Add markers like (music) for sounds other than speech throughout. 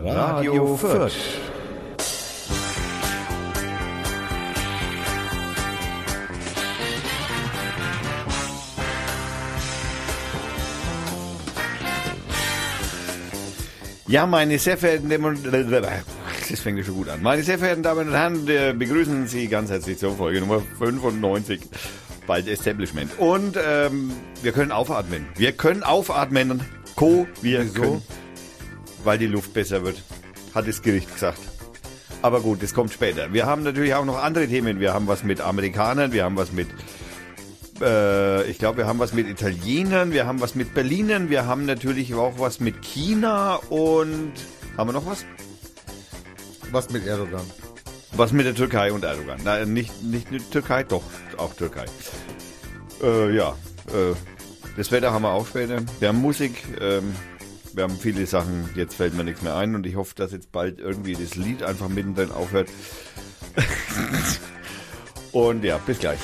Radio Fürth. Ja, meine sehr verehrten Damen das fängt ja schon gut an. Meine sehr verehrten Damen und Herren, wir begrüßen Sie ganz herzlich zur Folge Nummer 95, bald Establishment. Und ähm, wir können aufatmen. Wir können aufatmen. Co, wir Wieso? können. Weil die Luft besser wird, hat das Gericht gesagt. Aber gut, das kommt später. Wir haben natürlich auch noch andere Themen. Wir haben was mit Amerikanern, wir haben was mit, äh, ich glaube, wir haben was mit Italienern, wir haben was mit Berlinern, wir haben natürlich auch was mit China und haben wir noch was? Was mit Erdogan? Was mit der Türkei und Erdogan? Nein, nicht, nicht die Türkei, doch, auch Türkei. Äh, ja, äh, das Wetter haben wir auch später. Wir haben Musik, ähm, wir haben viele Sachen, jetzt fällt mir nichts mehr ein und ich hoffe, dass jetzt bald irgendwie das Lied einfach mittendrin aufhört. (laughs) und ja, bis gleich.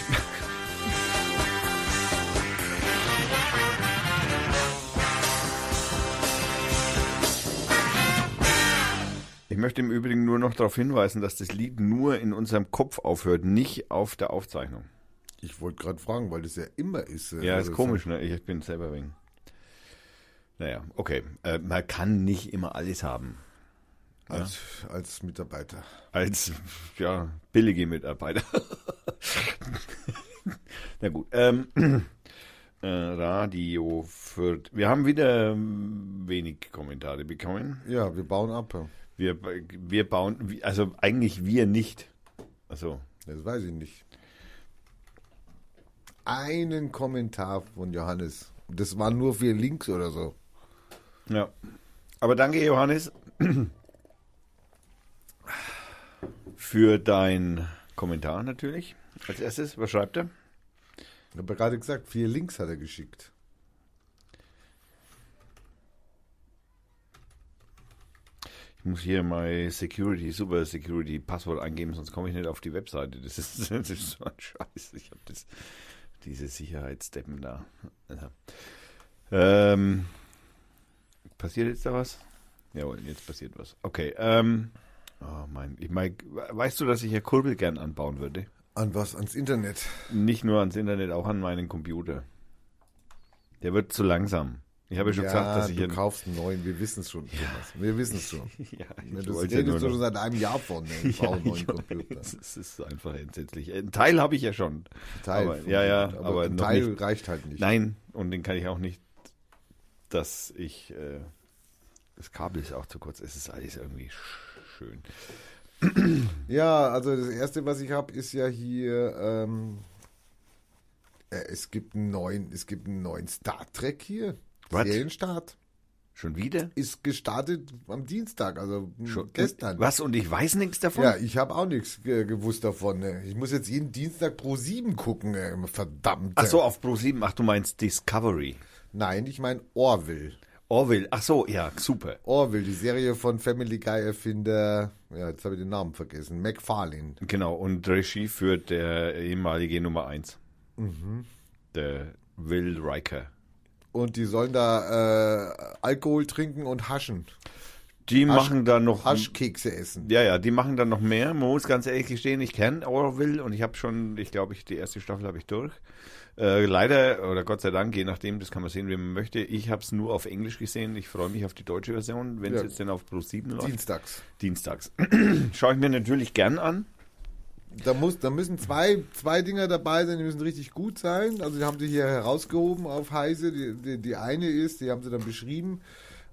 Ich möchte im Übrigen nur noch darauf hinweisen, dass das Lied nur in unserem Kopf aufhört, nicht auf der Aufzeichnung. Ich wollte gerade fragen, weil das ja immer ist. äh, Ja, also ist komisch, ne? Ich bin selber wegen. Naja, okay. Äh, man kann nicht immer alles haben. Als, als Mitarbeiter. Als, ja, billige Mitarbeiter. (laughs) Na gut. Ähm, (clears throat) äh, Radio Fürth. Wir haben wieder ähm, wenig Kommentare bekommen. Ja, wir bauen ab. ja. Wir, wir bauen, also eigentlich wir nicht. Also, Das weiß ich nicht. Einen Kommentar von Johannes. Das waren nur vier Links oder so. Ja. Aber danke, Johannes, für dein Kommentar natürlich. Als erstes, was schreibt er? Ich habe gerade gesagt, vier Links hat er geschickt. Ich muss hier mal Security, Super Security Passwort eingeben, sonst komme ich nicht auf die Webseite. Das ist, (laughs) das ist so ein Scheiß. Ich habe das, diese Sicherheitssteppen da. Ja. Ähm, passiert jetzt da was? Jawohl, jetzt passiert was. Okay. Ähm, oh mein, ich mein, weißt du, dass ich ja Kurbel gern anbauen würde? An was? Ans Internet. Nicht nur ans Internet, auch an meinen Computer. Der wird zu langsam. Ich habe ja schon gesagt, dass ich du hier. kaufst einen neuen. Wir wissen es schon, Thomas. Wir wissen es schon. ja, (laughs) Ja, ich das ja nur redest du noch- schon seit einem Jahr von. Ne? Ich brauche einen neuen ich Computer. Es ist einfach entsetzlich. Ein Teil habe ich ja schon. Teil aber, ja, ja, aber, aber, ein Teil nicht. reicht halt nicht. Nein, und den kann ich auch nicht, dass ich, äh, das Kabel ist auch zu kurz. Es ist alles irgendwie sch- schön. (clears throat) Ja, also das erste, was ich habe, ist ja hier. Ähm, äh, es gibt einen neuen, es gibt einen neuen Star Trek hier. What? Serienstart Schon wieder? ist gestartet am Dienstag, also Schon, gestern. Was? Und ich weiß nichts davon? Ja, ich habe auch nichts ge gewusst davon. Ne? Ich muss jetzt jeden Dienstag pro 7 gucken, ne? verdammt. Ach so, auf Pro 7. Ach, du meinst Discovery. Nein, ich meine Orville. Orville. Ach so, ja, super. Orville, die Serie von Family Guy Erfinder, ja, jetzt habe ich den Namen vergessen, McFarlane. Genau, und Regie führt der ehemalige Nummer 1. Mhm. Der Will Riker. Und die sollen da äh, Alkohol trinken und haschen. Die machen da noch. Haschkekse essen. Ja, ja, die machen dann noch mehr. Man muss ganz ehrlich gestehen, ich kenne Orville und ich habe schon, ich glaube, ich, die erste Staffel habe ich durch. Äh, leider, oder Gott sei Dank, je nachdem, das kann man sehen, wie man möchte. Ich habe es nur auf Englisch gesehen. Ich freue mich auf die deutsche Version, wenn es Ja. jetzt denn auf Pro 7 läuft. Dienstags. Dienstags. (clears throat) Schaue ich mir natürlich gern an. Da, muss, da müssen zwei, zwei Dinger dabei sein, die müssen richtig gut sein. Also die haben sie hier herausgehoben auf Heise. Die, die, die eine ist, die haben sie dann beschrieben,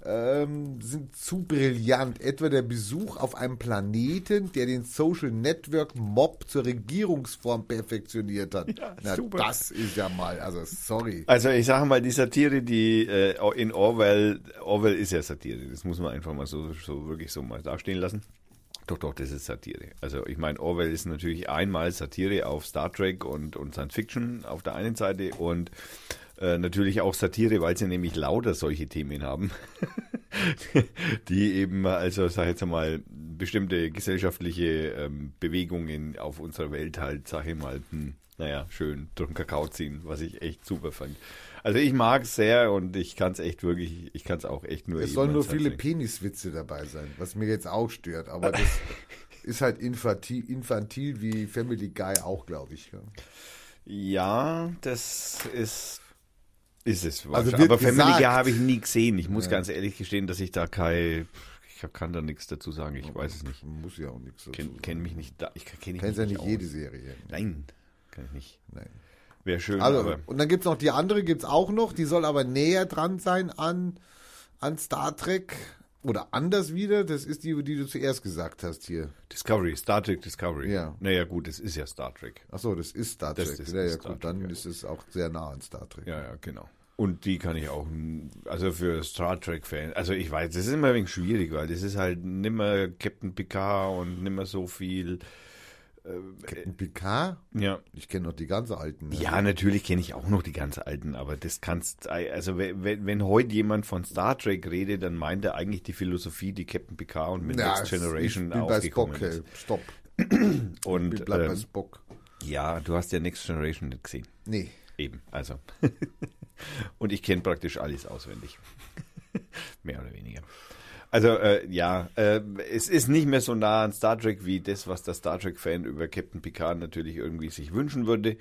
ähm, sind zu brillant. Etwa der Besuch auf einem Planeten, der den Social Network Mob zur Regierungsform perfektioniert hat. Ja, Na, super. das ist ja mal, also sorry. Also ich sage mal, die Satire, die äh, in Orwell, Orwell ist ja Satire, das muss man einfach mal so, so wirklich so mal dastehen lassen. Doch, doch, das ist Satire. Also ich meine, Orwell ist natürlich einmal Satire auf Star Trek und, und Science Fiction auf der einen Seite und äh, natürlich auch Satire, weil sie nämlich lauter solche Themen haben, (laughs) die eben, also sag ich jetzt mal, bestimmte gesellschaftliche ähm, Bewegungen auf unserer Welt halt, sag ich mal, hm, naja, schön durch den Kakao ziehen, was ich echt super fand. Also ich mag es sehr und ich kann es echt wirklich, ich kann es auch echt nur Es sollen nur viele. Peniswitze dabei sein, was mir jetzt auch stört. Aber das (laughs) ist halt infantil, infantil wie Family Guy auch, glaube ich. Ja, das ist, ist es. Also wahrscheinlich. wird Aber Family Guy habe ich nie gesehen. Ich muss Ja. ganz ehrlich gestehen, dass ich da kein, ich kann da nichts dazu sagen. Ich weiß es nicht. Muss ja auch nichts dazu sagen. kenn mich nicht da. Ich kenne Kennst ja mich nicht aus. jede Serie. Nein, kann ich nicht. Nein. Wäre schön, Also, und dann gibt es noch die andere, gibt es auch noch, die soll aber näher dran sein an, an Star Trek. Oder anders wieder, das ist die, die du zuerst gesagt hast hier. Discovery, Star Trek Discovery. Ja. Naja, gut, es ist ja Star Trek. Achso, das ist Star Das Trek. ist- ja, ja, Star gut, dann Trek, ja. ist es auch sehr nah an Star Trek. Ja, ja, genau. Und die kann ich auch, also für Star Trek-Fans, also ich weiß, das ist immer ein wenig schwierig, weil das ist halt nimmer Captain Picard und nimmer so viel. Captain Picard? Ja, Ich kenne noch die ganz alten. ne? Ja, natürlich kenne ich auch noch die ganz alten, aber das kannst, also wenn, wenn, heute jemand von Star Trek redet, dann meint er eigentlich die Philosophie, die Captain Picard und mit Ja, Next Generation ich bin bei aufgekommen Spock, ist. hey. Stopp. (clears throat) Und Ich bleib bei ähm, Spock. ja, du hast ja Next Generation nicht gesehen. Nee. Eben, also. (laughs) und ich kenne praktisch alles auswendig. (laughs) mehr oder weniger. Also äh, ja, äh, es ist nicht mehr so nah an Star Trek wie das, was der Star Trek-Fan über Captain Picard natürlich irgendwie sich wünschen würde.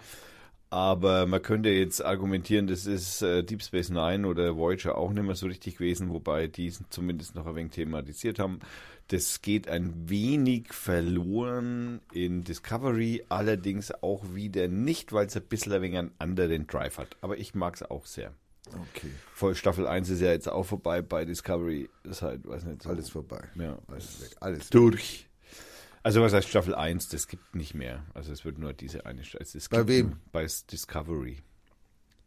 Aber man könnte jetzt argumentieren, das ist äh, Deep Space Nine oder Voyager auch nicht mehr so richtig gewesen, wobei die zumindest noch ein wenig thematisiert haben. Das geht ein wenig verloren in Discovery, allerdings auch wieder nicht, weil es ein bisschen ein wenig einen anderen Drive hat. Aber ich mag es auch sehr. Okay. Voll Staffel 1 ist ja jetzt auch vorbei bei Discovery. Das ist halt, weiß nicht, so. Alles vorbei. Ja. Alles weg. Alles weg. durch. Also was heißt Staffel 1? Das gibt nicht mehr. Also es wird nur diese eine Staffel. Es Bei wem? Bei Discovery.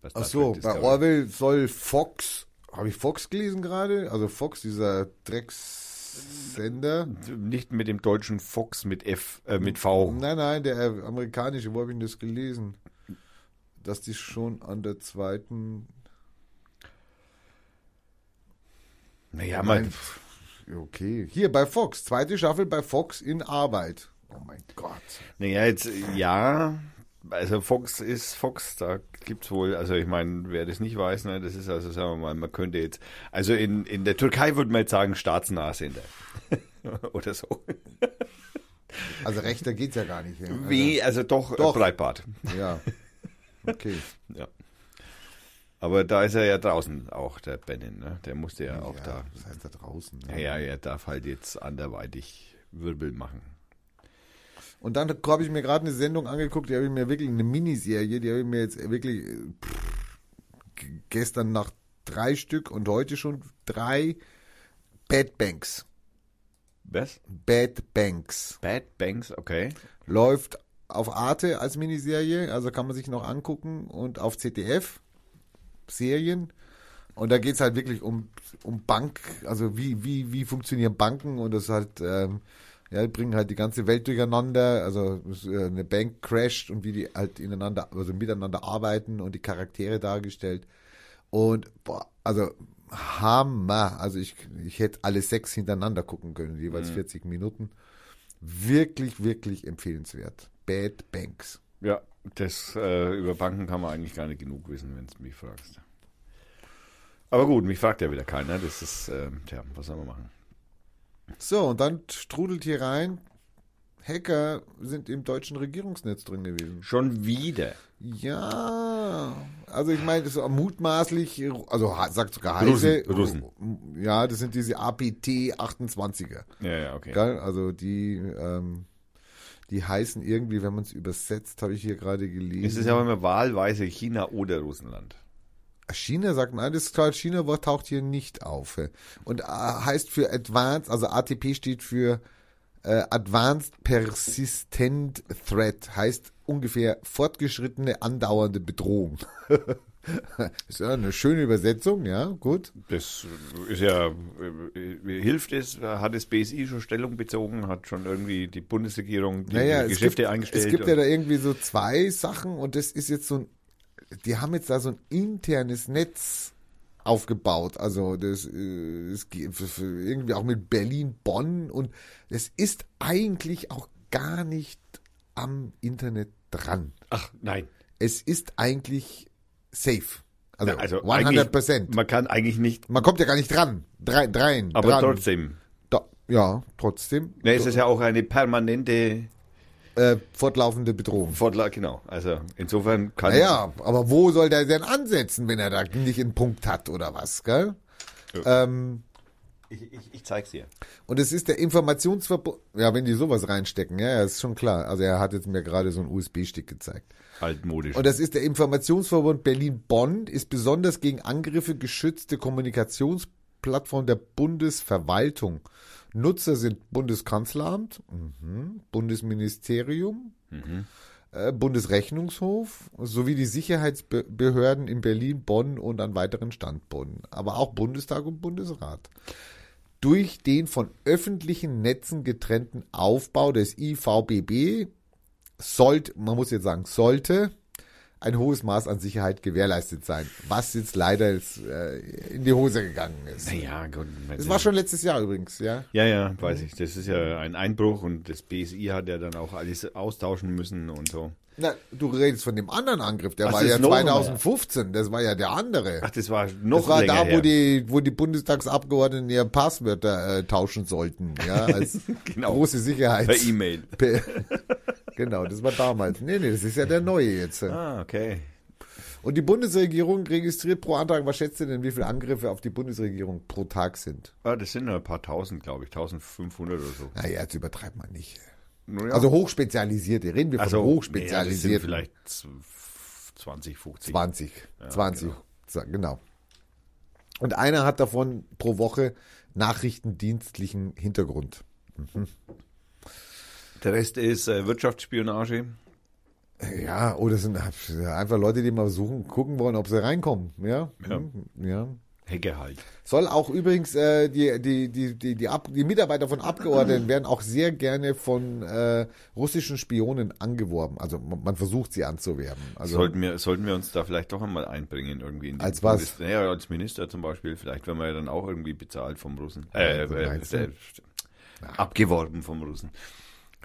Star Ach so, bei. Orwell soll Fox, habe ich Fox gelesen gerade? Also Fox, dieser Dreckssender. Nicht mit dem deutschen Fox mit F, äh, mit V. Nein, nein, der amerikanische, wo habe ich denn das gelesen? Dass die schon an der zweiten. Naja, Nein, okay. Hier bei Fox, zweite Staffel bei Fox in Arbeit. Oh mein Gott. naja, jetzt, ja, also Fox ist Fox, da gibt's wohl, also ich meine, wer das nicht weiß, ne, das ist also, sagen wir mal, man könnte jetzt, also in, in der Türkei würde man jetzt sagen, staatsnahsender. (laughs) Oder so. Also rechter geht's ja gar nicht. Ja. Wie, also doch, Doch. Äh, Breitbart. Also, ja. Okay. (laughs) Ja. Aber da ist er ja draußen auch, der Benin, ne? Der musste ja auch ja, da. Das heißt da draußen. Ja, ja, er darf halt jetzt anderweitig Wirbel machen. Und dann habe ich mir gerade eine Sendung angeguckt, die habe ich mir wirklich eine Miniserie, die habe ich mir jetzt wirklich äh, pff, gestern nach drei Stück und heute schon drei Bad Banks. Was? Bad Banks. Bad Banks, okay. Läuft auf Arte als Miniserie, also kann man sich noch angucken und auf ZDF Serien. Und da geht es halt wirklich um, um Bank, also wie, wie, wie funktionieren Banken und das halt, ähm, ja, bringen halt die ganze Welt durcheinander. Also äh, eine Bank crasht und wie die halt ineinander, also miteinander arbeiten und die Charaktere dargestellt. Und boah, also Hammer. Also ich, ich hätte alle sechs hintereinander gucken können, jeweils 40 Minuten. Wirklich, wirklich empfehlenswert. Bad Banks. Ja, das äh, über Banken kann man eigentlich gar nicht genug wissen, wenn du mich fragst. Aber gut, mich fragt ja wieder keiner. Das ist, äh, tja, was soll man machen? So, und dann strudelt hier rein. Hacker sind im deutschen Regierungsnetz drin gewesen. Schon wieder. Ja, also ich meine, das ist mutmaßlich, also sagt sogar Russen, Heise. Russen. Ja, das sind diese APT 28er. Ja, ja, okay. Also die, ähm, die heißen irgendwie, wenn man es übersetzt, habe ich hier gerade gelesen. Es ist ja immer wahlweise China oder Russland. China sagt, nein, das China-Wort taucht hier nicht auf. Und äh, heißt für Advanced, also ATP steht für äh, Advanced Persistent Threat, heißt ungefähr fortgeschrittene, andauernde Bedrohung. (laughs) (laughs) ist ja eine schöne Übersetzung, ja, gut. Das ist ja, äh, hilft es, hat das BSI schon Stellung bezogen, hat schon irgendwie die Bundesregierung die Naja, es Geschäfte gibt, eingestellt. Es gibt ja da irgendwie so zwei Sachen und das ist jetzt so ein, die haben jetzt da so ein internes Netz aufgebaut. Also das äh, es geht für- für irgendwie auch mit Berlin, Bonn und es ist eigentlich auch gar nicht am Internet dran. Ach, nein. Es ist eigentlich safe. Also, Ja, also 100 Prozent. eigentlich- Man kann eigentlich nicht, Man kommt ja gar nicht dran. Drei, drein, aber dran. trotzdem. Da, ja, trotzdem. Ne, es ist ja auch eine permanente Äh, fortlaufende Bedrohung. Fortla genau. Also insofern kann Naja, aber wo soll der denn ansetzen, wenn er da nicht einen Punkt hat oder was, gell? Ähm, ich, ich, ich zeig's dir. und es ist der Informationsverbund. Ja, wenn die sowas reinstecken, ja, ja, ist schon klar. Also er hat jetzt mir gerade so einen USB-Stick gezeigt. Altmodisch. Und das ist der Informationsverbund Berlin-Bonn, ist besonders gegen Angriffe geschützte Kommunikationsplattform der Bundesverwaltung. Nutzer sind Bundeskanzleramt, mhm, Bundesministerium, äh, Bundesrechnungshof sowie die Sicherheitsbehörden in Berlin, Bonn und an weiteren Standorten, aber auch Bundestag und Bundesrat. Durch den von öffentlichen Netzen getrennten Aufbau des IVBB sollte, man muss jetzt sagen, sollte ein hohes Maß an Sicherheit gewährleistet sein, was jetzt leider jetzt, äh, in die Hose gegangen ist. naja, gut. Das war schon letztes Jahr übrigens, ja. Ja, ja, weiß ich. Das ist ja ein Einbruch und das BSI hat ja dann auch alles austauschen müssen und so. Na, du redest von dem anderen Angriff, der Ach, war ja ist noch 2015, das war ja der andere. Ach, das war noch das war länger da, her. wo die, wo die Bundestagsabgeordneten ihre Passwörter äh, tauschen sollten, ja, (laughs) als Genau. große Sicherheit. Per E-Mail. (laughs) (laughs) Genau, das war damals. Nee, nee, das ist ja der neue jetzt. Ah, okay. Und die Bundesregierung registriert pro Antrag, was schätzt ihr denn, wie viele Angriffe auf die Bundesregierung pro Tag sind? Ah, das sind nur ein paar tausend, glaube ich. 1500 oder so. Naja, jetzt übertreibt man nicht. Nun ja. Also hochspezialisierte, reden wir von also nee, das sind hochspezialisierten. vielleicht z- 20, 50. 20, 20, genau. genau. Und einer hat davon pro Woche nachrichtendienstlichen Hintergrund. Der Rest ist äh, Wirtschaftsspionage. Ja, oder sind einfach Leute, die mal suchen, gucken wollen, ob sie reinkommen. Ja, Ja. Hm, ja. Hecke halt. Soll auch übrigens äh, die, die, die, die, die, Ab die Mitarbeiter von Abgeordneten (clears throat) werden auch sehr gerne von äh, russischen Spionen angeworben. Also man, versucht sie anzuwerben. Also sollten, wir, sollten wir uns da vielleicht doch einmal einbringen irgendwie. In Als was? Bundes- Naja, als Minister zum Beispiel. Vielleicht werden wir ja dann auch irgendwie bezahlt vom Russen. Äh, äh, abgeworben vom Russen.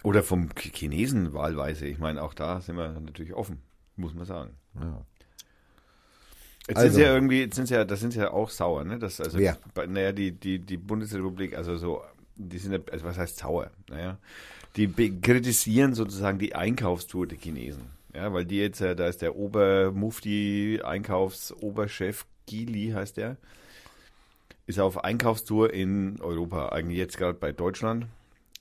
Oder vom Ch- Chinesen wahlweise. Ich meine, auch da sind wir natürlich offen, muss man sagen. ja. Jetzt Also. sind ja irgendwie, jetzt sind ja, das sind ja auch sauer, ne? Das, also, bei- naja, die, die, die Bundesrepublik, also so, die sind ja, also was heißt sauer? Naja, die kritisieren sozusagen die Einkaufstour der Chinesen. Ja, weil die jetzt, äh, da ist der Obermufti, Einkaufsoberchef Gili heißt der, ist auf Einkaufstour in Europa, eigentlich jetzt gerade bei Deutschland.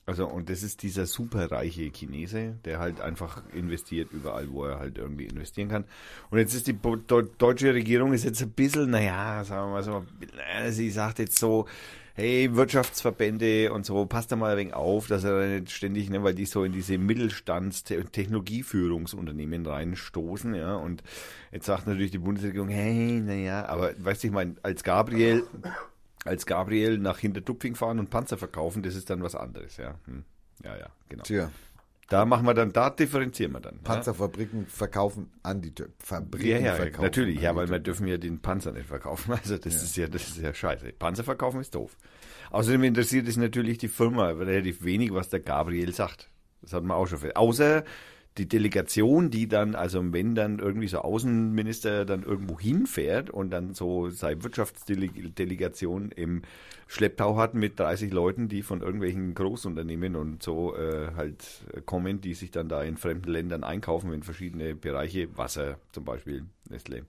Also, und das ist dieser superreiche Chinese, der halt einfach investiert überall, wo er halt irgendwie investieren kann. Und jetzt ist die deutsche Regierung ist jetzt ein bisschen, naja, sagen wir mal so, sie sagt jetzt so, hey, Wirtschaftsverbände und so, passt da mal ein wenig auf, dass er nicht ständig, ne, weil die so in diese Mittelstands-Technologieführungsunternehmen reinstoßen, ja, und jetzt sagt natürlich die Bundesregierung, hey, naja, aber weißt du, ich meine, als Gabriel, als Gabriel nach Hintertupfing fahren und Panzer verkaufen, das ist dann was anderes, ja. Hm. Ja, ja, genau. Tja, Da machen wir dann, da differenzieren wir dann. Panzerfabriken verkaufen an die Tür. Fabriken Ja, ja, ja verkaufen natürlich, ja, weil wir dürfen ja den Panzer nicht verkaufen. (laughs) Also das ist ja, das ist ja scheiße. Panzer verkaufen ist doof. Außerdem interessiert es natürlich die Firma relativ wenig, was der Gabriel sagt. Das hat man auch schon fest. Außer die Delegation, die dann, also wenn dann irgendwie so Außenminister dann irgendwo hinfährt und dann so seine Wirtschaftsdelegation im Schlepptau hat mit 30 Leuten, die von irgendwelchen Großunternehmen und so äh, halt kommen, die sich dann da in fremden Ländern einkaufen in verschiedene Bereiche, Wasser zum Beispiel, Nestle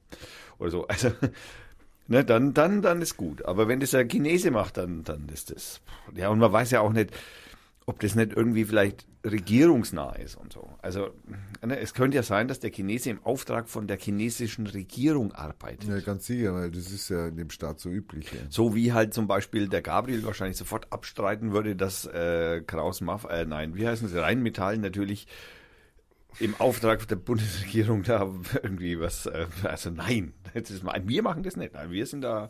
oder so. (laughs) Also ne, dann, dann, dann ist gut. Aber wenn das ein Chinese macht, dann, dann ist das. Ja, und man weiß ja auch nicht, ob das nicht irgendwie vielleicht regierungsnah ist und so. Also ne, es könnte ja sein, dass der Chinese im Auftrag von der chinesischen Regierung arbeitet. Ja, ganz sicher, weil das ist ja in dem Staat so üblich. Ja. So wie halt zum Beispiel der Gabriel wahrscheinlich sofort abstreiten würde, dass äh, Kraus Maff, äh, nein, wie heißen sie, Rheinmetall natürlich im Auftrag der Bundesregierung da irgendwie was, äh, also nein, das ist, mal- wir machen das nicht, nein, wir sind da,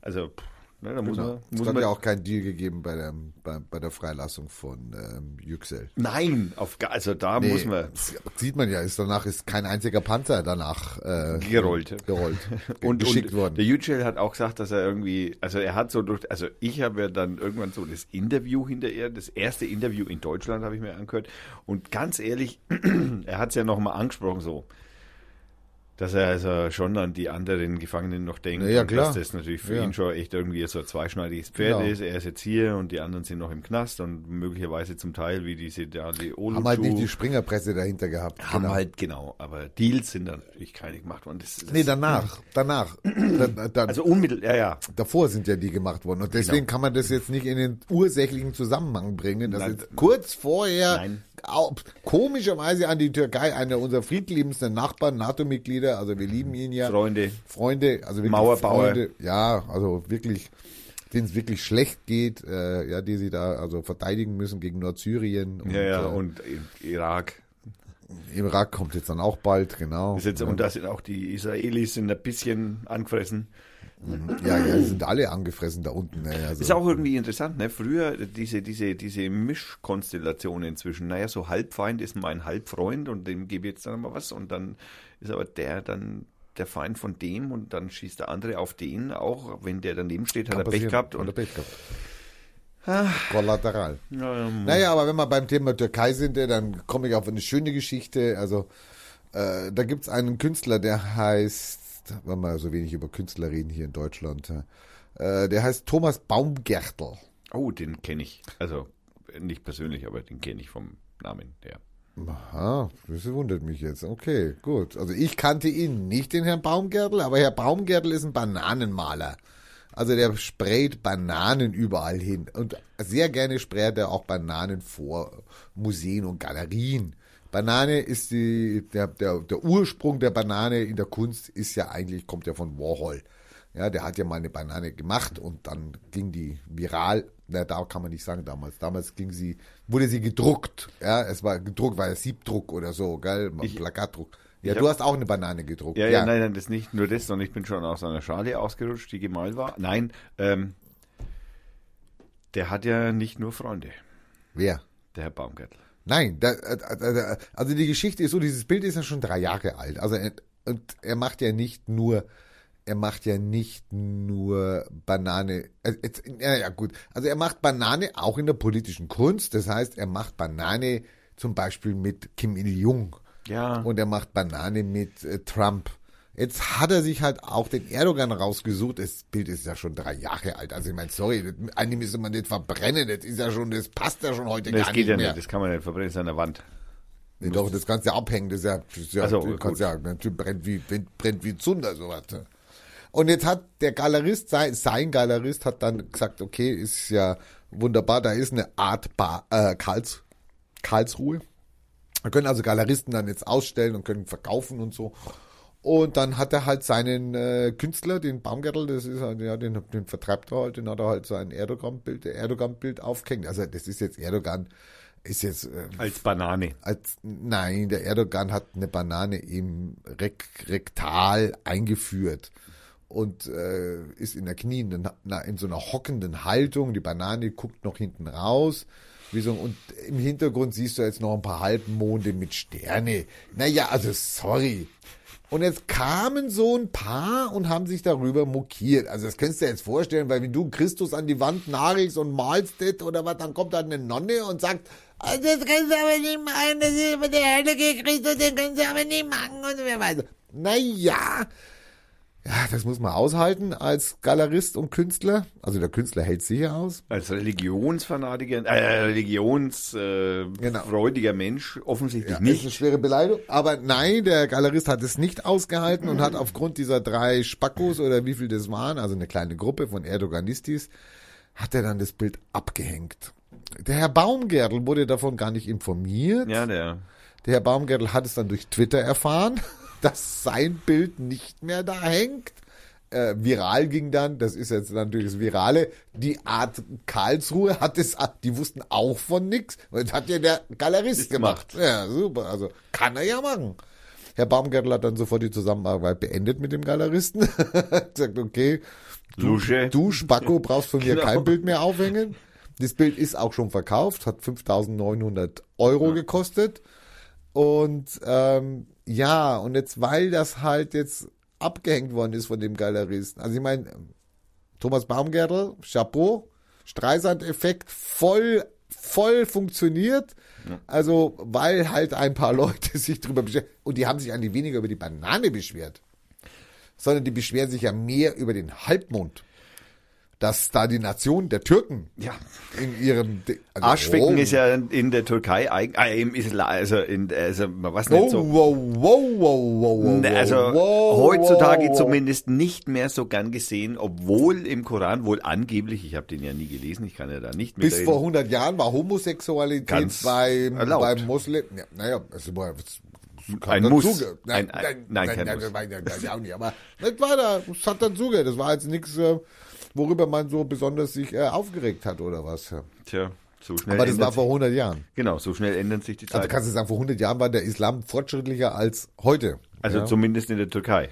also, pff, ne, da muss Genau. man, Es muss hat man ja auch keinen Deal gegeben bei der, bei, bei der Freilassung von ähm, Yüksel. nein, auf, also da Nee, muss man, Sieht man ja, ist danach ist kein einziger Panzer danach äh, Gerollt. gerollt (laughs) und, geschickt und worden. Der Yücel hat auch gesagt, dass er irgendwie, also er hat so durch, also ich habe ja dann irgendwann so das Interview hinterher, das erste Interview in Deutschland habe ich mir angehört und ganz ehrlich, (clears throat) er hat es ja nochmal angesprochen so, Dass er also schon an die anderen Gefangenen noch denkt. Ja, klar. Dass das natürlich für Ja. ihn schon echt irgendwie so ein zweischneidiges Pferd Genau. ist. Er ist jetzt hier und die anderen sind noch im Knast und möglicherweise zum Teil wie diese da die Olucu. Haben halt nicht die Springerpresse dahinter gehabt. haben genau. halt, genau. Aber Deals sind dann natürlich keine gemacht worden. Das, das, Nee, danach. Danach. (clears throat) Da, da, Also unmittelbar, ja, ja. davor sind ja die gemacht worden. Und deswegen kann man das jetzt nicht in den ursächlichen Zusammenhang bringen. Das ist kurz vorher, Nein. Komischerweise an die Türkei, einer unserer friedliebendsten Nachbarn, NATO-Mitglieder, also wir lieben ihn ja. Freunde. Freunde, also wirklich Mauerbauer. Freunde, ja, also wirklich, denen es wirklich schlecht geht, äh, ja, die sie da also verteidigen müssen gegen Nordsyrien und, Ja, ja, äh, und Irak. Irak kommt jetzt dann auch bald, genau. Ist jetzt, und da sind auch die Israelis sind ein bisschen angefressen. Ja, ja, die sind alle angefressen da unten. Ne, also, Ist auch irgendwie interessant, ne? Früher diese, diese, diese Mischkonstellation inzwischen. Naja, so Halbfeind ist mein Halbfreund und dem gebe ich jetzt dann mal was und dann ist aber der dann der Feind von dem und dann schießt der andere auf den auch, wenn der daneben steht, hat kann er Pech gehabt Hat er und Pech gehabt. Kollateral. ähm, Naja, aber wenn wir beim Thema Türkei sind, äh, dann komme ich auf eine schöne Geschichte. Also, äh, da gibt's einen Künstler, der heißt, wenn wir so wenig über Künstler reden hier in Deutschland, äh, der heißt Thomas Baumgärtel. oh, den kenne ich. Also nicht persönlich, aber den kenne ich vom Namen her. Aha, das wundert mich jetzt. Okay, gut. Also ich kannte ihn nicht, den Herrn Baumgärtel, aber Herr Baumgärtel ist ein Bananenmaler. Also der sprayt Bananen überall hin. Und sehr gerne sprayt er auch Bananen vor Museen und Galerien. Banane ist die, der, der, der Ursprung der Banane in der Kunst ist ja eigentlich, kommt ja von Warhol. Ja, der hat ja mal eine Banane gemacht und dann ging die viral. Na, da kann man nicht sagen damals. Damals ging sie, wurde sie gedruckt. Ja, es war gedruckt, war ja Siebdruck oder so, gell? Ich- Plakatdruck. Ja, du hab- hast auch eine Banane gedruckt. Ja, ja, nein, nein, das nicht nur das, sondern ich bin schon aus einer Schale ausgerutscht, die gemalt war. Nein, ähm, der hat ja nicht nur Freunde, Wer? der Herr Baumgärtel. Nein, da, äh, äh, also die Geschichte ist so, dieses Bild ist ja schon drei Jahre alt. Also er, und er macht ja nicht nur, er macht ja nicht nur Banane. äh, Jetzt, ja, ja gut. Also er macht Banane auch in der politischen Kunst. Das heißt, er macht Banane zum Beispiel mit Kim Il Jung Ja, und er macht Banane mit äh, Trump. Jetzt hat er sich halt auch den Erdogan rausgesucht. Das Bild ist ja schon drei Jahre alt. Also ich meine, sorry, das, eigentlich müsste man nicht verbrennen. Das ist ja schon, das passt ja schon heute das gar geht nicht ja mehr. nicht, das kann man nicht verbrennen, das ist an der Wand. Nee, doch, das kannst du ja abhängen, das ist ja, das ist ja, so, du gut. kannst ja, das brennt wie, brennt wie Zunder, sowas. ne? Und jetzt hat der Galerist, sein, sein Galerist hat dann gesagt, okay, ist ja wunderbar, da ist eine Art Bar, äh, Karls, Karlsruhe. Da können also Galeristen dann jetzt ausstellen und können verkaufen und so. Und dann hat er halt seinen äh, Künstler, den Baumgärtel, das ist halt, ja, den, den vertreibt er halt, den hat er halt sein Erdogan-Bild, Erdogan-Bild aufgehängt. Also das ist jetzt Erdogan, ist jetzt äh, Als Banane. als nein, der Erdogan hat eine Banane im Rek Rektal eingeführt und äh, ist in der knienden, in so einer hockenden Haltung. Die Banane guckt noch hinten raus. Wie so, und im Hintergrund siehst du jetzt noch ein paar Halbmonde mit Sterne. Naja, also sorry. Und jetzt kamen so ein paar und haben sich darüber mokiert. Also das kannst du dir jetzt vorstellen, weil wenn du Christus an die Wand nagelst und malst das oder was, dann kommt da eine Nonne und sagt, "Ah, das kannst du aber nicht machen, das ist über der heilige Christus, den kannst du aber nicht machen und wer weiß. Naja, ja, das muss man aushalten als Galerist und Künstler. Also der Künstler hält sicher aus. Als Religionsfanatiker, äh, religionsfreudiger äh, Genau. Mensch offensichtlich Ja, ist eine nicht. schwere Beleidigung. Aber nein, der Galerist hat es nicht ausgehalten und hat aufgrund dieser drei Spackos oder wie viel das waren, also eine kleine Gruppe von Erdoganistis, hat er dann das Bild abgehängt. Der Herr Baumgärtel wurde davon gar nicht informiert. Ja, der. Der Herr Baumgärtel hat es dann durch Twitter erfahren, dass sein Bild nicht mehr da hängt. Äh, viral ging dann, das ist jetzt natürlich das Virale, die Art Karlsruhe hat es, die wussten auch von nix. Das hat ja der Galerist Ist gemacht. gemacht. Ja, super, also kann er ja machen. Herr Baumgärtel hat dann sofort die Zusammenarbeit beendet mit dem Galeristen. (laughs) Hat gesagt, okay, du, du Spacko brauchst von mir Genau. kein Bild mehr aufhängen. Das Bild ist auch schon verkauft, hat 5.900 Euro gekostet. Und ähm, ja, und jetzt, weil das halt jetzt abgehängt worden ist von dem Galeristen. Also ich meine, Thomas Baumgärtel, Chapeau, Streisand-Effekt, voll voll funktioniert. Also, weil halt ein paar Leute (laughs) sich drüber beschweren. Und die haben sich eigentlich weniger über die Banane beschwert, sondern die beschweren sich ja mehr über den Halbmond. Dass da die Nation der Türken Ja. in ihrem also, Arschficken oh. ist ja in der Türkei, eig- äh, im Islam, also, in, also was Oh, nicht so. wow, wow, wow, wow, wow, Also wow, heutzutage wow. zumindest nicht mehr so gern gesehen, obwohl im Koran wohl angeblich, ich habe den ja nie gelesen, ich kann ja da nicht Bis mitreden. vor 100 Jahren war Homosexualität Ganz beim, erlaubt. beim Muslim. Ja, naja, es war es hat Ein dazu Muss. ge- Ein- ein- nein, kein nein, Muss. nein, nein, nein, auch nicht. Aber das war da, es hat dazu gehört. Das war jetzt nichts, äh, worüber man so besonders sich äh, aufgeregt hat oder was. Tja, so schnell Aber das war vor 100 Jahren. genau, so schnell ändern sich die Also Zeiten. kannst du sagen, vor 100 Jahren war der Islam fortschrittlicher als heute. Also ja? zumindest in der Türkei.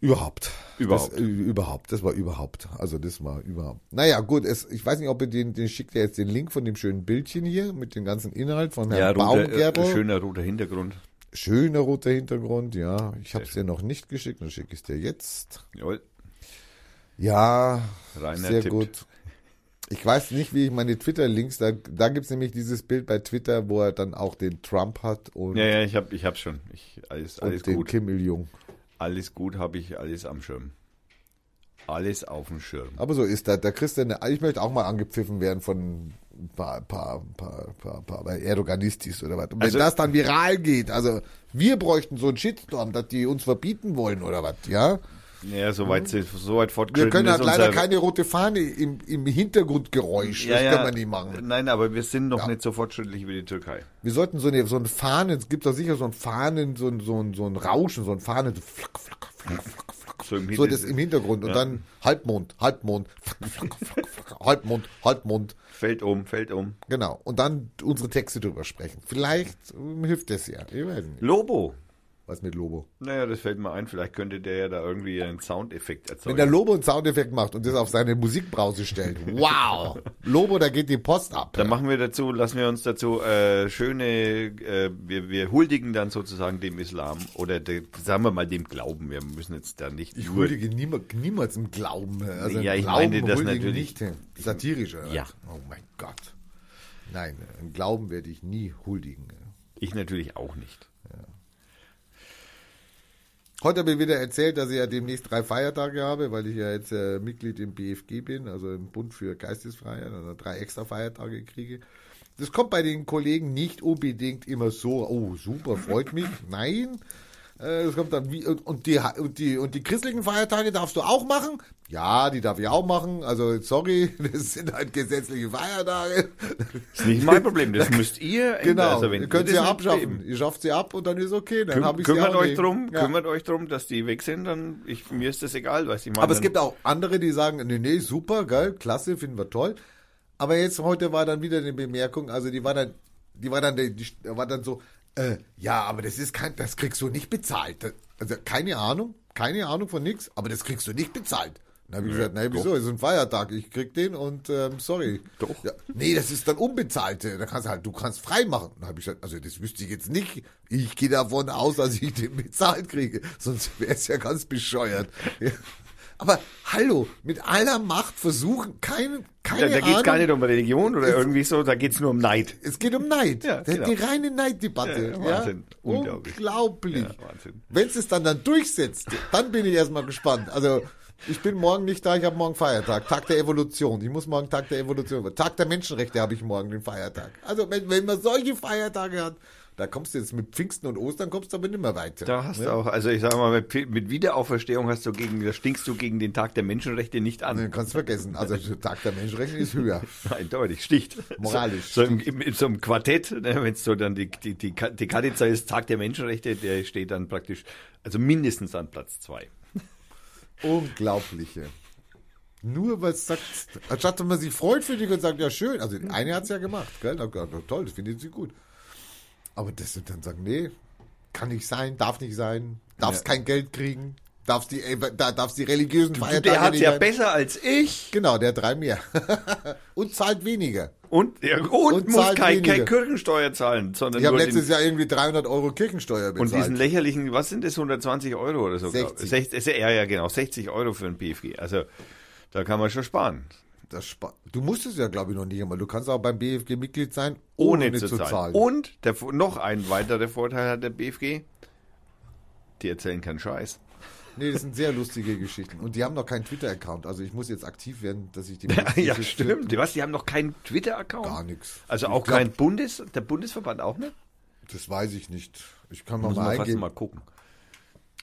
Überhaupt. Überhaupt. Das, äh, überhaupt. Das war überhaupt. Also das war überhaupt. Naja, gut, es, ich weiß nicht, ob ihr den, den schickt ihr jetzt den Link von dem schönen Bildchen hier mit dem ganzen Inhalt von Herrn Ja, roter, Baumgärtel. äh, schöner roter Hintergrund. Schöner roter Hintergrund, ja. Ich habe es dir noch nicht geschickt, dann schicke ich es dir jetzt. Jawohl. Ja, Rainer sehr tippt. gut. Ich weiß nicht, wie ich meine Twitter-Links, da, da gibt's nämlich dieses Bild bei Twitter, wo er dann auch den Trump hat und, Ja, ja, ich hab, ich hab's schon. Ich, alles, alles und den gut. Kim Il-jung. Alles gut habe ich, alles am Schirm. Alles auf dem Schirm. Aber so ist das. Da kriegst du eine, ich möchte auch mal angepfiffen werden von ein paar, paar, paar, paar, paar Erdoganistis oder was. Und wenn Also- das dann viral geht, also wir bräuchten so einen Shitstorm, dass die uns verbieten wollen oder was, ja? Ja, soweit, so weit Wir fortgeschritten können halt leider keine rote Fahne im, im Hintergrundgeräusch. ja, das ja, können wir nicht machen. Nein, aber wir sind noch Ja. nicht so fortschrittlich wie die Türkei. Wir sollten so eine, so ein Fahnen, es gibt doch sicher so ein Fahnen, so ein, so ein, so ein Rauschen, so ein Fahnen, so flack, flack, flack, flack, flack. So im So das im Hintergrund und Ja. dann Halbmond, Halbmond, flack, flack, flack, flack, Halbmond, Halbmond. Fällt um, fällt um. Genau. Und dann unsere Texte drüber sprechen. Vielleicht ähm, hilft das ja. Ich weiß nicht. Lobo. Was mit Lobo? Naja, das fällt mir ein. Vielleicht könnte der ja da irgendwie einen Soundeffekt Wenn erzeugen. der Lobo einen Soundeffekt macht und das auf seine Musikbrause stellt. (laughs) Wow! Lobo, da geht die Post ab. Dann machen wir dazu, lassen wir uns dazu äh, schöne, äh, wir, wir huldigen dann sozusagen dem Islam oder de, sagen wir mal dem Glauben. Wir müssen jetzt da nicht Ich huldige niemals, niemals im Glauben. Also Ja, im ich Glauben meine das natürlich- nicht. Satirisch, oder? Ja. Oh mein Gott. Nein, im Glauben werde ich nie huldigen. Ich natürlich auch nicht. Heute habe ich wieder erzählt, dass ich ja demnächst drei Feiertage habe, weil ich ja jetzt äh, Mitglied im BFG bin, also im Bund für Geistesfreiheit, also drei extra Feiertage kriege. Das kommt bei den Kollegen nicht unbedingt immer so, oh super, freut mich. Nein. Äh, Es kommt dann wie, und, die, und, die, und die christlichen Feiertage darfst du auch machen? Ja, die darf ich auch machen. Also, sorry, (laughs) das sind halt gesetzliche Feiertage. Ist nicht mein Problem. Das (laughs) müsst ihr. Genau, also wenn ihr könnt das sie nicht abschaffen. Ihr schafft sie ab und dann ist okay. Dann Küm habe ich kümmert euch nicht. drum, Ja. kümmert euch drum, dass die weg sind, dann ich, mir ist das egal, was ich meine. Aber es gibt auch andere, die sagen, nee, nee, super, geil, klasse, finden wir toll. Aber jetzt heute war dann wieder eine Bemerkung, also die war dann, die war dann, die war dann so, äh, ja, aber das ist kein, das kriegst du nicht bezahlt. Also keine Ahnung, keine Ahnung von nix, aber das kriegst du nicht bezahlt. Dann habe ich gesagt, nein, wieso? Es ist ein Feiertag, ich krieg den und ähm, sorry. Doch. Ja, nee, das ist dann unbezahlte. Da kannst du halt, du kannst frei machen. Dann habe ich gesagt, also das wüsste ich jetzt nicht. Ich gehe davon aus, dass ich den bezahlt kriege. Sonst wäre es ja ganz bescheuert. Ja. (laughs) Aber hallo, mit aller Macht versuchen, keine, keine Ja, da geht es gar nicht um Religion oder irgendwie so, da geht es nur um Neid. Es geht um Neid. Ja, genau. Die reine Neiddebatte. Ja, Ja, Wahnsinn. Unglaublich. Unglaublich. Ja, Wahnsinn. Wenn es es dann dann durchsetzt, dann bin ich erstmal gespannt. Also ich bin morgen nicht da, ich habe morgen Feiertag. Tag der Evolution. Ich muss morgen Tag der Evolution. Tag der Menschenrechte habe ich morgen den Feiertag. Also wenn, wenn man solche Feiertage hat, da kommst du jetzt mit Pfingsten und Ostern, kommst du aber nicht mehr weiter. Da hast ja? du auch, also ich sage mal, mit, mit Wiederauferstehung hast du gegen, da stinkst du gegen den Tag der Menschenrechte nicht an. Nee, kannst vergessen. Also der Tag der Menschenrechte ist höher. (laughs) Eindeutig, sticht. Moralisch So, so im, im, in so einem Quartett, ne, wenn es so dann die, die, die, die Kadiza ist, Tag der Menschenrechte, der steht dann praktisch, also mindestens an Platz zwei. Unglaubliche. Nur weil es sagt, anstatt man sich freut für dich und sagt, ja schön, also eine hat es ja gemacht, gell? Toll, das findet sie gut. Aber das sind dann sagen, nee, kann nicht sein, darf nicht sein, darfst Ja. kein Geld kriegen, darfst die, äh, da darfst die religiösen Feiertage Der hat ja ein- besser als ich Genau, der hat drei mehr. (laughs) und zahlt weniger. und, ja, und, Und muss kein, kein Kirchensteuer zahlen, sondern Ich habe letztes den, Jahr irgendwie 300 Euro Kirchensteuer und diesen bezahlt. lächerlichen, was sind das, 120 Euro oder so? glaub- 60. 60 ja, ja, genau, 60 Euro für ein PFG. Also da kann man schon sparen. Das spa- du musst es ja, glaube ich, noch nicht einmal. Du kannst auch beim BFG Mitglied sein, ohne, ohne, zu, zahlen. Und Und der, noch ein weiterer Vorteil hat der BFG. Die erzählen keinen Scheiß. nee, das sind sehr lustige Geschichten. Und die haben noch keinen Twitter-Account. Also ich muss jetzt aktiv werden, dass ich die (laughs) ja, stimmt. Was? Die haben noch keinen Twitter-Account? Gar nichts. Also auch glaub- kein Bundes, der Bundesverband auch nicht? Das weiß ich nicht. Ich kann mal, mal eingeben. mal gucken.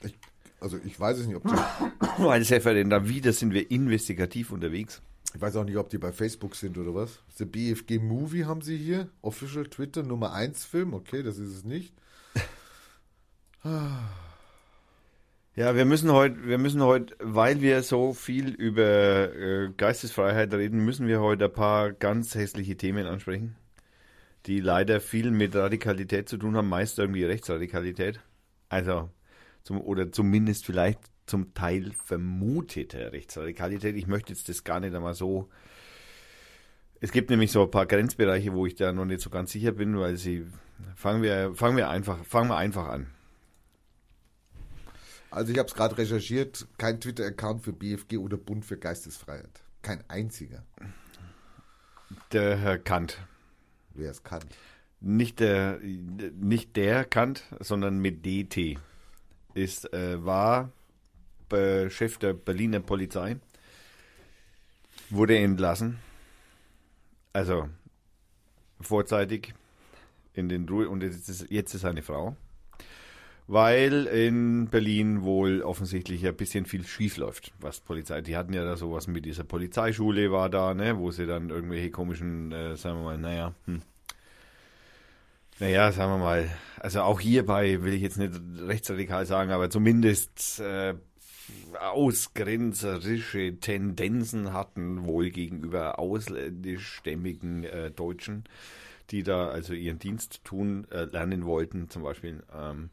Ich, also ich weiß es nicht, ob die, (laughs) Weil Sefer, denn da wieder sind wir investigativ unterwegs. Ich weiß auch nicht, ob die bei Facebook sind oder was. The BFG Movie haben sie hier. Official Twitter Nummer 1 Film. Okay, das ist es nicht. (laughs) Ja, wir müssen heute, wir müssen heute, weil wir so viel über äh, Geistesfreiheit reden, müssen wir heute ein paar ganz hässliche Themen ansprechen, die leider viel mit Radikalität zu tun haben, meist irgendwie Rechtsradikalität. Also, zum, oder zumindest vielleicht zum Teil vermutete Rechtsradikalität. Ich möchte jetzt das gar nicht einmal so. Es gibt nämlich so ein paar Grenzbereiche, wo ich da noch nicht so ganz sicher bin, weil sie fangen wir, fangen wir einfach, fangen wir einfach an. Also ich habe es gerade recherchiert. Kein Twitter-Account für BFG oder Bund für Geistesfreiheit. Kein einziger. Der Herr Kant. Wer es kann. Nicht der, nicht der Kant, sondern mit DT. Ist, äh, war Chef der Berliner Polizei. Wurde entlassen. Also vorzeitig in den Ruhe und jetzt ist, jetzt ist seine Frau. Weil in Berlin wohl offensichtlich ein bisschen viel schief läuft, was Polizei. Die hatten ja da sowas mit dieser Polizeischule war da, ne, wo sie dann irgendwelche komischen, äh, sagen wir mal, naja, hm, naja, sagen wir mal, also auch hierbei will ich jetzt nicht rechtsradikal sagen, aber zumindest äh, ausgrenzerische Tendenzen hatten wohl gegenüber ausländischstämmigen äh, Deutschen, die da also ihren Dienst tun, äh, lernen wollten zum Beispiel. Ähm,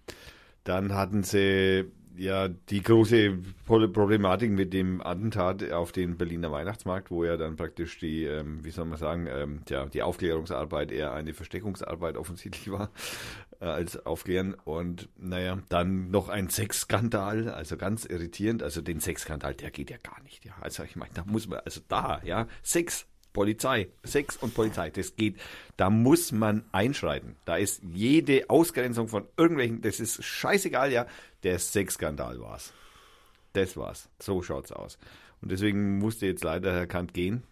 dann hatten sie ja die große Problematik mit dem Attentat auf den Berliner Weihnachtsmarkt, wo ja dann praktisch die, ähm, wie soll man sagen, ähm, ja, die Aufklärungsarbeit eher eine Versteckungsarbeit offensichtlich war, äh, als Aufklären. Und naja, dann noch ein Sexskandal, also ganz irritierend. Also den Sexskandal, der geht ja gar nicht. Ja, also ich meine, da muss man, also da, ja, Sex. Polizei, Sex und Polizei, das geht, da muss man einschreiten. Da ist jede Ausgrenzung von irgendwelchen, das ist scheißegal, ja, der Sexskandal war's. Das war's. So schaut's aus. Und deswegen musste jetzt leider Herr Kant gehen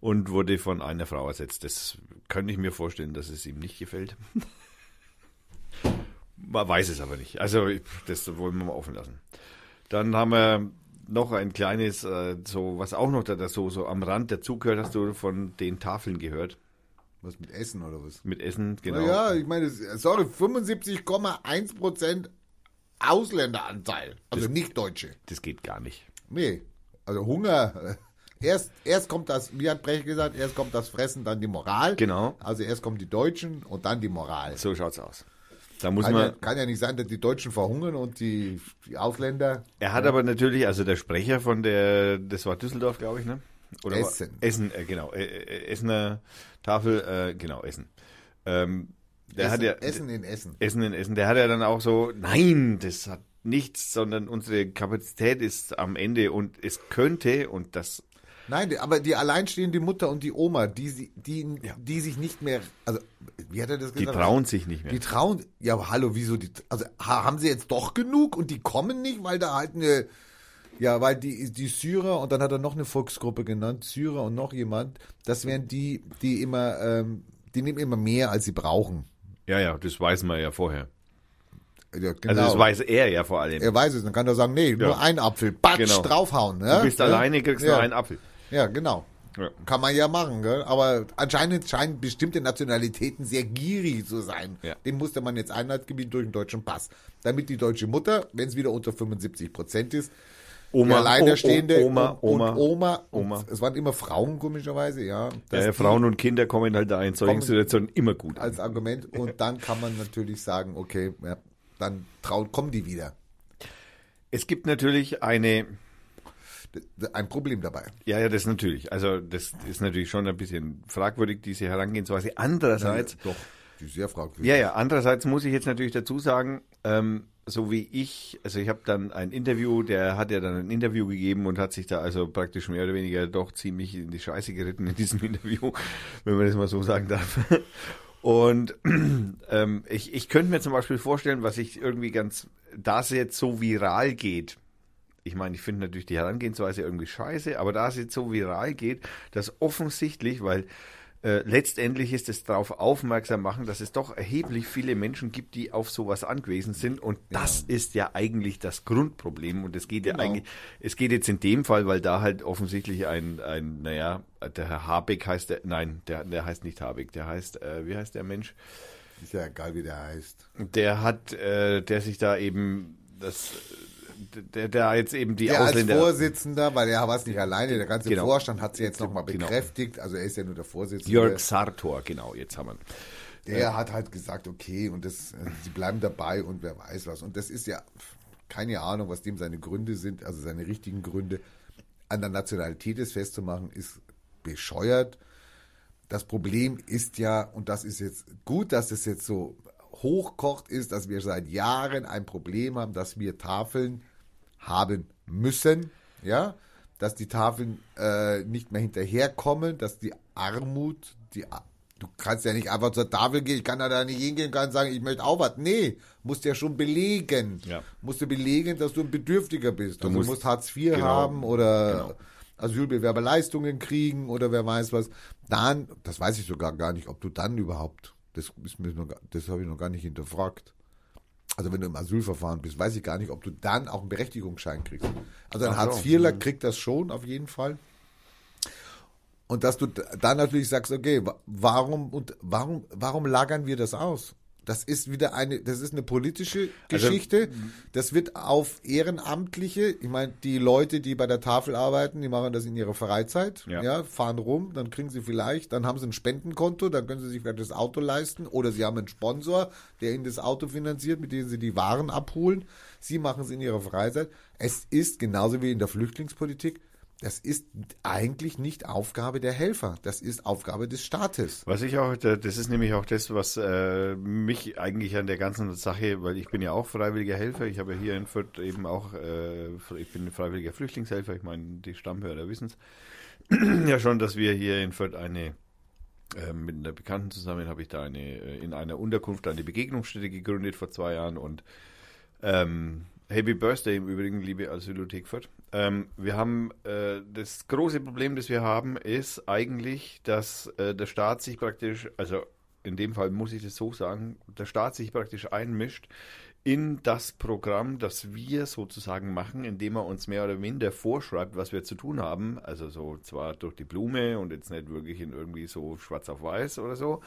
und wurde von einer Frau ersetzt. Das könnte ich mir vorstellen, dass es ihm nicht gefällt. (laughs) Man weiß es aber nicht. Also, das wollen wir mal offen lassen. Dann haben wir noch ein kleines, äh, so, was auch noch da so, so am Rand dazugehört, hast du von den Tafeln gehört. Was mit Essen oder was? Mit Essen, genau. Naja, ich meine, das- sorry, 75,1% Ausländeranteil. Also nicht Deutsche. Das geht gar nicht. Nee, also Hunger. (laughs) Erst, erst kommt das, wie hat Brecht gesagt, erst kommt das Fressen, dann die Moral. Genau. Also erst kommen die Deutschen und dann die Moral. So schaut's aus. Da muss Kann ja, man. kann ja nicht sein, dass die Deutschen verhungern und die, die Ausländer. Er hat aber natürlich, also der Sprecher von der, das war Düsseldorf, glaube ich, ne? Oder Essen. Essen, äh, genau. Äh, äh, Essener Tafel, äh, genau, Essen. Ähm, der Essen, hat ja, Essen in Essen. Essen in Essen, der hat ja dann auch so, nein, das hat nichts, sondern unsere Kapazität ist am Ende und es könnte, und das, Nein, die- aber die alleinstehende Mutter und die Oma, die, die, die sich nicht mehr, also, wie hat er das die gesagt? trauen sich nicht mehr. Die trauen, ja, aber hallo, wieso die, also ha- haben sie jetzt doch genug und die kommen nicht, weil da halt eine, ja, weil die, die Syrer und dann hat er noch eine Volksgruppe genannt, Syrer und noch jemand, das wären die, die immer, ähm, die nehmen immer mehr, als sie brauchen. Ja, ja, das weiß man ja vorher. Ja, genau. Also das weiß er ja vor allem. er weiß es, dann kann er sagen, nee, nur ein Apfel, batsch, Genau. draufhauen. Ne? du bist ja? alleine, kriegst ja. nur einen Apfel. Ja, genau. Ja. Kann man ja machen, gell? aber anscheinend scheinen bestimmte Nationalitäten sehr gierig zu sein. Ja. Dem musste man jetzt Einheitsgebiet durch den deutschen Pass. Damit die deutsche Mutter, wenn es wieder unter 75 Prozent ist, Oma, Alleinerstehende O- O- Oma, Oma, und Oma, Oma. Und es waren immer Frauen komischerweise, ja. Ja, Frauen und Kinder kommen halt da in solchen Situationen immer gut. an. als Argument und dann kann man natürlich sagen, okay, ja, dann trauen, kommen die wieder. Es gibt natürlich eine, Ein Problem dabei. ja, ja, das natürlich. Also das ist natürlich schon ein bisschen fragwürdig, diese Herangehensweise. Andererseits, Doch, die ist sehr fragwürdig. ja, ja, andererseits muss ich jetzt natürlich dazu sagen, ähm, so wie ich, also ich habe dann ein Interview, der hat ja dann ein Interview gegeben und hat sich da also praktisch mehr oder weniger doch ziemlich in die Scheiße geritten in diesem (laughs) Interview, wenn man das mal so sagen darf. Und (clears throat) ähm, ich, ich könnte mir zum Beispiel vorstellen, was ich irgendwie ganz, da es jetzt so viral geht, ich meine, ich finde natürlich die Herangehensweise irgendwie scheiße, aber da es jetzt so viral geht, dass offensichtlich, weil äh, letztendlich ist es darauf aufmerksam machen, dass es doch erheblich viele Menschen gibt, die auf sowas angewiesen sind. Und das ja. ist ja eigentlich das Grundproblem. Und es geht genau. ja eigentlich, es geht jetzt in dem Fall, weil da halt offensichtlich ein, ein naja, der Herr Habeck heißt der, nein, der, der heißt nicht Habeck, der heißt, äh, wie heißt der Mensch? Ist ja egal, wie der heißt. Der hat, äh, der sich da eben das der, der jetzt eben die der Ausländer. Als Vorsitzender, weil er war es nicht alleine, der ganze genau. Vorstand hat sie jetzt nochmal genau. bekräftigt, also er ist ja nur der Vorsitzende. Jörg Sartor, genau, jetzt haben wir Der ja. hat halt gesagt, okay, und das, äh, sie bleiben dabei und wer weiß was. Und das ist ja keine Ahnung, was dem seine Gründe sind, also seine richtigen Gründe. An der Nationalität es festzumachen, ist bescheuert. Das Problem ist ja, und das ist jetzt gut, dass es jetzt so hochkocht, ist, dass wir seit Jahren ein Problem haben, dass wir Tafeln haben müssen, ja, dass die Tafeln äh, nicht mehr hinterherkommen, dass die Armut, die du kannst ja nicht einfach zur Tafel gehen, ich kann da nicht hingehen und sagen, ich möchte auch was. Nee, musst ja schon belegen. Ja. Musst du belegen, dass du ein Bedürftiger bist. Du also musst, musst Hartz IV genau, haben oder genau. Asylbewerberleistungen kriegen oder wer weiß was. Dann, das weiß ich sogar gar nicht, ob du dann überhaupt, das, das habe ich noch gar nicht hinterfragt also wenn du im Asylverfahren bist, weiß ich gar nicht, ob du dann auch einen Berechtigungsschein kriegst. Also ein Hartz-IVler so. kriegt das schon auf jeden Fall. Und dass du dann natürlich sagst, okay, warum und warum, warum lagern wir das aus? Das ist wieder eine, das ist eine politische also, Geschichte. Also, das wird auf Ehrenamtliche, ich meine, die Leute, die bei der Tafel arbeiten, die machen das in ihrer Freizeit, ja. ja. fahren rum, dann kriegen sie vielleicht, dann haben sie ein Spendenkonto, dann können sie sich vielleicht das Auto leisten oder sie haben einen Sponsor, der ihnen das Auto finanziert, mit dem sie die Waren abholen. Sie machen es in ihrer Freizeit. Es ist genauso wie in der Flüchtlingspolitik das ist eigentlich nicht Aufgabe der Helfer, das ist Aufgabe des Staates. Was ich auch, das ist nämlich auch das, was äh, mich eigentlich an der ganzen Sache, weil ich bin ja auch freiwilliger Helfer, ich habe ja hier in Fürth eben auch, äh, ich bin freiwilliger Flüchtlingshelfer, ich meine, die Stammhörer wissen es (clears throat) ja schon, dass wir hier in Fürth eine äh, mit einer Bekannten zusammen habe ich da eine äh, in einer Unterkunft eine Begegnungsstätte gegründet vor zwei Jahren. Und ähm, Happy Birthday im Übrigen, liebe Asylothek Fürth. Ähm, wir haben äh, das große Problem, das wir haben, ist eigentlich, dass äh, der Staat sich praktisch, also in dem Fall muss ich das so sagen, der Staat sich praktisch einmischt in das Programm, das wir sozusagen machen, indem er uns mehr oder minder vorschreibt, was wir zu tun haben. Also so zwar durch die Blume und jetzt nicht wirklich in irgendwie so schwarz auf weiß oder so,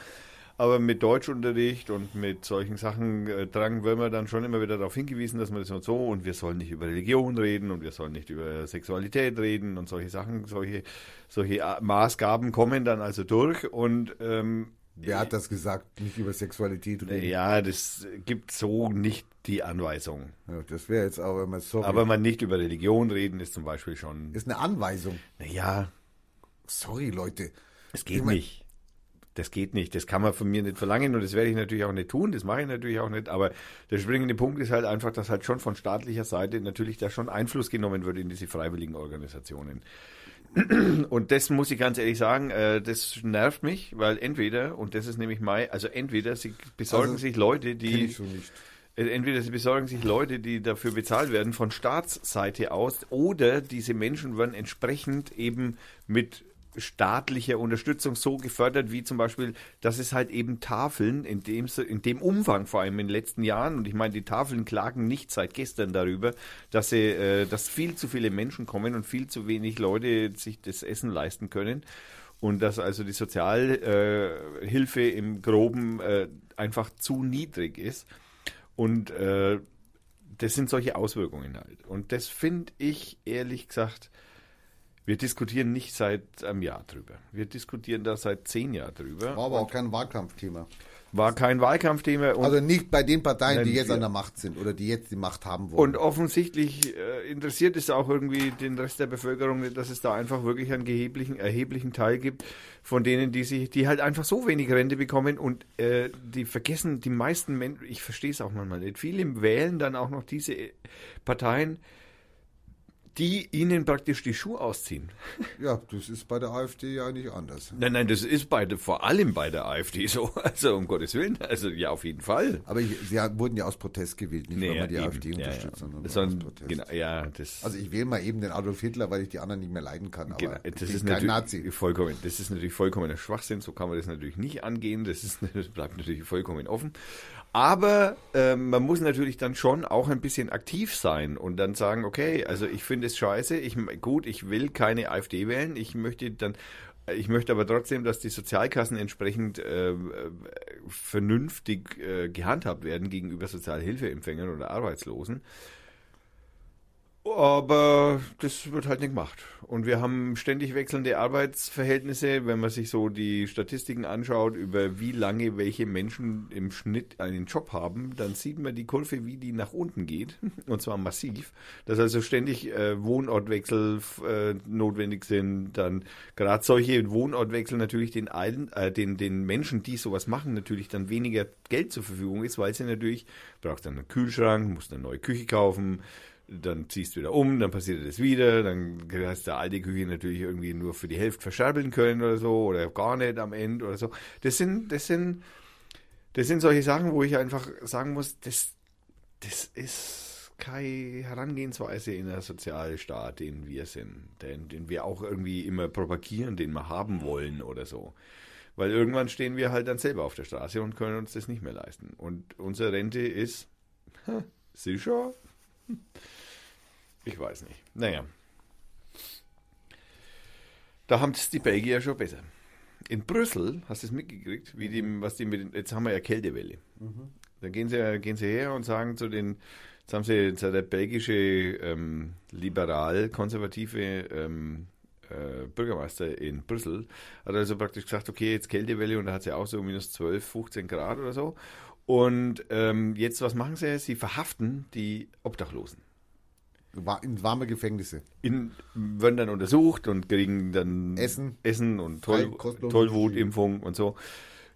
aber mit Deutschunterricht und mit solchen Sachen äh, dran werden wir dann schon immer wieder darauf hingewiesen, dass man das und so und wir sollen nicht über Religion reden und wir sollen nicht über Sexualität reden und solche Sachen, solche, solche äh, Maßgaben kommen dann also durch und ähm, Wer hat das gesagt, nicht über Sexualität reden? Ja, das gibt so nicht die Anweisung. Ja, das wäre jetzt auch immer so. Aber man nicht über Religion reden, ist zum Beispiel schon. Ist eine Anweisung. Naja. Sorry, Leute. Es geht ich mein, nicht das geht nicht. Das kann man von mir nicht verlangen und das werde ich natürlich auch nicht tun. Das mache ich natürlich auch nicht. Aber der springende Punkt ist halt einfach, dass halt schon von staatlicher Seite natürlich da schon Einfluss genommen wird in diese freiwilligen Organisationen. Und das muss ich ganz ehrlich sagen, äh, das nervt mich, weil entweder, und das ist nämlich mein, also entweder sie besorgen also, sich Leute, die. Äh, entweder sie besorgen sich Leute, die dafür bezahlt werden von Staatsseite aus, oder diese Menschen werden entsprechend eben mit staatliche Unterstützung so gefördert, wie zum Beispiel, dass es halt eben Tafeln in dem, in dem Umfang, vor allem in den letzten Jahren, und ich meine, die Tafeln klagen nicht seit gestern darüber, dass sie, äh, dass viel zu viele Menschen kommen und viel zu wenig Leute sich das Essen leisten können. Und dass also die Sozialhilfe äh, im Groben äh, einfach zu niedrig ist. Und äh, das sind solche Auswirkungen halt. Und das finde ich ehrlich gesagt Wir diskutieren nicht seit einem Jahr drüber. Wir diskutieren da seit zehn Jahren drüber. War aber auch kein Wahlkampfthema. War kein Wahlkampfthema. Also nicht bei den Parteien, die jetzt an der Macht sind oder die jetzt die Macht haben wollen. und offensichtlich äh, interessiert es auch irgendwie den Rest der Bevölkerung, dass es da einfach wirklich einen erheblichen, erheblichen Teil gibt von denen, die sich, die halt einfach so wenig Rente bekommen und äh, die vergessen, die meisten Menschen, ich verstehe es auch manchmal nicht, viele wählen dann auch noch diese Parteien, die ihnen praktisch die Schuhe ausziehen. (laughs) ja, das ist bei der AfD ja nicht anders. Nein, nein, das ist bei der, vor allem bei der AfD (laughs) so. Also um Gottes Willen, also ja, auf jeden Fall. Aber ich, sie wurden ja aus Protest gewählt, nicht weil Naja, man die eben. AfD Ja, unterstützt, ja. sondern aus Sondern, Protest. genau, ja, das, Also ich wähle mal eben den Adolf Hitler, weil ich die anderen nicht mehr leiden kann. Aber genau, das ist kein natürlich Nazi. vollkommen, das ist natürlich vollkommener Schwachsinn. So kann man das natürlich nicht angehen. Das ist, (laughs) das bleibt natürlich vollkommen offen. Aber ähm, man muss natürlich dann schon auch ein bisschen aktiv sein und dann sagen, okay, also ich finde es scheiße. Ich gut, ich will keine AfD wählen. Ich möchte dann ich möchte aber trotzdem, dass die Sozialkassen entsprechend äh, äh, vernünftig äh, gehandhabt werden gegenüber Sozialhilfeempfängern oder Arbeitslosen. Aber das wird halt nicht gemacht. Und wir haben ständig wechselnde Arbeitsverhältnisse, wenn man sich so die Statistiken anschaut, über wie lange welche Menschen im Schnitt einen Job haben, dann sieht man die Kurve, wie die nach unten geht. (laughs) Und zwar massiv. Dass also ständig äh, Wohnortwechsel äh, notwendig sind. Dann gerade solche Wohnortwechsel natürlich den, äh, den, den Menschen, die sowas machen, natürlich dann weniger Geld zur Verfügung ist, weil sie natürlich, brauchst dann einen Kühlschrank, musst eine neue Küche kaufen, dann ziehst du wieder um, dann passiert das wieder, dann hast du alte Küche natürlich irgendwie nur für die Hälfte verscherbeln können oder so, oder gar nicht am Ende oder so. Das sind, das sind, das sind solche Sachen, wo ich einfach sagen muss, das, das ist keine Herangehensweise in der Sozialstaat, den wir sind, den, den wir auch irgendwie immer propagieren, den wir haben wollen oder so. Weil irgendwann stehen wir halt dann selber auf der Straße und können uns das nicht mehr leisten. Und unsere Rente ist ha, (laughs) sicher. Ich weiß nicht. Naja. Da haben es die Belgier schon besser. In Brüssel, hast du es mitgekriegt, wie die, was die mit jetzt haben wir ja Kältewelle. Da gehen sie, gehen sie her und sagen zu den, jetzt haben sie jetzt hat der belgische ähm, liberal-konservative ähm, äh, Bürgermeister in Brüssel, hat also praktisch gesagt, okay, jetzt Kältewelle und da hat sie auch so minus 12, 15 Grad oder so. Und ähm, jetzt, was machen sie? Sie verhaften die Obdachlosen. In warme Gefängnisse. In, werden dann untersucht und kriegen dann Essen. Essen und Toll, Tollwutimpfung und so.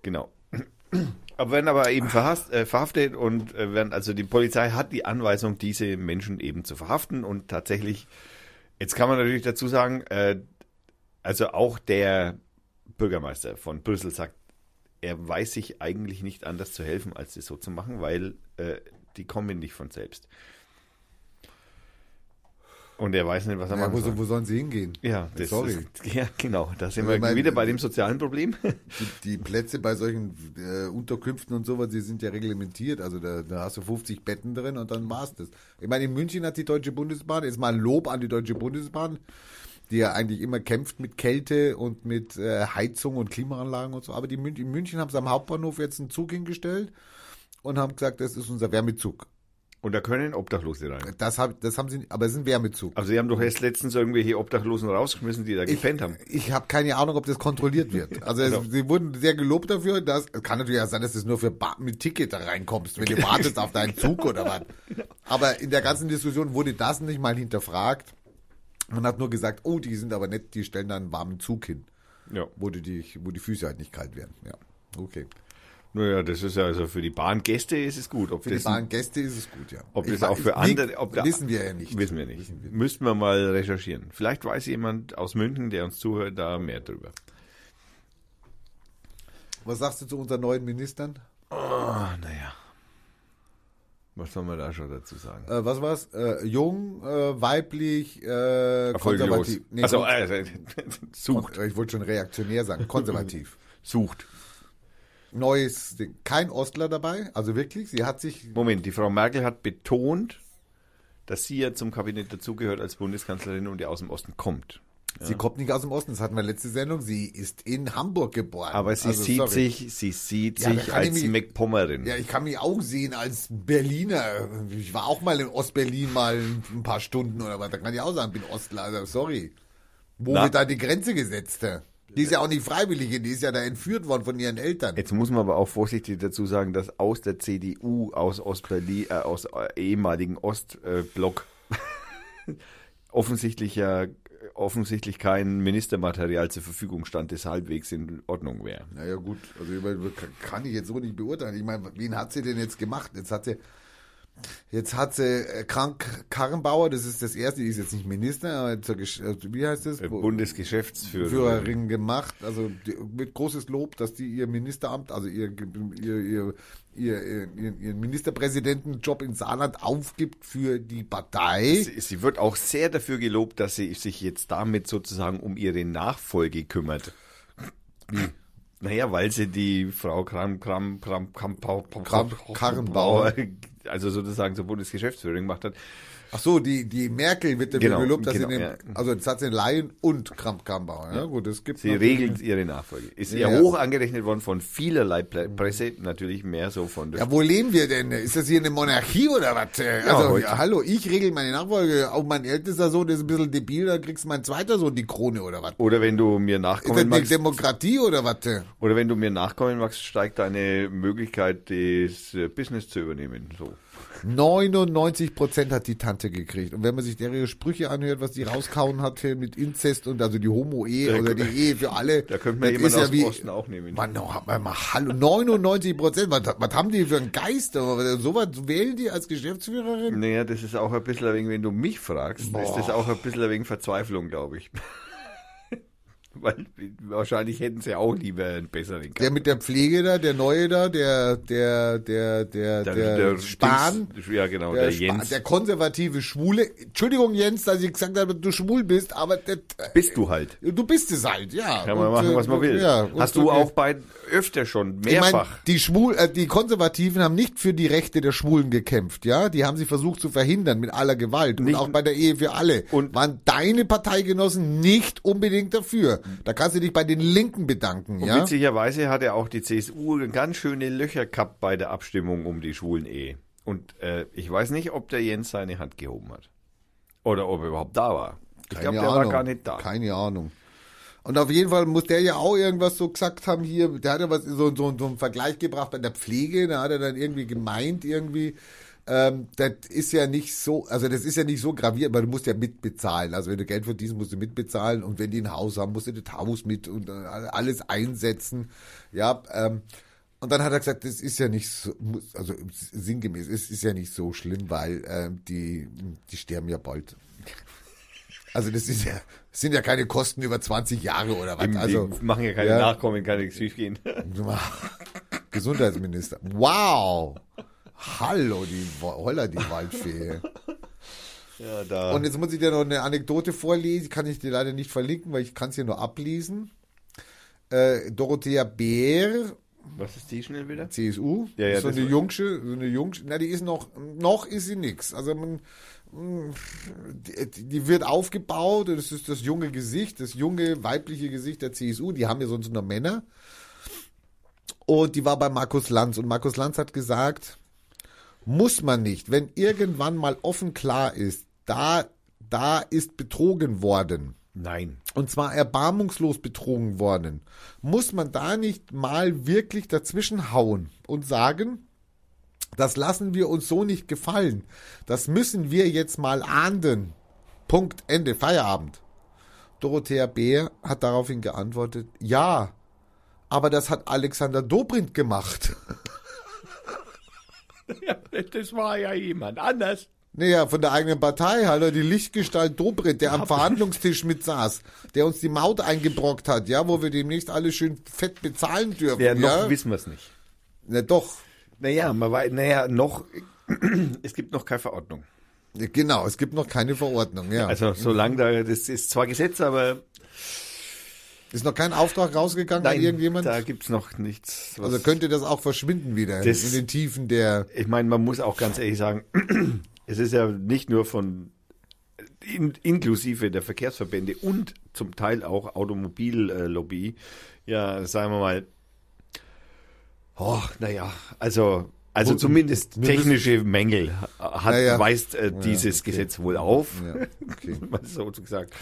Genau. (clears throat) Aber werden aber eben verhasst, äh, verhaftet und äh, werden, also die Polizei hat die Anweisung, diese Menschen eben zu verhaften und tatsächlich, jetzt kann man natürlich dazu sagen, äh, also auch der Bürgermeister von Brüssel sagt, er weiß sich eigentlich nicht anders zu helfen, als das so zu machen, weil äh, die kommen nicht von selbst. Und er weiß nicht, was er Ja, machen wo, soll. so- wo sollen sie hingehen? Ja, das Sorry. Ist, (laughs) ja, genau. Da sind Also wir mein, wieder bei dem sozialen Problem. (laughs) Die, die Plätze bei solchen äh, Unterkünften und sowas, die sind ja reglementiert. Also da, da hast du 50 Betten drin und dann war's das. Ich meine, in München hat die Deutsche Bundesbahn, jetzt mal ein Lob an die Deutsche Bundesbahn, die ja eigentlich immer kämpft mit Kälte und mit äh, Heizung und Klimaanlagen und so. Aber die Mün in München haben sie am Hauptbahnhof jetzt einen Zug hingestellt und haben gesagt, das ist unser Wärmezug. Und da können Obdachlose rein. Das, hab, das haben sie, aber es ist ein Wärmezug. Also sie haben doch erst letztens irgendwelche Obdachlosen rausgeschmissen, die da gepennt haben. Ich habe keine Ahnung, ob das kontrolliert wird. (laughs) Also es, Genau. sie wurden sehr gelobt dafür. Das es kann natürlich auch sein, dass du nur für Bar mit Ticket da reinkommst, wenn du (laughs) wartest auf deinen Zug oder was. (laughs) Aber in der ganzen Diskussion wurde das nicht mal hinterfragt. Man hat nur gesagt, oh, die sind aber nett, die stellen da einen warmen Zug hin, Ja. wo, die, wo die Füße halt nicht kalt werden. Ja, okay. Naja, das ist ja also für die Bahngäste ist es gut. Ob Für das, die Bahngäste ist es gut, ja. ob Ich das auch für andere, ob da, wissen wir ja nicht. Wissen wir nicht. Wissen wir. Müssten wir mal recherchieren. Vielleicht weiß jemand aus München, der uns zuhört, da mehr drüber. Was sagst du zu unseren neuen Ministern? Oh, naja. Was soll man da schon dazu sagen? Äh, was war's? Äh, jung, äh, weiblich, äh, konservativ. Nee, also, äh, (laughs) sucht, Ich wollte schon reaktionär sagen, konservativ. (laughs) sucht. Neues Ding. Kein Ostler dabei, also wirklich, sie hat sich. Moment, die Frau Merkel hat betont, dass sie ja zum Kabinett dazugehört als Bundeskanzlerin und die aus dem Osten kommt. Sie kommt nicht aus dem Osten, das hatten wir letzte Sendung. Sie ist in Hamburg geboren. Aber sie Also, sieht sorry. sich, sie sieht Ja, sich als mich- McPommerin. Ja, ich kann mich auch sehen als Berliner. Ich war auch mal in Ostberlin mal ein paar Stunden oder was. Da kann ich auch sagen, bin Ostler. Also, sorry. Wo Na. wird da die Grenze gesetzt? Die ist ja auch nicht freiwillig, die ist ja da entführt worden von ihren Eltern. Jetzt muss man aber auch vorsichtig dazu sagen, dass aus der CDU, aus Ostberlin, äh, aus äh, ehemaligen Ostblock (laughs) offensichtlich ja offensichtlich kein Ministermaterial zur Verfügung stand, das halbwegs in Ordnung wäre. Naja gut, also kann ich jetzt so nicht beurteilen. Ich meine, wen hat sie denn jetzt gemacht? Jetzt hat sie, jetzt hat sie äh, Krank Karrenbauer, das ist das erste, die ist jetzt nicht Minister, aber zur, Gesch- äh, wie heißt das? Äh, Bundesgeschäftsführerin. Führerin gemacht, also die, mit großes Lob, dass die ihr Ministeramt, also ihr, ihr, ihr, ihr, ihr, ihren Ministerpräsidentenjob in Saarland aufgibt für die Partei. Sie, sie wird auch sehr dafür gelobt, dass sie sich jetzt damit sozusagen um ihre Nachfolge kümmert. Wie? Naja, weil sie die Frau Kram, Kram, Kram, Kram, Kram- Karrenbauer. Also sozusagen zur Bundesgeschäftsführerin gemacht hat. Ach so, die, die Merkel wird dafür Genau, gelobt, dass genau, sie den, ja. also das hat sie in Laien und Kramp Karrenbauer. Ja, gut, das gibt Sie regelt ihre Nachfolge. Ist Ja. hoch angerechnet worden von vielerlei Presse, natürlich mehr so von der Ja, wo leben wir denn? Ist das hier eine Monarchie oder was? Also, heute. ja, hallo, ich regel meine Nachfolge. Auch mein ältester Sohn ist ein bisschen debil, dann kriegst mein zweiter Sohn die Krone oder was? Oder wenn du mir Ist das nachkommen eine magst, Demokratie oder was? oder wenn du mir nachkommen magst, steigt deine Möglichkeit, das äh, Business zu übernehmen. So. 99 Prozent hat die Tante gekriegt. Und wenn man sich ihre Sprüche anhört, was die rauskauen hat hier mit Inzest und also die Homo-Ehe oder die Ehe für alle. Da könnte man jemanden ja aus wie, Osten auch nehmen. Mann, no, mal, mal, hallo, 99 Prozent. Was, was haben die für einen Geist? So was wählen die als Geschäftsführerin? Naja, das ist auch ein bisschen wenig, wenn du mich fragst, ist das auch ein bisschen wenig Verzweiflung, glaube ich. Weil wahrscheinlich hätten sie auch lieber einen besseren Der gehabt. mit der Pflege da, der Neue da, der, der, der, der, der, Spahn. Dings- Ja, genau, Der, der, Jens. der konservative Schwule. Entschuldigung, Jens, dass ich gesagt habe, du schwul bist, aber das, Bist du halt. du bist es halt, ja. Kann man Und, machen, äh, was man will. Ja, und Hast du auch bei öfter schon, Ich meine, mehrfach. die Schwul, äh, die Konservativen haben nicht für die Rechte der Schwulen gekämpft, ja? Die haben sie versucht zu verhindern mit aller Gewalt und Nicht- auch bei der Ehe für alle. Und- waren deine Parteigenossen nicht unbedingt dafür. Da kannst du dich bei den Linken bedanken, Und ja? witzigerweise hat ja auch die CSU ganz schöne Löcher gehabt bei der Abstimmung um die schwulen Ehe. Und äh, ich weiß nicht, ob der Jens seine Hand gehoben hat. Oder ob er überhaupt da war. Ich glaube, der war gar nicht da. Keine Ahnung. Und auf jeden Fall muss der ja auch irgendwas so gesagt haben hier. Der hat ja was, so, so, so einen Vergleich gebracht bei der Pflege. Da hat er dann irgendwie gemeint, irgendwie, ähm, das ist ja nicht so, also das ist ja nicht so gravierend, aber du musst ja mitbezahlen. Also wenn du Geld verdienst, musst du mitbezahlen. Und wenn die ein Haus haben, musst du das Haus mit und äh, alles einsetzen. Ja, ähm, und dann hat er gesagt, das ist ja nicht so, also sinngemäß, es ist ja nicht so schlimm, weil ähm, die, die sterben ja bald. Also das ist ja, das sind ja keine Kosten über 20 Jahre oder was. Eben, Also die machen ja keine ja. Nachkommen, kann nichts schief gehen. (laughs) Gesundheitsminister. Wow. Hallo, die Holla, die Waldfee. (laughs) Ja, da. Und jetzt muss ich dir noch eine Anekdote vorlesen, kann ich dir leider nicht verlinken, weil ich kann es hier nur ablesen. Äh, Dorothea Bär, was ist die schnell wieder? CSU, Ja, ja, so eine Jungsche, so eine Jungsche, na, die ist noch, noch ist sie nix. Also man, die, die wird aufgebaut und es ist das junge Gesicht, das junge weibliche Gesicht der CSU, die haben ja sonst nur Männer. Und die war bei Markus Lanz und Markus Lanz hat gesagt, muss man nicht, wenn irgendwann mal offen klar ist, da, da ist betrogen worden, Nein. und zwar erbarmungslos betrogen worden, muss man da nicht mal wirklich dazwischen hauen und sagen, das lassen wir uns so nicht gefallen. Das müssen wir jetzt mal ahnden. Punkt, Ende, Feierabend. Dorothea Bär hat daraufhin geantwortet, ja, aber das hat Alexander Dobrindt gemacht. (laughs) Ja, das war ja jemand anders. Naja, von der eigenen Partei, hallo, die Lichtgestalt Dobrindt, der am Verhandlungstisch mit saß, der uns die Maut eingebrockt hat, ja, wo wir demnächst alle schön fett bezahlen dürfen, Ja, noch ja. wissen wir es nicht. Na doch, Naja, man weiß, naja, noch, (clears throat) es gibt noch keine Verordnung. Genau, es gibt noch keine Verordnung, ja. Also solange da, das ist zwar Gesetz, aber ist noch kein Auftrag rausgegangen an nein, irgendjemand? da gibt's noch nichts. Also könnte das auch verschwinden wieder Das- in den Tiefen der. ich meine, man muss auch ganz ehrlich sagen, (clears throat) es ist ja nicht nur von in, inklusive der Verkehrsverbände und zum Teil auch Automobillobby, ja, sagen wir mal, oh, naja, also also zumindest technische Mängel hat, Naja. weist äh, dieses okay. Gesetz wohl auf, Ja, okay. (laughs) so gesagt.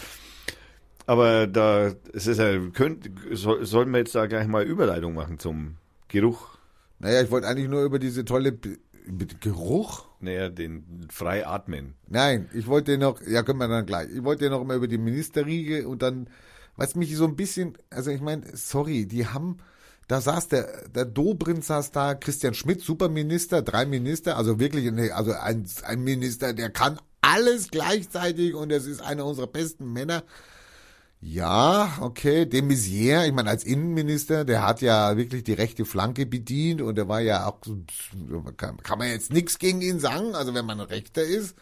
Aber da, es ist ja, könnt, soll, sollen wir jetzt da gleich mal Überleitung machen zum Geruch? Naja, ich wollte eigentlich nur über diese tolle B Geruch. Naja, den frei atmen. Nein, ich wollte noch, ja, können wir dann gleich. Ich wollte noch mal über die Ministerriege und dann, was mich so ein bisschen, also ich meine, sorry, die haben, da saß der, der Dobrindt saß da, Christian Schmidt, Superminister, drei Minister, also wirklich, nee, also ein, ein Minister, der kann alles gleichzeitig und es ist einer unserer besten Männer. Ja, okay, de Maizière, ich meine, als Innenminister, der hat ja wirklich die rechte Flanke bedient und der war ja auch, kann, kann man jetzt nichts gegen ihn sagen, also wenn man Rechter ist.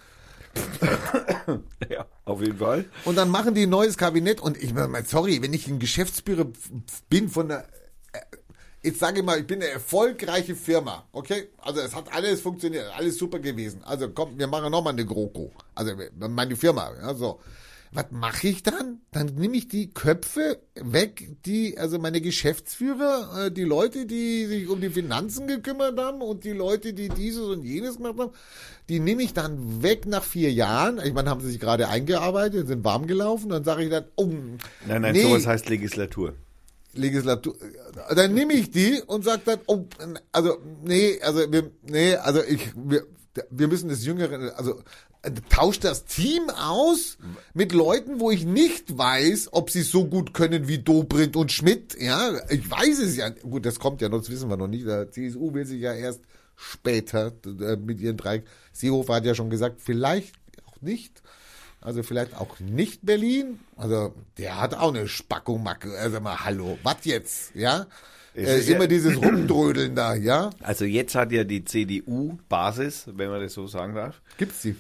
Ja, auf jeden Fall. Und dann machen die ein neues Kabinett und ich meine, sorry, wenn ich ein Geschäftsführer bin von der, jetzt sage ich mal, ich bin eine erfolgreiche Firma, okay? Also es hat alles funktioniert, alles super gewesen. Also komm, wir machen nochmal eine GroKo. Also meine Firma, ja, so. Was mache ich dann? Dann nehme ich die Köpfe weg, die, also meine Geschäftsführer, äh, die Leute, die sich um die Finanzen gekümmert haben und die Leute, die dieses und jenes gemacht haben, die nehme ich dann weg nach vier Jahren. Ich meine, haben sie sich gerade eingearbeitet, sind warm gelaufen, dann sage ich dann, oh, Nein, nein, nee, sowas heißt Legislatur. Legislatur, dann nehme ich die und sage dann, oh, also nee, also wir, nee, also ich, wir, wir müssen das Jüngere, also äh, tauscht das Team aus mit Leuten, wo ich nicht weiß, ob sie so gut können wie Dobrindt und Schmidt. Ja, ich weiß es ja. Gut, das kommt ja, noch, das wissen wir noch nicht. Der CSU will sich ja erst später äh, mit ihren drei. Seehofer hat ja schon gesagt, vielleicht auch nicht. Also vielleicht auch nicht Berlin. Also der hat auch eine Spackung Macke. Also mal, hallo, was jetzt? Ja. Es Äh, ist immer ja- dieses Rumdrödeln da, ja? Also jetzt hat ja die CDU-Basis, wenn man das so sagen darf. Gibt's die?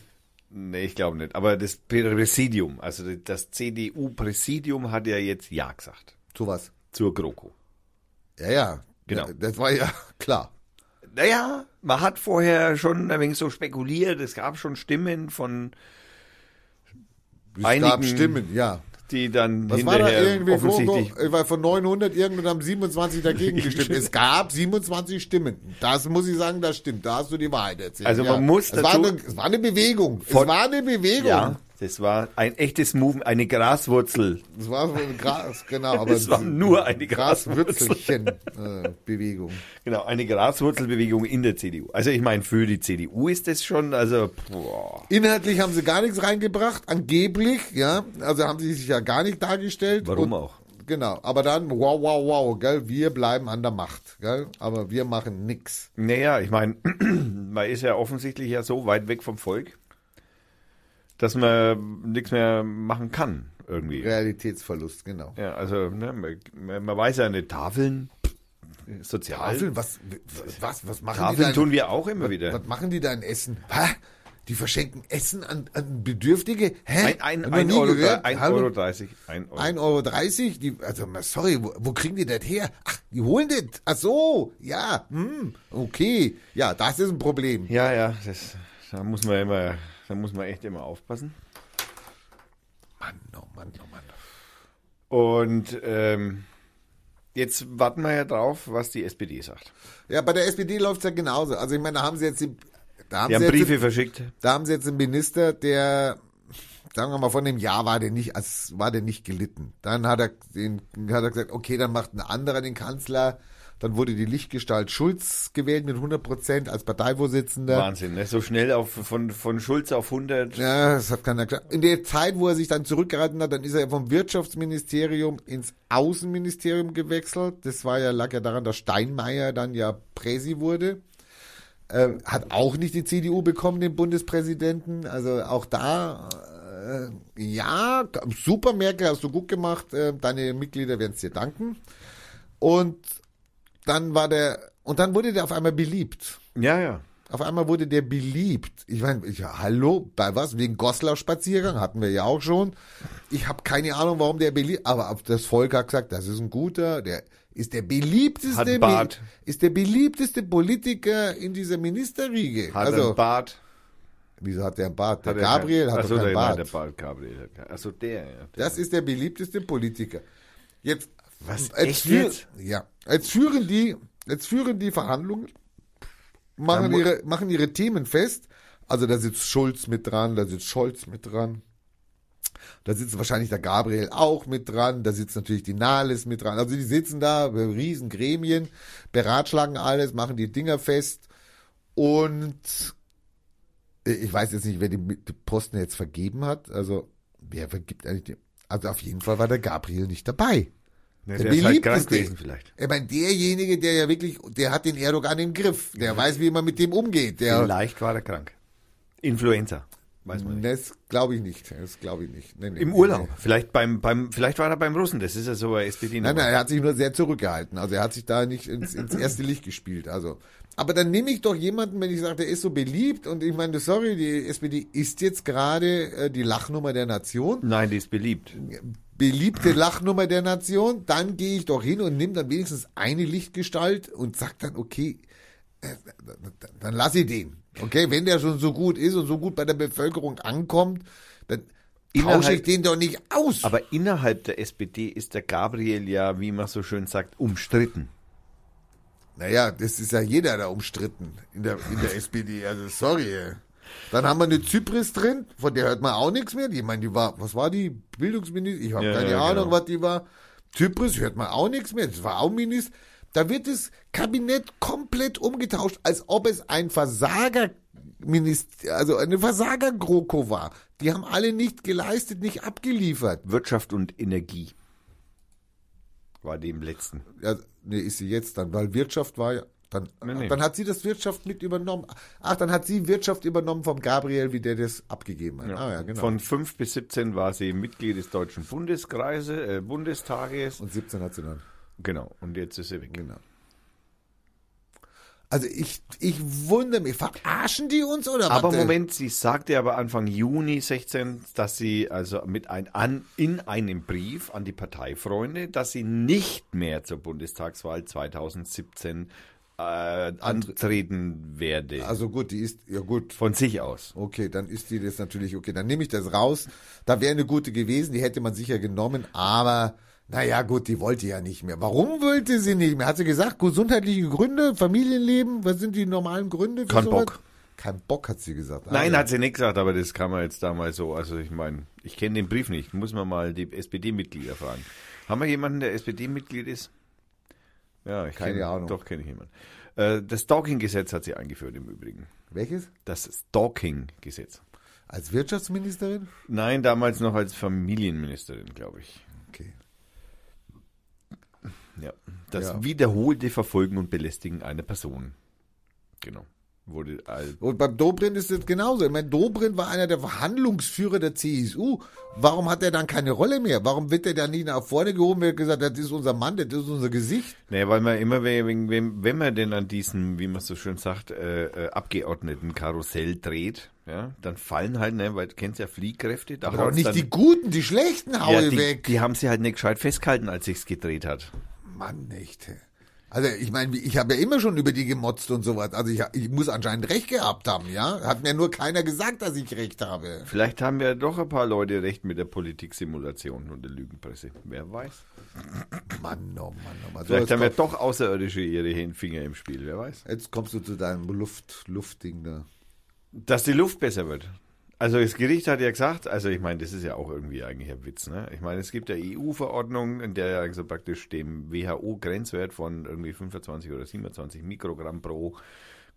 Nee, ich glaube nicht. Aber das Präsidium, also das CDU-Präsidium hat ja jetzt Ja gesagt Sowas. zur GroKo. Ja, ja. Genau. Ja, Das war ja (laughs) klar. Naja, man hat vorher schon ein wenig so spekuliert. Es gab schon Stimmen von, Es Einigen- gab Stimmen, ja. Die dann Was war da hinterher irgendwie offensichtlich vor, weil von 900 irgendwann haben 27 dagegen (laughs) gestimmt. Es gab 27 Stimmen. Das muss ich sagen, das stimmt. Da hast du die Wahrheit erzählt. Also man ja. muss es war, eine, es war eine Bewegung. Von- es war eine Bewegung. Ja, das war ein echtes Movement, eine Graswurzel. Es war so ein Gras, genau. Aber Es war nur eine Graswurzel. Graswürzelchen äh. Genau, eine Graswurzelbewegung in der CDU. Also ich meine, für die CDU ist das schon, also, boah. Inhaltlich haben sie gar nichts reingebracht, angeblich, ja. Also haben sie sich ja gar nicht dargestellt. Warum auch? Genau, aber dann, wow, wow, wow, gell, wir bleiben an der Macht, gell, aber wir machen nix. Naja, ich meine, (clears throat) man ist ja offensichtlich ja so weit weg vom Volk, dass man nichts mehr machen kann, irgendwie. Realitätsverlust, genau. Ja, also, ne, man, man weiß ja nicht, Tafeln, sozial. Tafeln, was, was, was machen die Tafeln tun wir auch immer wieder. Was machen die da in Essen? Hä? Die verschenken Essen an, an Bedürftige? Hä? Ein, ein, ein, Euro, gehört. ein? Euro 30. Ein Euro. 1,30 Euro. Die, also, sorry, wo, wo kriegen die das her? Ach, die holen das. Ach so, ja, hm, okay. Ja, das ist ein Problem. Ja, ja, das, da muss man immer, da muss man echt immer aufpassen. Mann, oh Mann, oh Mann. Und ähm, jetzt warten wir ja drauf, was die SPD sagt. Ja, bei der SPD läuft's ja genauso. Also, ich meine, da haben sie jetzt die, da haben Die haben sie jetzt Briefe verschickt. Da haben sie jetzt einen Minister, der, sagen wir mal, von dem Jahr war der nicht, als war der nicht gelitten. Dann hat er, den, hat er gesagt, okay, dann macht ein anderer den Kanzler. Dann wurde die Lichtgestalt Schulz gewählt mit 100 Prozent als Parteivorsitzender. Wahnsinn, ne? So schnell auf, von, von Schulz auf 100. Ja, das hat keiner gesagt. In der Zeit, wo er sich dann zurückgehalten hat, dann ist er vom Wirtschaftsministerium ins Außenministerium gewechselt. Das war ja, lag ja daran, dass Steinmeier dann ja Präsi wurde. Äh, hat auch nicht die CDU bekommen, den Bundespräsidenten. Also auch da, äh, ja, super, Merkel, hast du gut gemacht. Äh, deine Mitglieder werden es dir danken. Und dann war der, und dann wurde der auf einmal beliebt. Ja, ja. Auf einmal wurde der beliebt. Ich meine, ja, hallo, bei was? Wegen Goslar-Spaziergang hatten wir ja auch schon. Ich habe keine Ahnung, warum der beliebt, aber das Volk hat gesagt, das ist ein guter, der ist der beliebteste, Bart. ist der beliebteste Politiker in dieser Ministerriege. Hat also, einen Bart. wieso hat der einen Bart? Der Hat Gabriel kein- hat Achso, doch keinen der, nein, Bart. der Bart Gabriel. Achso, der, ja. Der. Das ist der beliebteste Politiker. Jetzt, Was, jetzt, echt führ- jetzt? Ja, jetzt führen die, jetzt führen die Verhandlungen, machen ihre, machen ihre Themen fest. Also da sitzt Schulz mit dran, da sitzt Scholz mit dran. Da sitzt wahrscheinlich der Gabriel auch mit dran, da sitzt natürlich die Nahles mit dran. Also die sitzen da, riesen Gremien, beratschlagen alles, machen die Dinger fest und ich weiß jetzt nicht, wer die, die Posten jetzt vergeben hat. Also wer vergibt eigentlich die, also auf jeden Fall war der Gabriel nicht dabei. Ja, Der der ist halt krank gewesen vielleicht. Ich meine, derjenige, der ja wirklich, der hat den Erdogan im Griff. Der weiß, wie man mit dem umgeht. Der, Vielleicht war er krank. Influenza. Weiß man nicht. das glaube ich nicht. Das glaube ich nicht. Nee, nee, Im Urlaub. nee. Vielleicht beim, beim, vielleicht war er beim Russen. Das ist ja so ein SPD. Nein, nein, er hat sich nur sehr zurückgehalten. Also er hat sich da nicht ins, ins erste Licht gespielt. Also, aber dann nehme ich doch jemanden, wenn ich sage, der ist so beliebt und ich meine, sorry, die SPD ist jetzt gerade äh, die Lachnummer der Nation, Nein, die ist beliebt. beliebte Lachnummer der Nation, dann gehe ich doch hin und nehme dann wenigstens eine Lichtgestalt und sag dann, okay, äh, dann- lass ich den. Okay, wenn der schon so gut ist und so gut bei der Bevölkerung ankommt, dann tausche ich den doch nicht aus. Aber innerhalb der SPD ist der Gabriel ja, wie man so schön sagt, umstritten. Naja, das ist ja jeder da umstritten in der, in der (laughs) SPD. Also sorry. Dann haben wir eine Zypris drin, von der hört man auch nichts mehr. Die, ich meine, die war, was war die? Bildungsministerin? Ich habe Ja, keine ja, Ahnung, genau. was die war. Zypris hört man auch nichts mehr. Das war auch Minister. Da wird das Kabinett komplett umgetauscht, als ob es ein Versager Minister, also eine Versager-GroKo war. Die haben alle nicht geleistet, nicht abgeliefert. Wirtschaft und Energie war dem letzten. Ja, nee, ist sie jetzt dann, weil Wirtschaft war ja. Dann, Nee, nee. dann hat sie das Wirtschaft mit übernommen. Ach, dann hat sie Wirtschaft übernommen vom Gabriel, wie der das abgegeben hat. Ah ja, genau. Von 5 bis 17 war sie Mitglied des Deutschen Bundeskreise, äh, Bundestages. Und 17 hat sie dann. Genau, und jetzt ist sie weg. Genau. Also ich, ich wundere mich, verarschen die uns oder Aber was? Moment, sie sagte aber Anfang Juni 16, dass sie also mit ein, an, in einem Brief an die Parteifreunde, dass sie nicht mehr zur Bundestagswahl 2017 äh, antreten werde. Also gut, die ist, ja gut. Von sich aus. Okay, dann ist die das natürlich, okay, dann nehme ich das raus. Da wäre eine gute gewesen, die hätte man sicher genommen, aber naja, gut, die wollte ja nicht mehr. Warum wollte sie nicht mehr? Hat sie gesagt, gesundheitliche Gründe, Familienleben, was sind die normalen Gründe? Für Kein sowas? Bock. Kein Bock, hat sie gesagt. Ah, Nein, ja. hat sie nicht gesagt, aber das kann man jetzt da mal so. Also ich meine, ich kenne den Brief nicht. Muss man mal die SPD-Mitglieder fragen. Haben wir jemanden, der SPD-Mitglied ist? Ja, ich Keine kenn, Ahnung. Doch, kenne ich jemanden. Äh, das Stalking-Gesetz hat sie eingeführt im Übrigen. Welches? Das Stalking-Gesetz. Als Wirtschaftsministerin? Nein, damals noch als Familienministerin, glaube ich. Okay. Ja. Das Ja. wiederholte Verfolgen und Belästigen einer Person. Genau. Wurde Und beim Dobrindt ist es genauso. Ich meine, Dobrindt war einer der Verhandlungsführer der CSU. Warum hat er dann keine Rolle mehr? Warum wird er dann nicht nach vorne gehoben und gesagt, das ist unser Mann, das ist unser Gesicht? Nee, weil man immer, wem- wenn man denn an diesem, wie man so schön sagt, äh, äh, Abgeordnetenkarussell dreht, ja, dann fallen halt, ne, weil du kennst ja Fliehkräfte. Da Aber haut's nicht dann, die Guten, die Schlechten haue ja, die, weg. die haben sie halt nicht gescheit festgehalten, als sich's gedreht hat. Mann, nicht. Also ich meine, ich habe ja immer schon über die gemotzt und sowas. Also ich, ich muss anscheinend recht gehabt haben, ja? Hat mir nur keiner gesagt, dass ich recht habe. Vielleicht haben ja doch ein paar Leute recht mit der Politiksimulation und der Lügenpresse. Wer weiß. Mann, oh Mann, oh Mann. So, Vielleicht haben ja doch Außerirdische ihre Finger im Spiel, wer weiß. jetzt kommst du zu deinem Luft, Luftding da. Dass die Luft besser wird. Also das Gericht hat ja gesagt, also ich meine, das ist ja auch irgendwie eigentlich ein Witz, ne? Ich meine, es gibt ja EU-Verordnungen, in der ja also praktisch dem WHO-Grenzwert von irgendwie 25 oder 27 Mikrogramm pro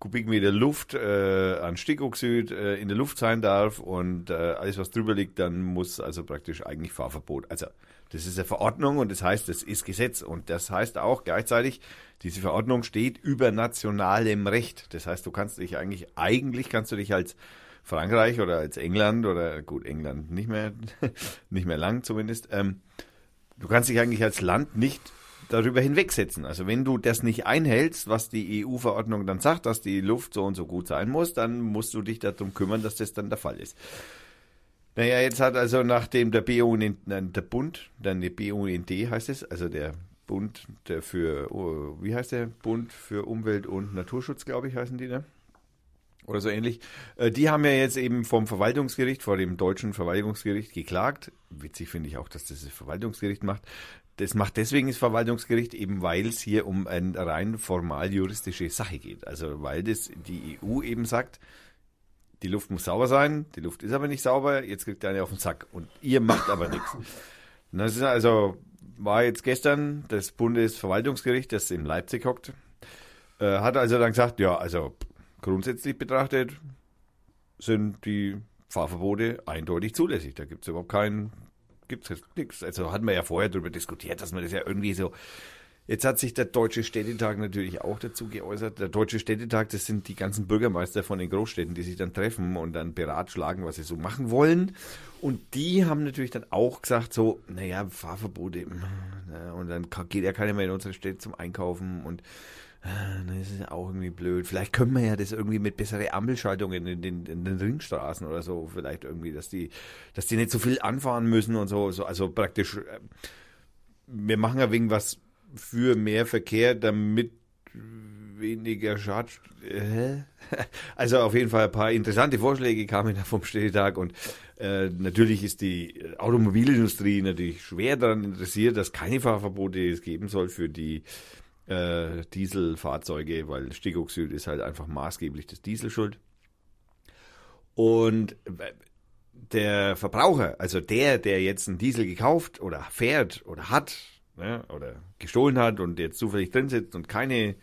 Kubikmeter Luft äh, an Stickoxid äh, in der Luft sein darf und äh, alles, was drüber liegt, dann muss also praktisch eigentlich Fahrverbot. Also das ist eine Verordnung und das heißt, das ist Gesetz und das heißt auch gleichzeitig, diese Verordnung steht über nationalem Recht. Das heißt, du kannst dich eigentlich, eigentlich kannst du dich als Frankreich oder als England oder gut, England nicht mehr, (laughs) nicht mehr lang zumindest, ähm, du kannst dich eigentlich als Land nicht darüber hinwegsetzen. Also wenn du das nicht einhältst, was die EU-Verordnung dann sagt, dass die Luft so und so gut sein muss, dann musst du dich darum kümmern, dass das dann der Fall ist. Naja, jetzt hat also nachdem der BUND, nein, der Bund, dann die BUND heißt es, also der Bund der für, oh, wie heißt der? Bund für Umwelt und Naturschutz, glaube ich, heißen die, ne? Oder so ähnlich. Äh, Die haben ja jetzt eben vom Verwaltungsgericht, vor dem deutschen Verwaltungsgericht geklagt. Witzig finde ich auch, dass das das Verwaltungsgericht macht. Das macht deswegen das Verwaltungsgericht eben, weil es hier um eine rein formal juristische Sache geht. Also weil das die EU eben sagt, die Luft muss sauber sein, die Luft ist aber nicht sauber, jetzt kriegt der eine auf den Sack und ihr macht aber nichts. Das ist also, war jetzt gestern das Bundesverwaltungsgericht, das in Leipzig hockt, äh, hat also dann gesagt, ja, also grundsätzlich betrachtet sind die Fahrverbote eindeutig zulässig. Da gibt es überhaupt keinen, gibt es nichts. Also hatten wir ja vorher darüber diskutiert, dass man das ja irgendwie so Jetzt hat sich der Deutsche Städtetag natürlich auch dazu geäußert. Der Deutsche Städtetag, das sind die ganzen Bürgermeister von den Großstädten, die sich dann treffen und dann beratschlagen, was sie so machen wollen. Und die haben natürlich dann auch gesagt, so, naja, Fahrverbote. Und dann geht ja keiner mehr in unsere Städte zum Einkaufen und das ist ja auch irgendwie blöd. Vielleicht können wir ja das irgendwie mit besseren Ampelschaltungen in den, in den Ringstraßen oder so, vielleicht irgendwie, dass die, dass die nicht so viel anfahren müssen und so. so also praktisch, äh, wir machen ja wegen was für mehr Verkehr, damit weniger Schad. (laughs) Also auf jeden Fall ein paar interessante Vorschläge kamen da vom Städtetag und äh, natürlich ist die Automobilindustrie natürlich schwer daran interessiert, dass keine Fahrverbote es geben soll für die äh, Dieselfahrzeuge, weil Stickoxid ist halt einfach maßgeblich das Diesel schuld. Und äh, der Verbraucher, also der, der jetzt einen Diesel gekauft oder fährt oder hat, ne, oder gestohlen hat und jetzt zufällig drin sitzt und keine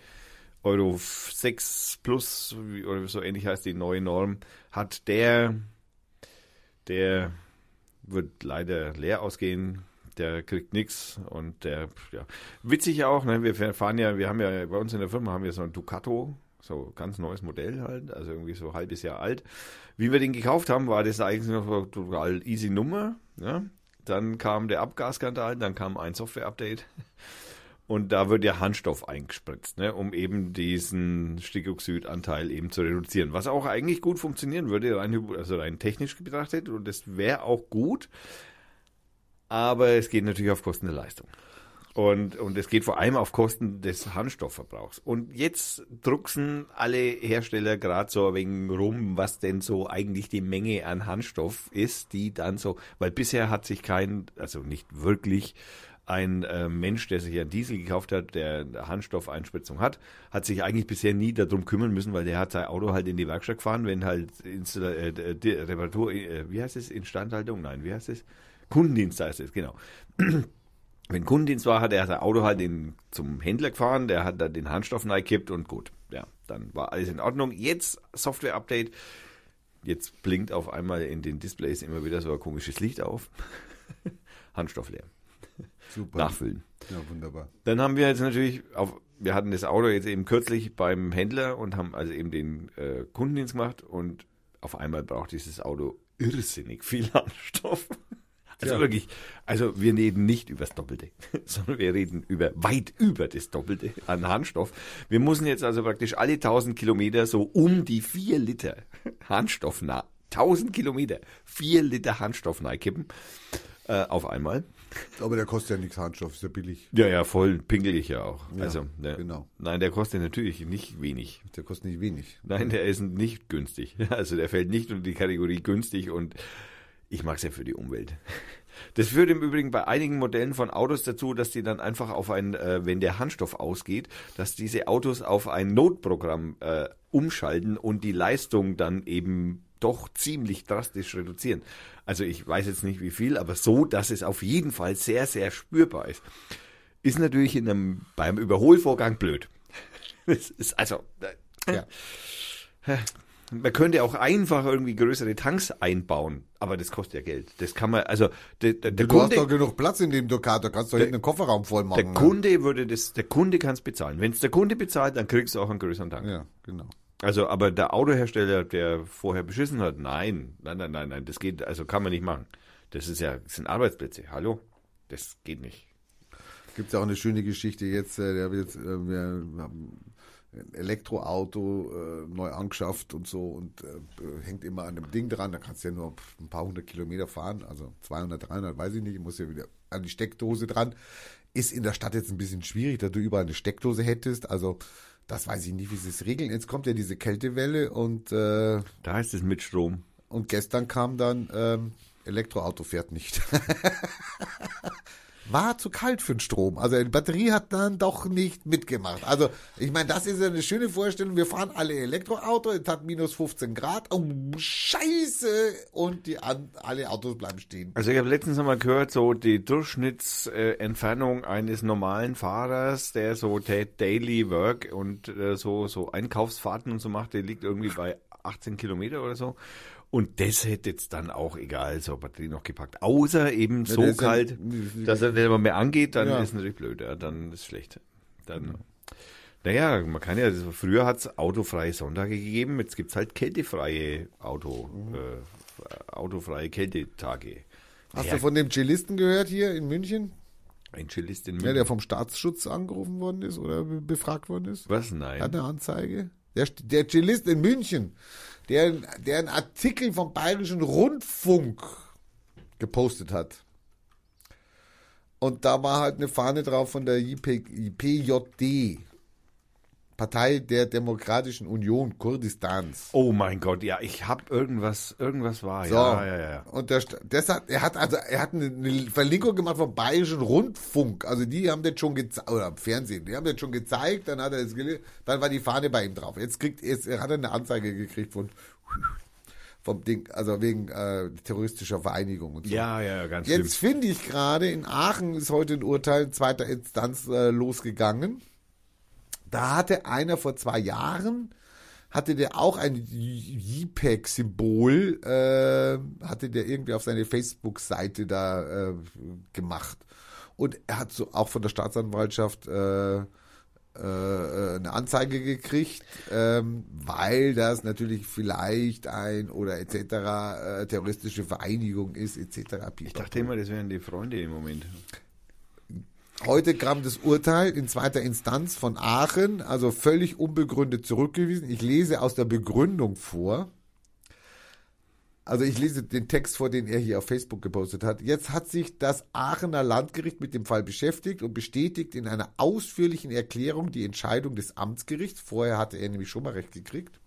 Euro 6 plus oder so ähnlich heißt die neue Norm, hat der, der wird leider leer ausgehen, der kriegt nichts und der, ja, witzig auch, ne, wir fahren ja, wir haben ja bei uns in der Firma haben wir so ein Ducato, so ganz neues Modell halt, also irgendwie so ein halbes Jahr alt. Wie wir den gekauft haben, war das eigentlich noch eine total easy Nummer, ja. Dann kam der Abgasskandal, dann kam ein Software-Update. Und da wird ja Handstoff eingespritzt, ne, um eben diesen Stickoxidanteil eben zu reduzieren. Was auch eigentlich gut funktionieren würde, rein, also rein technisch betrachtet. Und das wäre auch gut. Aber es geht natürlich auf Kosten der Leistung. Und, und es geht vor allem auf Kosten des Handstoffverbrauchs. Und jetzt drucksen alle Hersteller gerade so wegen rum, was denn so eigentlich die Menge an Handstoff ist, die dann so, weil bisher hat sich kein, also nicht wirklich ein äh, Mensch, der sich einen Diesel gekauft hat, der Handstoffeinspritzung hat, hat sich eigentlich bisher nie darum kümmern müssen, weil der hat sein Auto halt in die Werkstatt gefahren, wenn halt Install äh, Reparatur, äh, wie heißt es, Instandhaltung? Nein, wie heißt es? Kundendienst heißt es, genau (clears throat) wenn Kundendienst war, hat er sein Auto halt in, zum Händler gefahren, der hat da den Handstoff reingekippt und gut, ja, dann war alles in Ordnung. Jetzt Software-Update, jetzt blinkt auf einmal in den Displays immer wieder so ein komisches Licht auf. (laughs) Handstoff leer. Super. Nachfüllen. Ja, wunderbar. Dann haben wir jetzt natürlich, auf, wir hatten das Auto jetzt eben kürzlich beim Händler und haben also eben den äh, Kundendienst gemacht und auf einmal braucht dieses Auto irrsinnig viel (laughs) Handstoff. Also ja. wirklich, also wir reden nicht über das Doppelte, (laughs) sondern wir reden über weit über das Doppelte an Harnstoff. Wir müssen jetzt also praktisch alle 1000 Kilometer so um die 4 Liter Harnstoff nah, 1000 Kilometer, 4 Liter Harnstoff kippen äh, auf einmal. Aber der kostet ja nichts Harnstoff, ist ja billig. Ja, ja, voll pingelig ja auch. Ja, also, ne, genau. Nein, der kostet natürlich nicht wenig. Der kostet nicht wenig. Nein, der ist nicht günstig. (laughs) Also der fällt nicht unter die Kategorie günstig und ich mag es ja für die Umwelt. (laughs) Das führt im Übrigen bei einigen Modellen von Autos dazu, dass die dann einfach auf ein, äh, wenn der Handstoff ausgeht, dass diese Autos auf ein Notprogramm äh, umschalten und die Leistung dann eben doch ziemlich drastisch reduzieren. Also ich weiß jetzt nicht wie viel, aber so, dass es auf jeden Fall sehr, sehr spürbar ist. Ist natürlich in einem, beim Überholvorgang blöd. (laughs) Das ist also, äh, ja. Man könnte auch einfach irgendwie größere Tanks einbauen, aber das kostet ja Geld. Das kann man, also der, der, der du Kunde, hast doch genug Platz in dem Ducato, kannst du hinten einen Kofferraum voll machen. Der Kunde würde das, der Kunde kann es bezahlen. Wenn es der Kunde bezahlt, dann kriegst du auch einen größeren Tank. Ja, genau. Also, aber der Autohersteller, der vorher beschissen hat, nein, nein, nein, nein, nein, das geht, also kann man nicht machen. Das ist ja, das sind Arbeitsplätze. Hallo? Das geht nicht. Gibt es ja auch eine schöne Geschichte jetzt, äh, der wird äh, wir haben Elektroauto äh, neu angeschafft und so und äh, hängt immer an dem Ding dran. Da kannst du ja nur ein paar hundert Kilometer fahren, also 200, 300, weiß ich nicht. Muss ja wieder an die Steckdose dran. Ist in der Stadt jetzt ein bisschen schwierig, da du überall eine Steckdose hättest. Also das weiß ich nicht, wie sie es regeln. Jetzt kommt ja diese Kältewelle und äh, da ist es mit Strom. Und gestern kam dann ähm, Elektroauto fährt nicht. (laughs) war zu kalt für den Strom. Also die Batterie hat dann doch nicht mitgemacht. Also ich meine, das ist ja eine schöne Vorstellung. Wir fahren alle Elektroauto, es hat minus 15 Grad. Oh, scheiße. Und die alle Autos bleiben stehen. Also ich habe letztens noch mal gehört, so die Durchschnittsentfernung eines normalen Fahrers, der so Daily Work und äh, so, so Einkaufsfahrten und so macht, der liegt irgendwie bei 18 Kilometer oder so. Und das hätte jetzt dann auch egal, so Batterie noch gepackt. Außer eben so das ja- kalt, dass er nicht mehr angeht, dann Ja. ist natürlich blöd, ja, dann ist schlecht. Dann, naja, man kann ja, so früher hat es autofreie Sonntage gegeben, jetzt gibt's halt kältefreie Auto, äh, autofreie Kältetage. Hast Ja, du von dem Cellisten gehört hier in München? Ein Cellist in Ja, München. der vom Staatsschutz angerufen worden ist oder be- befragt worden ist? Was? Hat Nein. eine Anzeige? Der, der Cellist in München, der, der einen Artikel vom Bayerischen Rundfunk gepostet hat. Und da war halt eine Fahne drauf von der JP, PJD, Partei der Demokratischen Union Kurdistans. Oh mein Gott, ja, ich hab irgendwas, irgendwas war, So. ja, ja, ja. Und der, hat, er hat also, er hat eine, eine Verlinkung gemacht vom Bayerischen Rundfunk. Also die haben das schon gezeigt, oder Fernsehen, die haben das schon gezeigt, dann hat er es gelesen, dann war die Fahne bei ihm drauf. Jetzt kriegt, jetzt er hat er eine Anzeige gekriegt von, vom Ding, also wegen äh, terroristischer Vereinigung und so. Ja, ja, ganz Jetzt finde ich gerade, in Aachen ist heute ein Urteil in zweiter Instanz äh, losgegangen. Da hatte einer vor zwei Jahren, hatte der auch ein JPEG-Symbol, äh, hatte der irgendwie auf seine Facebook-Seite da äh, gemacht. Und er hat so auch von der Staatsanwaltschaft äh, äh, eine Anzeige gekriegt, ähm, weil das natürlich vielleicht ein oder etc. Äh, terroristische Vereinigung ist etc. Ich dachte immer, das wären die Freunde im Moment. Heute kam das Urteil in zweiter Instanz von Aachen, also völlig unbegründet zurückgewiesen. Ich lese aus der Begründung vor. Also ich lese den Text vor, den er hier auf Facebook gepostet hat. Jetzt hat sich das Aachener Landgericht mit dem Fall beschäftigt und bestätigt in einer ausführlichen Erklärung die Entscheidung des Amtsgerichts. Vorher hatte er nämlich schon mal recht gekriegt.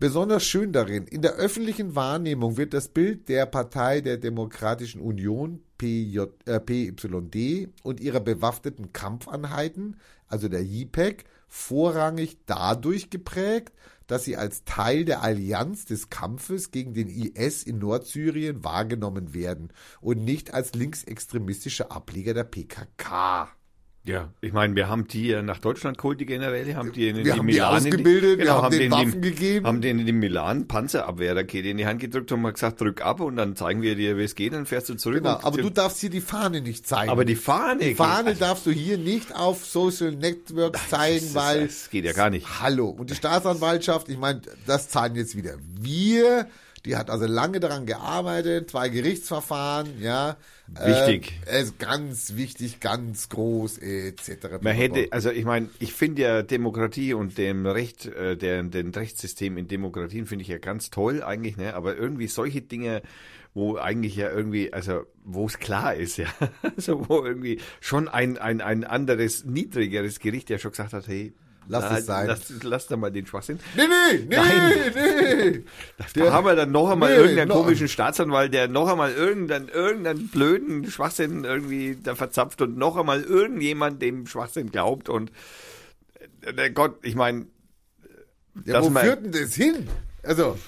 Besonders schön darin, in der öffentlichen Wahrnehmung wird das Bild der Partei der Demokratischen Union PJ, äh, PYD und ihrer bewaffneten Kampfeinheiten, also der JPEG, vorrangig dadurch geprägt, dass sie als Teil der Allianz des Kampfes gegen den IS in Nordsyrien wahrgenommen werden und nicht als linksextremistische Ableger der PKK. Ja, ich meine, wir haben die ja nach Deutschland geholt, die Generäle, haben die in, Wir in haben die Milan in ausgebildet, wir genau, haben denen Waffen die, gegeben. haben denen in Milan Panzerabwehrrakete in die Hand gedrückt und mal gesagt, drück ab und dann zeigen wir dir, wie es geht, dann fährst du zurück. Genau, aber du darfst hier die Fahne nicht zeigen. aber die Fahne, Die Fahne darfst du hier nicht auf Social Networks zeigen, das, weil. das geht ja gar nicht. Hallo. Und die Staatsanwaltschaft, ich meine, das zahlen jetzt wieder wir. Die hat also lange daran gearbeitet, zwei Gerichtsverfahren, ja. Wichtig. Äh, es ist ganz wichtig, ganz groß, etc. Man hätte, also ich meine, ich finde ja Demokratie und dem Recht, äh, der, den Rechtssystem in Demokratien finde ich ja ganz toll eigentlich, ne? Aber irgendwie solche Dinge, wo eigentlich ja irgendwie, also wo es klar ist, ja, (laughs) also wo irgendwie schon ein, ein, ein anderes, niedrigeres Gericht ja schon gesagt hat, hey, Lass na, es sein. Lass, lass da mal den Schwachsinn. Nee, nee, nee, Nein. nee. (laughs) Da haben wir dann noch einmal Nee, irgendeinen noch- komischen Staatsanwalt, der noch einmal irgendeinen, irgendeinen blöden Schwachsinn irgendwie da verzapft und noch einmal irgendjemand dem Schwachsinn glaubt und äh, der Gott, ich meine, Ja, Lass wo mal- führt denn das hin? Also,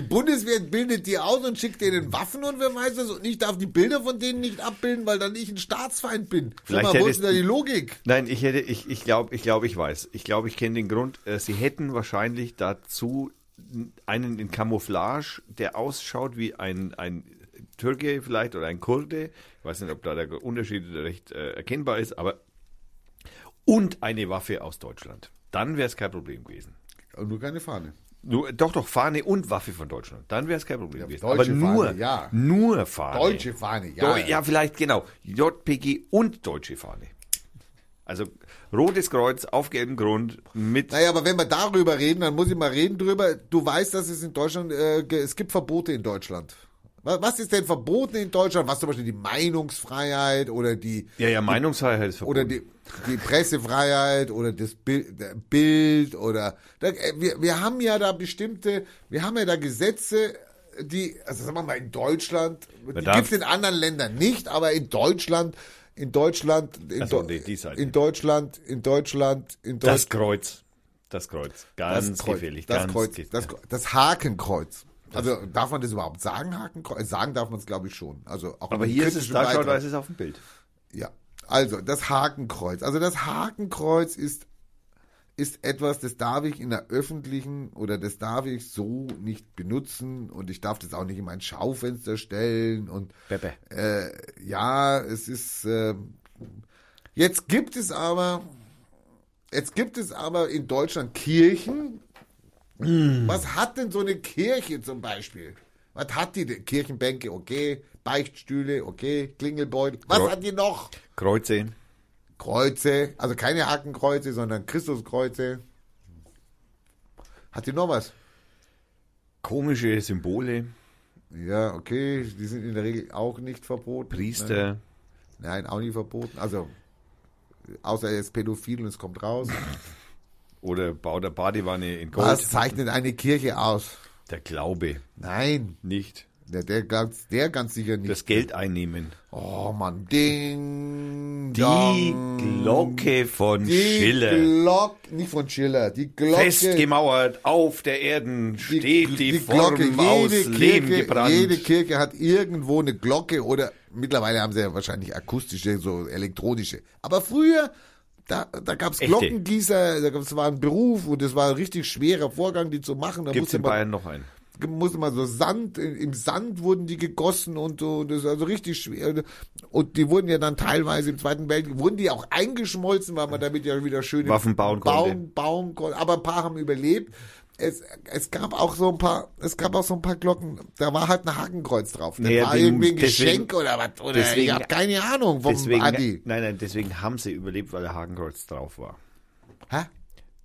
die Bundeswehr bildet die aus und schickt denen Waffen und wer weiß das und ich darf die Bilder von denen nicht abbilden, weil dann ich ein Staatsfeind bin. Vielleicht mal, wo ist denn da die Logik? nein, ich hätte, ich, ich glaube, ich glaube, ich weiß. Ich glaube, ich kenne den Grund. Äh, Sie hätten wahrscheinlich dazu einen in Camouflage, der ausschaut wie ein, ein Türke vielleicht oder ein Kurde. Ich weiß nicht, ob da der Unterschied recht äh, erkennbar ist, aber und eine Waffe aus Deutschland. Dann wäre es kein Problem gewesen. Aber nur keine Fahne. Nur, doch, doch, Fahne und Waffe von Deutschland. Dann wäre es kein Problem gewesen. deutsche Aber nur, Fahne, ja. nur Fahne. Deutsche Fahne, Ja, ja. ja, vielleicht, genau. JPG und deutsche Fahne. Also rotes Kreuz auf gelbem Grund mit. Naja, aber wenn wir darüber reden, dann muss ich mal reden drüber. Du weißt, dass es in Deutschland, äh, es gibt Verbote in Deutschland. Was, ist denn verboten in Deutschland? Was zum Beispiel die Meinungsfreiheit oder die, Ja, ja, Meinungsfreiheit ist verboten. oder die, die Pressefreiheit oder das Bild, der Bild oder äh, wir, wir haben ja da bestimmte, wir haben ja da Gesetze, die, also sagen wir mal in Deutschland, die gibt es in anderen Ländern nicht, aber in Deutschland in Deutschland, in, Ach so, Deu- nee, in Deutschland, in Deutschland, in Das Deutschland. Kreuz. Das Kreuz. Ganz Kreuz, gefährlich. Das ganz Kreuz, ge- das, das Hakenkreuz. Also darf man das überhaupt sagen, Hakenkreuz? Sagen darf man es, glaube ich, schon. Also auch Aber hier ist es, kritischen da schaut, Beitrag. da ist es auf dem Bild. Ja, also das Hakenkreuz. Also das Hakenkreuz ist, ist etwas, das darf ich in der öffentlichen oder das darf ich so nicht benutzen und ich darf das auch nicht in mein Schaufenster stellen und Pepe. äh, ja, es ist äh, jetzt gibt es aber jetzt gibt es aber in Deutschland Kirchen. Was hat denn so eine Kirche zum Beispiel? Was hat die denn? Kirchenbänke, okay. Beichtstühle, okay. Klingelbeutel. Was Kreu- hat die noch? Kreuze. Kreuze, also keine Hakenkreuze, sondern Christuskreuze. Hat die noch was? Komische Symbole. Ja, okay, die sind in der Regel auch nicht verboten. Priester. Nein, auch nicht verboten. Also, außer er ist pädophil und es kommt raus. (laughs) Oder Bau der Badewanne in Gold. Was zeichnet eine Kirche aus? Der Glaube. Nein, Nicht. der, der, ganz, der ganz sicher nicht. Das Geld einnehmen. oh Mann, ding, Die dong. Glocke von die Schiller. Glocke, nicht von Schiller, die Glocke. Festgemauert auf der Erden steht die, Form Glocke. aus Jede Lehm Kirche, gebrannt. jede Kirche hat irgendwo eine Glocke oder mittlerweile haben sie ja wahrscheinlich akustische, so elektronische. Aber früher, da, da gab es. Glockengießer, da gab's- war ein Beruf und das war ein richtig schwerer Vorgang, die zu machen. Da Gibt's in man, Bayern noch einen? musste man so Sand, im Sand wurden die gegossen und so, das ist also richtig schwer. Und die wurden ja dann teilweise im Zweiten Weltkrieg, wurden die auch eingeschmolzen, weil man damit ja wieder schöne Waffen bauen konnte. bauen, bauen konnte. Aber ein paar haben überlebt. Es, es gab auch so ein paar, es gab auch so ein paar Glocken, da war halt ein Hakenkreuz drauf. Das Naja, war wegen- irgendwie ein deswegen- Geschenk oder was. Oder deswegen- ich habe keine Ahnung vom Deswegen, Adi. nein, nein, deswegen haben sie überlebt, weil der Hakenkreuz drauf war. Hä?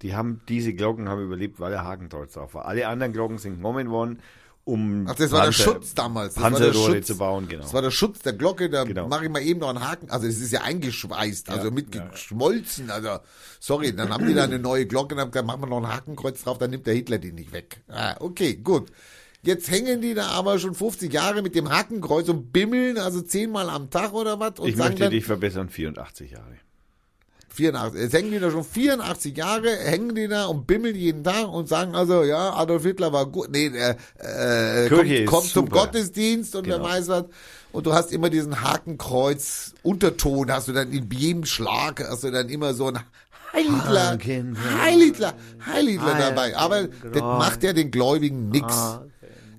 Die haben, diese Glocken haben überlebt, weil der Hakenkreuz drauf war. Alle anderen Glocken sind genommen worden, um Ach, das war der Panzer- Schutz damals. Das war der Panzerrohre zu bauen, genau. Das war der Schutz der Glocke, da Genau. mache ich mal eben noch einen Haken. Also es ist ja eingeschweißt, also Ja, mitgeschmolzen. Also sorry, dann haben die da eine neue Glocke und haben gesagt, machen wir noch ein Hakenkreuz drauf, dann nimmt der Hitler die nicht weg. Ah, okay, gut. Jetzt hängen die da aber schon 50 Jahre mit dem Hakenkreuz und bimmeln, also zehnmal am Tag oder was Ich möchte dann dich verbessern, 84 Jahre. 84. Jetzt hängen die da schon 84 Jahre, hängen die da und bimmeln jeden Tag und sagen also, ja, Adolf Hitler war gut. Nee, äh, äh, kommt, kommt zum. Gottesdienst und wer Genau. weiß was. Und du hast immer diesen Hakenkreuz-Unterton, hast du dann in jedem Schlag, hast du dann immer so ein Heilhitler. Heilhitler, Heilhitler dabei. Aber das macht ja den Gläubigen nix.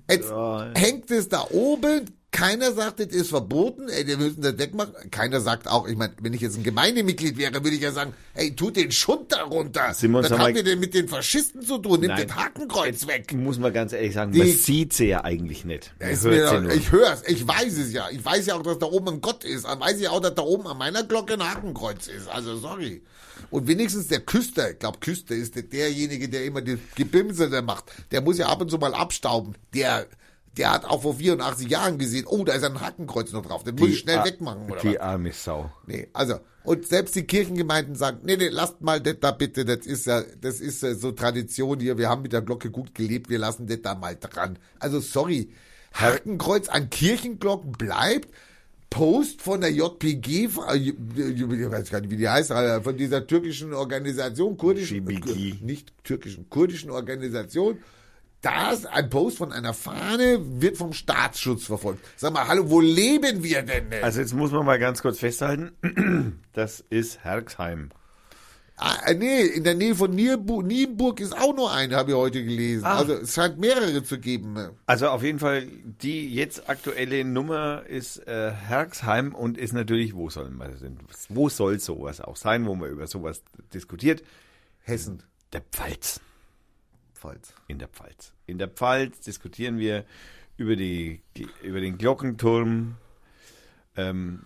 Jetzt hängt es da oben, keiner sagt, das ist verboten, ey, wir müssen das wegmachen. Keiner sagt auch, ich meine, wenn ich jetzt ein Gemeindemitglied wäre, würde ich ja sagen, ey, tut den Schund darunter. Was einmal- haben wir denn mit den Faschisten zu tun? Nimm Nein. das Hakenkreuz weg. Muss man ganz ehrlich sagen, Die- man sieht sie ja eigentlich nicht. Ist mir, nur. ich hör's, ich weiß es ja. Ich weiß ja auch, dass da oben ein Gott ist. Dann weiß ich auch, dass da oben an meiner Glocke ein Hakenkreuz ist. Also sorry. Und wenigstens der Küster, ich glaube, Küster ist der- derjenige, der immer die Gebimse da macht. Der muss ja ab und zu mal abstauben. Der, der hat auch vor 84 Jahren gesehen, oh, da ist ein Hakenkreuz noch drauf. Den muss ich schnell Ar- wegmachen, oder was? Die arme Sau. Nee, also, und selbst die Kirchengemeinden sagen, nee, nee, lasst mal das da bitte, das ist ja, das ist ja so Tradition hier, wir haben mit der Glocke gut gelebt, wir lassen das da mal dran. Also, sorry, Hakenkreuz an Kirchenglocken bleibt, Post von der JPG, äh, ich weiß gar nicht, wie die heißt, äh, von dieser türkischen Organisation, kurdischen, JPG. nicht türkischen, kurdischen Organisation, das, ein Post von einer Fahne wird vom Staatsschutz verfolgt. Sag mal, hallo, wo leben wir denn? denn? Also jetzt muss man mal ganz kurz festhalten, (clears throat) das ist Herxheim. Ah, nee, in der Nähe von Nierbu Nienburg ist auch nur eine, habe ich heute gelesen. Ah. Also es scheint mehrere zu geben. Also auf jeden Fall, die jetzt aktuelle Nummer ist äh, Herxheim und ist natürlich, wo soll man wo soll sowas auch sein, wo man über sowas diskutiert? Hessen. Der Pfalz. Pfalz. In der Pfalz. In der Pfalz diskutieren wir über, die, über den Glockenturm, ähm,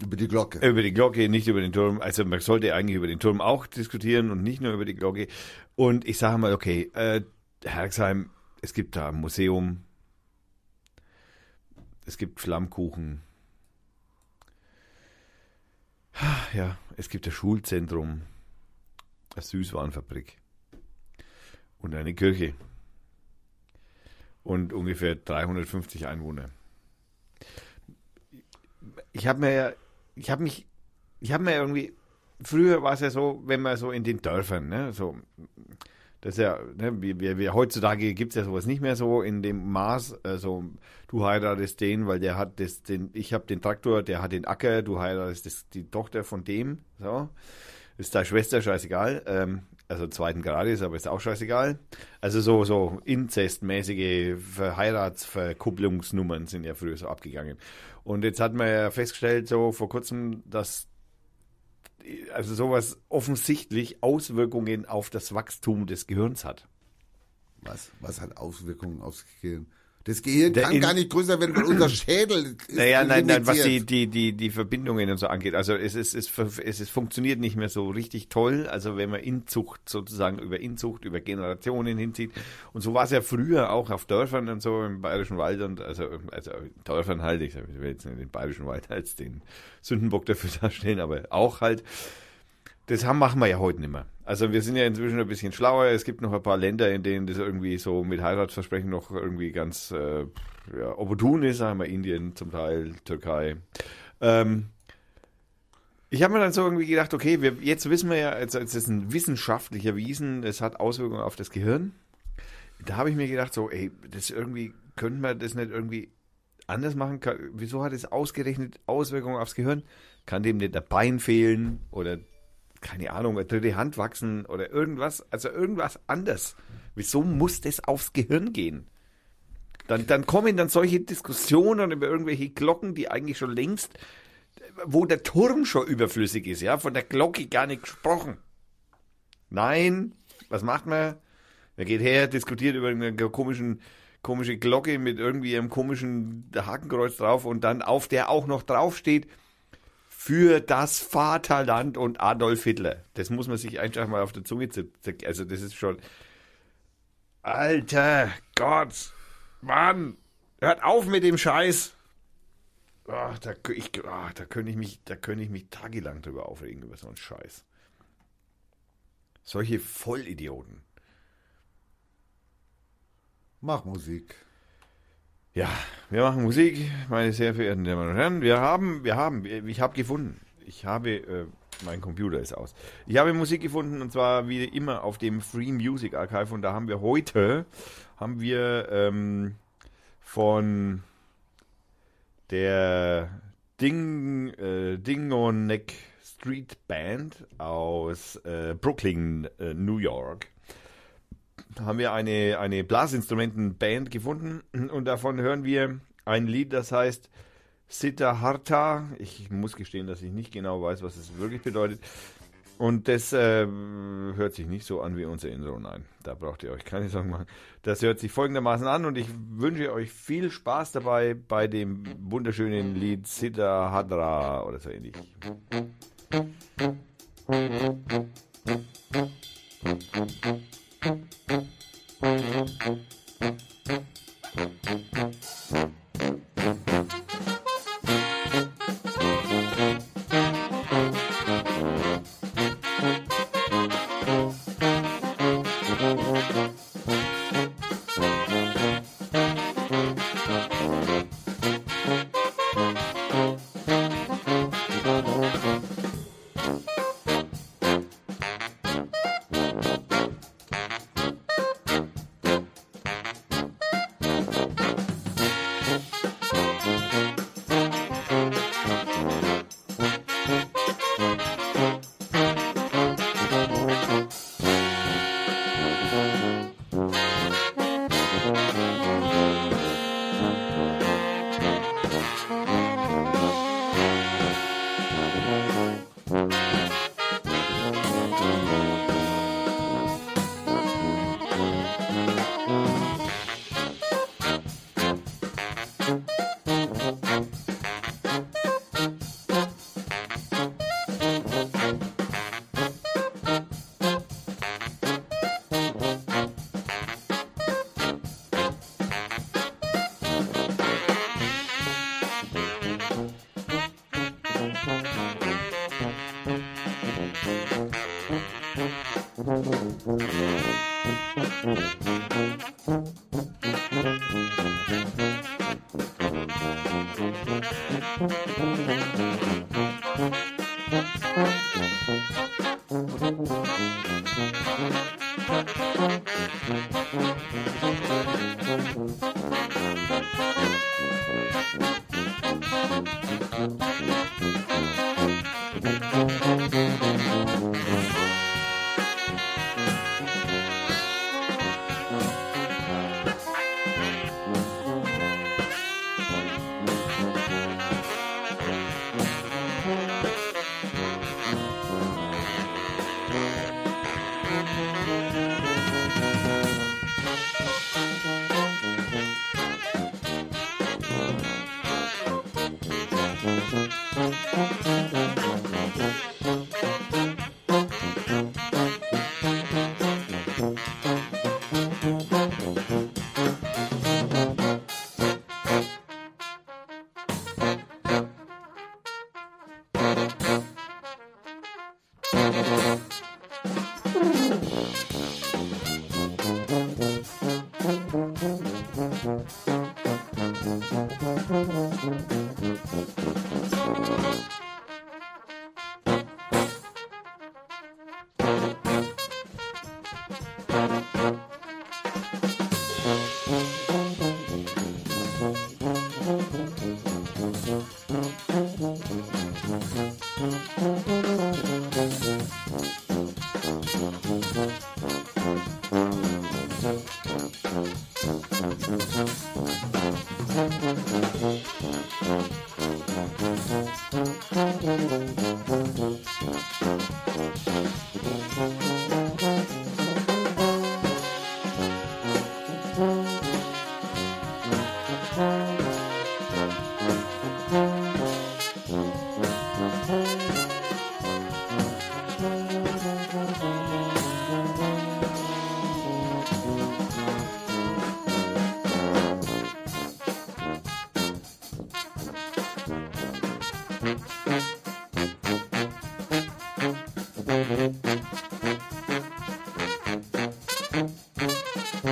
Über die Glocke. über die Glocke, nicht über den Turm. Also man sollte eigentlich über den Turm auch diskutieren und nicht nur über die Glocke. Und ich sage mal, okay, äh, Herxheim, es gibt da ein Museum, es gibt Flammkuchen, ja, es gibt ein Schulzentrum, eine Süßwarenfabrik und eine Kirche und ungefähr 350 Einwohner. Ich habe mir, ja- ich habe mich ich habe mir irgendwie, früher war es ja so, wenn man so in den Dörfern, ne, so, das ist ja, ne, wie, wie, wie heutzutage gibt es ja sowas nicht mehr so in dem Maß, also du heiratest den, weil der hat das, den, ich habe den Traktor, der hat den Acker, du heiratest das, die Tochter von dem, so, ist deine Schwester, scheißegal, ähm, also zweiten Grades, aber ist auch scheißegal. Also so, so inzestmäßige Verheiratsverkupplungsnummern sind ja früher so abgegangen. Und jetzt hat man ja festgestellt, so vor kurzem, dass also sowas offensichtlich Auswirkungen auf das Wachstum des Gehirns hat. Was, was hat Auswirkungen aufs Gehirn? Das Gehirn Der kann in- gar nicht größer werden, weil unser Schädel ist (clears throat) Naja, nein, nein, was die, die, die, die Verbindungen und so angeht. Also es ist, es, ver- es ist, funktioniert nicht mehr so richtig toll. Also wenn man Inzucht sozusagen über Inzucht, über Generationen hinzieht. Und so war es ja früher auch auf Dörfern und so im Bayerischen Wald und also, also Dörfern halt, ich will jetzt nicht den Bayerischen Wald als den Sündenbock dafür (laughs) darstellen, aber auch halt. Das haben, machen wir ja heute nicht mehr. Also wir sind ja inzwischen ein bisschen schlauer. Es gibt noch ein paar Länder, in denen das irgendwie so mit Heiratsversprechen noch irgendwie ganz äh, ja, opportun ist. Sagen wir Indien zum Teil, Türkei. Ähm, ich habe mir dann so irgendwie gedacht, okay, wir, jetzt wissen wir ja, es ist ein wissenschaftlich erwiesen, es hat Auswirkungen auf das Gehirn. Da habe ich mir gedacht, so, ey, das irgendwie, können wir das nicht irgendwie anders machen? Kann, wieso hat es ausgerechnet Auswirkungen aufs Gehirn? Kann dem nicht ein Bein fehlen oder keine Ahnung, eine dritte Hand wachsen oder irgendwas, also irgendwas anders. Wieso muss das aufs Gehirn gehen? Dann, dann kommen dann solche Diskussionen über irgendwelche Glocken, die eigentlich schon längst, wo der Turm schon überflüssig ist, ja, von der Glocke gar nicht gesprochen. Nein, was macht man? Er geht her, diskutiert über eine komischen, komische Glocke mit irgendwie einem komischen Hakenkreuz drauf und dann auf der auch noch draufsteht, für das Vaterland und Adolf Hitler. Das muss man sich einfach mal auf der Zunge zergehen. Also das ist schon... Alter Gott! Mann! Hört auf mit dem Scheiß! Ach, da, ich, ach, da könnte ich mich, da könnte ich mich tagelang drüber aufregen über so einen Scheiß. Solche Vollidioten. Mach Musik. Ja, wir machen Musik, meine sehr verehrten Damen und Herren. Wir haben, wir haben, ich habe gefunden. Ich habe, äh, mein Computer ist aus. Ich habe Musik gefunden und zwar wie immer auf dem Free Music Archive und da haben wir heute, haben wir ähm, von der Ding, äh, Dingo Neck Street Band aus äh, Brooklyn, äh, New York haben wir eine, eine Blasinstrumentenband gefunden und davon hören wir ein Lied, das heißt Sita Harta. Ich muss gestehen, dass ich nicht genau weiß, was es wirklich bedeutet. Und das äh, hört sich nicht so an wie unser Intro, nein. Da braucht ihr euch keine Sorgen machen. Das hört sich folgendermaßen an und ich wünsche euch viel Spaß dabei bei dem wunderschönen Lied Sita Hadra oder so ähnlich. Musik Thank you.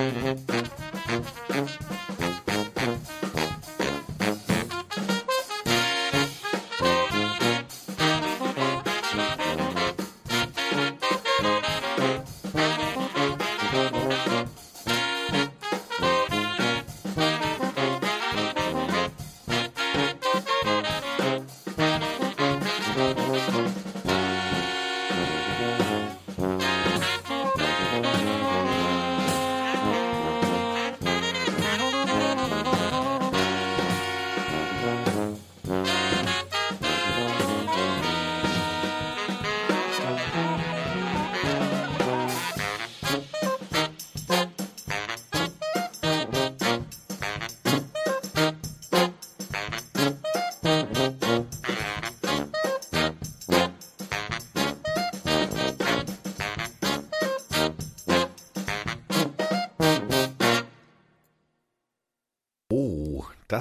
Thank you.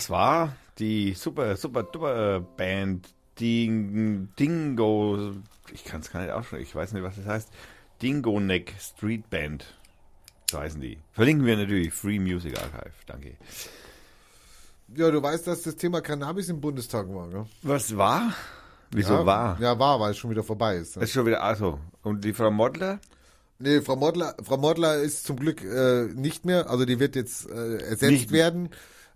Das war die super, super, duper Band Ding, Dingo. Ich kann es gar nicht aussprechen. Ich weiß nicht, was das heißt. Dingo Neck Street Band. So heißen die. Verlinken wir natürlich. Free Music Archive. Danke. Ja, du weißt, dass das Thema Cannabis im Bundestag war, gell? Was war? Wieso ja, war? Ja, war, weil es schon wieder vorbei ist. Ne? Ist schon wieder, also. Und die Frau Modler? Nee, Frau Modler, Frau Modler ist zum Glück äh, nicht mehr, also die wird jetzt äh, ersetzt nicht. werden.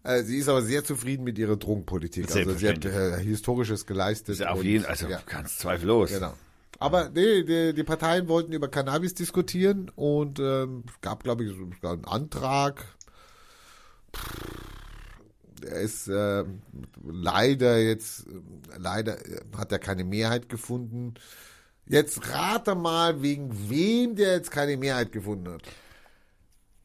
Äh, sie ist aber sehr zufrieden mit ihrer Drogenpolitik. Also sie hat äh, Historisches geleistet. Ist ja auf jeden, also ja. ganz zweifellos. Genau. Aber nee, die, die, Parteien wollten über Cannabis diskutieren und ähm, gab, glaube ich, sogar einen Antrag. Er ist äh, leider jetzt, leider hat er keine Mehrheit gefunden. Jetzt rate mal, wegen wem der jetzt keine Mehrheit gefunden hat.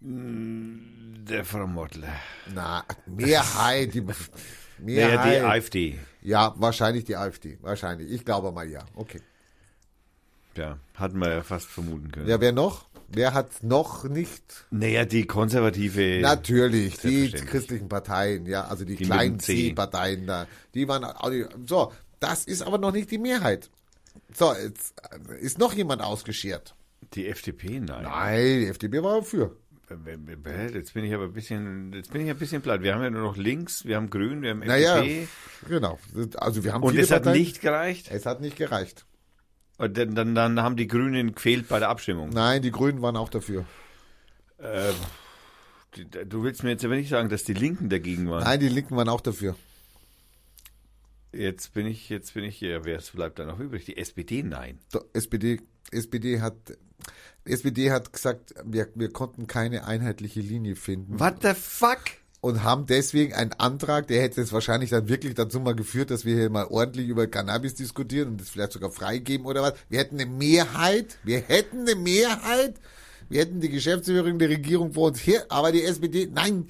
Der Frau Mottler. Na, Mehrheit. Die, (laughs) Mehrheit. Naja, die AfD. Ja, wahrscheinlich die AfD. Wahrscheinlich. Ich glaube mal ja. Okay. Ja, hatten wir ja fast vermuten können. Ja, wer noch? Wer hat noch nicht? Naja, die konservative. Natürlich, die christlichen Parteien, ja, also die, die kleinen C-Parteien da, die waren, so, das ist aber noch nicht die Mehrheit. So, jetzt ist noch jemand ausgeschert. Die FDP, nein. Nein, die FDP war für. Jetzt bin ich aber ein bisschen, jetzt bin ich ein bisschen platt. Wir haben ja nur noch links, wir haben Grün, wir haben naja, genau. Also wir haben Und es Parteien. hat nicht gereicht? Es hat nicht gereicht. Und dann, dann, dann haben die Grünen gefehlt bei der Abstimmung. Nein, die Grünen waren auch dafür. Ähm, die- du willst mir jetzt aber nicht sagen, dass die Linken dagegen waren. Nein, die Linken waren auch dafür. Jetzt bin ich, jetzt bin ich hier. Wer bleibt da noch übrig? Die SPD? Nein. Der SPD, SPD hat, SPD hat gesagt, wir, wir konnten keine einheitliche Linie finden. What the fuck? und haben deswegen einen Antrag, der hätte es wahrscheinlich dann wirklich dazu mal geführt, dass wir hier mal ordentlich über Cannabis diskutieren und das vielleicht sogar freigeben oder was. Wir hätten eine Mehrheit, wir hätten eine Mehrheit, wir hätten die Geschäftsführung der Regierung vor uns her, aber die SPD, nein,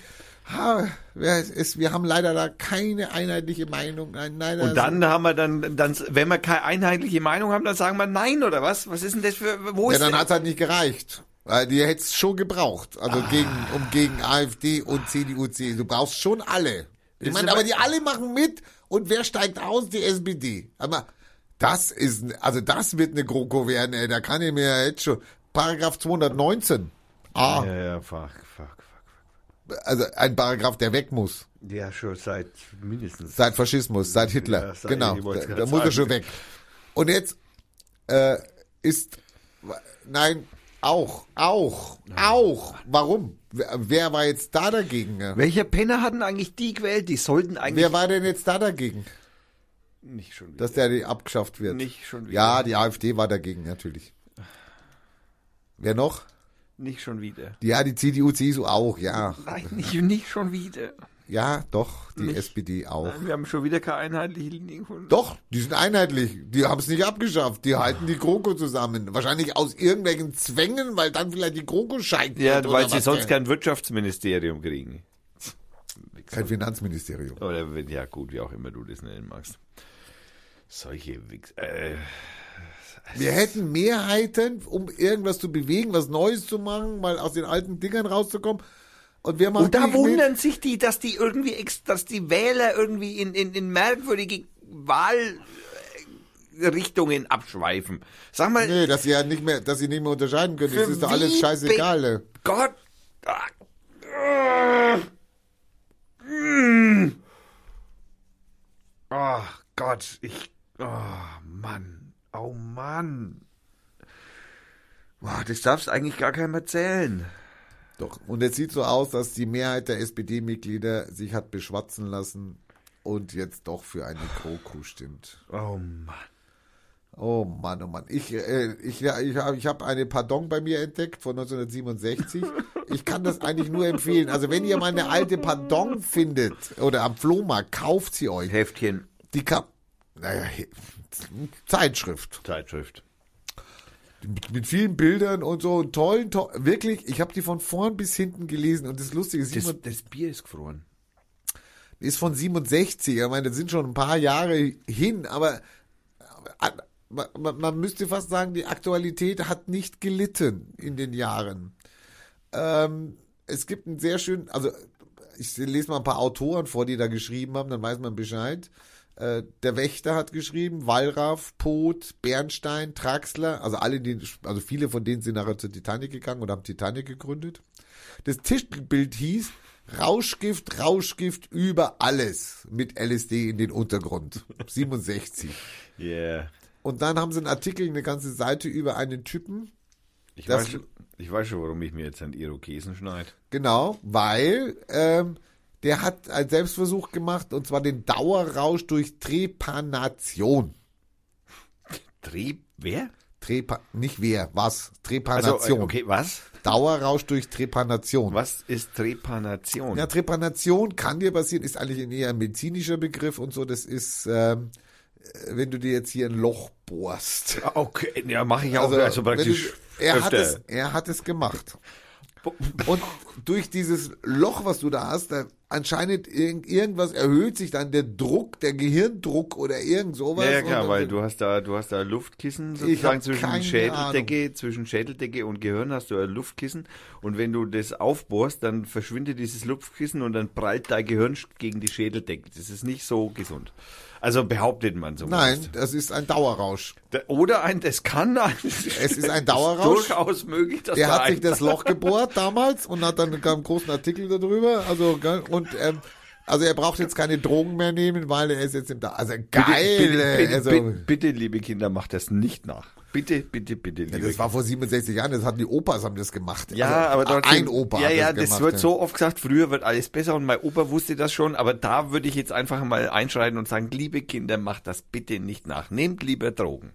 ha, ist, wir haben leider da keine einheitliche Meinung. Nein, nein, Und dann haben wir dann, dann, wenn wir keine einheitliche Meinung haben, dann sagen wir nein oder was? Was ist denn das für, wo ja, ist dann hat es halt nicht gereicht. Die hätte es schon gebraucht. Also gegen, um gegen AfD und CDU, CSU. Du brauchst schon alle. Ich meine, aber- die alle machen mit und wer steigt aus? Die SPD. Aber das ist, also das wird eine GroKo werden, ey. Da kann ich mir jetzt schon, Paragraph 219. Ah, Ja, ja, fuck. Also ein Paragraph, der weg muss. Ja, schon seit mindestens. Seit Faschismus, seit Hitler. Ja, seit- genau. Da, da muss er schon weg. Und jetzt äh, ist nein, auch, auch, auch. Warum? Wer, war jetzt da dagegen? Welcher Penner hatten eigentlich die gewählt? Die sollten eigentlich Wer war denn jetzt da dagegen, nicht schon wieder. dass der abgeschafft wird? Nicht schon wieder. Ja, die AfD war dagegen, natürlich. Wer noch? Nicht schon wieder. Ja, die CDU, CSU auch, ja. Nein, nicht, nicht schon wieder. Ja, doch, die Nicht? SPD auch. Wir haben schon wieder keine einheitliche Linie gefunden. Doch, die sind einheitlich. Die haben es nicht abgeschafft. Die halten die GroKo zusammen. Wahrscheinlich aus irgendwelchen Zwängen, weil dann vielleicht die GroKo scheitert. Ja, weil sie sonst kein Wirtschaftsministerium kriegen. Kein Finanzministerium. Oder ja gut, wie auch immer du das nennen magst. Solche Wichs. Äh, Wir hätten Mehrheiten, um irgendwas zu bewegen, was Neues zu machen, mal aus den alten Dingern rauszukommen. Und wir machen und da nicht mit. wundern sich die, dass die irgendwie, dass die Wähler irgendwie in, in, in merkwürdige Wahlrichtungen abschweifen. Sag mal, Nee, dass sie ja nicht mehr, dass sie nicht mehr unterscheiden können. Das ist doch alles scheißegal. ey. Gott. Oh Gott, ich. Oh Mann. Oh Mann. Boah, das darfst eigentlich gar keinem erzählen. Doch. Und es sieht so aus, dass die Mehrheit der SPD-Mitglieder sich hat beschwatzen lassen und jetzt doch für eine GroKo stimmt. Oh Mann. Oh Mann, oh Mann. Ich, äh, ich, ja, ich habe ich hab eine Pardon bei mir entdeckt von 1967. Ich kann das eigentlich nur empfehlen. Also wenn ihr mal eine alte Pardon findet oder am Flohmarkt, kauft sie euch. Heftchen, Die kann, naja, Zeitschrift. Zeitschrift. Mit, mit vielen Bildern und so und tollen, to wirklich, ich habe die von vorn bis hinten gelesen und das Lustige ist, Das, das Bier ist gefroren. ist von 67. Ich meine, das sind schon ein paar Jahre hin, aber aber man, man, man müsste fast sagen, die Aktualität hat nicht gelitten in den Jahren. Ähm, es gibt einen sehr schönen, also ich lese mal ein paar Autoren vor, die da geschrieben haben, dann weiß man Bescheid. Äh, der Wächter hat geschrieben, Wallraff, Poth, Bernstein, Traxler, also alle, die, also viele von denen sind nachher zur Titanic gegangen und haben Titanic gegründet. Das Tischbild hieß Rauschgift, Rauschgift über alles mit LSD in den Untergrund. (laughs) 67. Yeah. Und dann haben sie einen Artikel, eine ganze Seite über einen Typen. Ich, Das- weiß, schon- ich weiß schon, warum ich mir jetzt einen Irokesen schneide. Genau, weil ähm, der hat einen Selbstversuch gemacht und zwar den Dauerrausch durch Trepanation. Trieb, wer? Trepa nicht wer, was? Also, Trepanation. okay, was? Dauerrausch durch Trepanation. Was ist Trepanation? Ja, Trepanation kann dir passieren, ist eigentlich eher ein medizinischer Begriff und so. Das ist, ähm, äh, wenn du dir jetzt hier ein Loch bohrst. Okay, ja, mache ich auch. Also, wenn praktisch du, er, hat es, er hat es gemacht. Und durch dieses Loch, was du da hast, da anscheinend irgend, irgendwas erhöht sich dann der Druck, der Gehirndruck oder irgend sowas. Ja, ja klar, weil du hast da, du hast da Luftkissen Ich sozusagen zwischen Schädeldecke, zwischen Schädeldecke und Gehirn hast du ein Luftkissen und wenn du das aufbohrst, dann verschwindet dieses Luftkissen und dann prallt dein Gehirn gegen die Schädeldecke. Das ist nicht so gesund. Also behauptet man so. Nein, das ist ein Dauerrausch. Oder ein, das kann ein, Es ist ein Dauerrausch. (laughs) durchaus möglich, dass Der hat sich das Loch gebohrt damals und hat dann einen großen Artikel darüber. Also und ähm, also er braucht jetzt keine Drogen mehr nehmen, weil er ist jetzt im da. Also geil. bitte, bitte, also, bitte, bitte, liebe Kinder, macht das nicht nach. Bitte, bitte, bitte. Ja, das war vor 67 Jahren, das hatten die Opas haben das gemacht. Ja, Also, aber trotzdem, ein Opa Ja, ja, das das wird ja. so oft gesagt, früher wird alles besser und mein Opa wusste das schon, aber da würde ich jetzt einfach mal einschreiten und sagen, liebe Kinder, macht das bitte nicht nach. Nehmt lieber Drogen.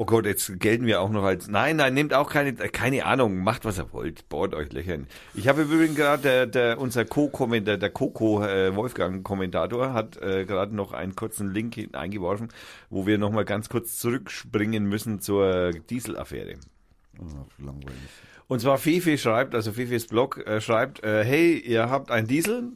Oh Gott, jetzt gelten wir auch noch als, nein, nein, nehmt auch keine, keine Ahnung, macht was ihr wollt, bohrt euch Löchern. Ich habe übrigens gerade, der, der, unser Co-Kommentator, der Coco äh, Wolfgang-Kommentator hat äh, gerade noch einen kurzen Link eingeworfen, wo wir nochmal ganz kurz zurückspringen müssen zur Dieselaffäre. Ach, langweilig. Und zwar Fefe schreibt, also Fefes Blog äh, schreibt, äh, hey, ihr habt einen Diesel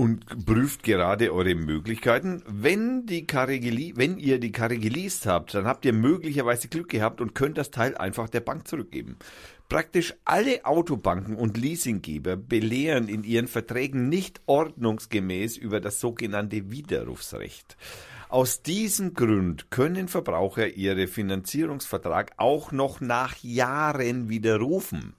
und prüft gerade eure Möglichkeiten. Wenn die Karre wenn ihr die Karre geleast habt, dann habt ihr möglicherweise Glück gehabt und könnt das Teil einfach der Bank zurückgeben. Praktisch alle Autobanken und Leasinggeber belehren in ihren Verträgen nicht ordnungsgemäß über das sogenannte Widerrufsrecht. Aus diesem Grund können Verbraucher ihre Finanzierungsvertrag auch noch nach Jahren widerrufen.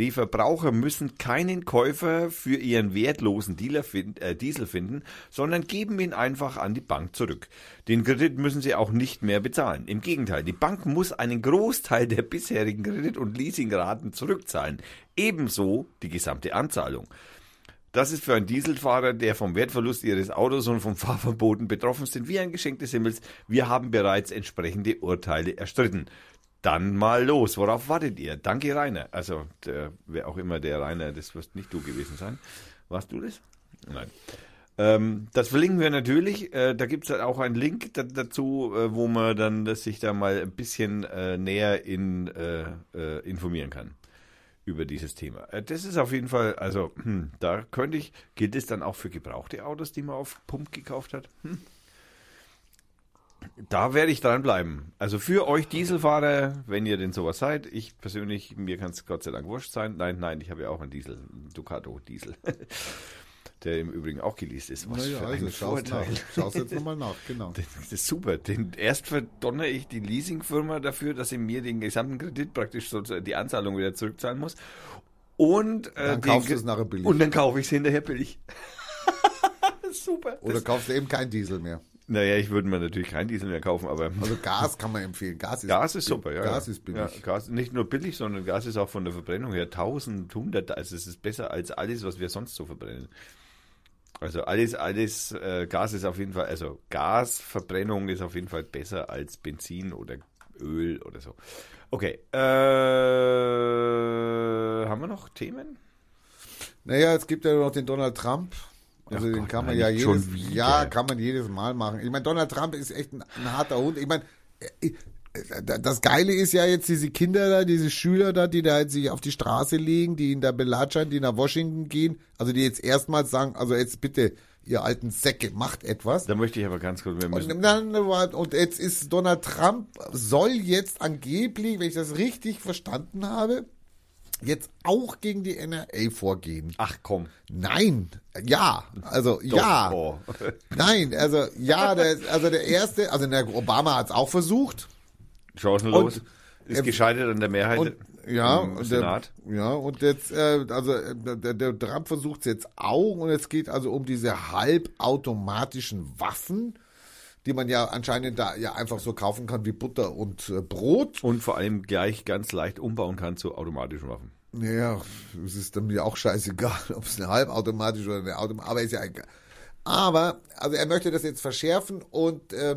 Die Verbraucher müssen keinen Käufer für ihren wertlosen äh, Diesel finden, sondern geben ihn einfach an die Bank zurück. Den Kredit müssen sie auch nicht mehr bezahlen. Im Gegenteil, die Bank muss einen Großteil der bisherigen Kredit- und Leasingraten zurückzahlen. Ebenso die gesamte Anzahlung. Das ist für einen Dieselfahrer, der vom Wertverlust ihres Autos und vom Fahrverboten betroffen sind, wie ein Geschenk des Himmels. Wir haben bereits entsprechende Urteile erstritten. Dann mal los. Worauf wartet ihr? Danke, Rainer. Also, der, wer auch immer der Rainer, das wirst nicht du gewesen sein. Warst du das? Nein. Ähm, das verlinken wir natürlich. Äh, da gibt es auch einen Link da, dazu, äh, wo man dann das sich da mal ein bisschen äh, näher in, äh, äh, informieren kann über dieses Thema. Äh, Das ist auf jeden Fall, also hm, da könnte ich, gilt es dann auch für gebrauchte Autos, die man auf Pump gekauft hat? Hm. Da werde ich dranbleiben. Also für euch Dieselfahrer, wenn ihr denn sowas seid, ich persönlich, mir kann es Gott sei Dank wurscht sein. Nein, nein, ich habe ja auch einen Diesel, einen Ducato Diesel, (laughs) der im Übrigen auch geleast ist. Was Naja, für ein also nach. Vorteil. Schaust jetzt (laughs) nochmal nach, genau. Das ist super. Den, erst verdonner ich die Leasingfirma dafür, dass sie mir den gesamten Kredit praktisch so die Anzahlung wieder zurückzahlen muss. Und, äh, Dann kaufst Ge- du es nachher billig. Und dann kaufe ich es hinterher billig. (laughs) super. Oder Das, kaufst du eben kein Diesel mehr. Naja, ich würde mir natürlich kein Diesel mehr kaufen, aber Also (laughs) Gas kann man empfehlen. Gas ist, Gas ist super, ja. Gas ist billig. Ja, Gas, nicht nur billig, sondern Gas ist auch von der Verbrennung her 1100, also es ist besser als alles, was wir sonst so verbrennen. Also alles, alles, äh, Gas ist auf jeden Fall, also Gasverbrennung ist auf jeden Fall besser als Benzin oder Öl oder so. Okay, äh, haben wir noch Themen? Naja, es gibt ja noch den Donald Trump. Also Ach den Gott, kann man nein, ja jedes, ja, kann man jedes Mal machen. Ich meine, Donald Trump ist echt ein, ein harter Hund. Ich meine, äh, das Geile ist ja jetzt diese Kinder da, diese Schüler da, die da jetzt sich auf die Straße legen, die ihn da belatschern, die nach Washington gehen, also die jetzt erstmals sagen, also jetzt bitte, ihr alten Säcke, macht etwas. Da möchte ich aber ganz kurz, wir müssen, Und, dann, und jetzt ist Donald Trump, soll jetzt angeblich, wenn ich das richtig verstanden habe, jetzt auch gegen die NRA vorgehen. ach komm, Nein, ja, also doch, ja, oh. (laughs) nein, also ja, der, also der erste, also der Obama hat es auch versucht chancenlos, Und, ist gescheitert an der Mehrheit und ja, im und Senat. Der, ja und jetzt, äh, also äh, der, der Trump versucht es jetzt auch und es geht also um diese halbautomatischen Waffen, die man ja anscheinend da ja einfach so kaufen kann wie Butter und äh, Brot. Und vor allem gleich ganz leicht umbauen kann zu automatischen Waffen. Naja, es ist dann mir auch scheißegal, (laughs) ob es eine halbautomatische oder eine Automatische, aber ist ja egal. Aber, also er möchte das jetzt verschärfen und äh,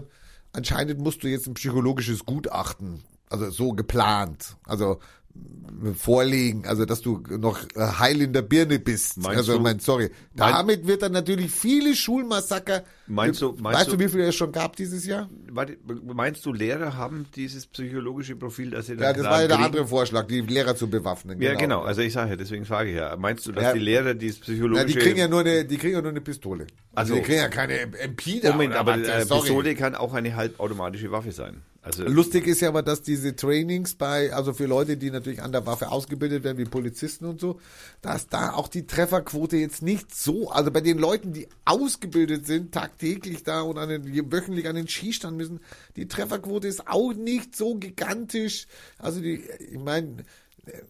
anscheinend musst du jetzt ein psychologisches Gutachten, also so geplant, also äh, vorlegen, also dass du noch äh, heil in der Birne bist. Meinst also, du- mein, sorry. Damit wird dann natürlich viele Schulmassaker. Meinst du- meinst weißt du, wie viele es schon gab dieses Jahr? Warte, meinst du, Lehrer haben dieses psychologische Profil, dass sie dann Ja, das war ja der kriegen? andere Vorschlag, die Lehrer zu bewaffnen. Ja, genau. Also ich sage ja, deswegen frage ich ja. Meinst du, dass Ja. die Lehrer dieses Ja, psychologische... die kriegen ja nur eine, die kriegen ja nur eine Pistole. Also Ach so. die kriegen ja keine MP da. Moment, aber ja, äh. Pistole kann auch eine halbautomatische Waffe sein. Also Lustig ist ja aber, dass diese Trainings bei, also für Leute, die natürlich an der Waffe ausgebildet werden, wie Polizisten und so, dass da auch die Trefferquote jetzt nicht so, also bei den Leuten, die ausgebildet sind, tagtäglich da und an den, wöchentlich an den Skistand müssen, die Trefferquote ist auch nicht so gigantisch. Also die, ich meine,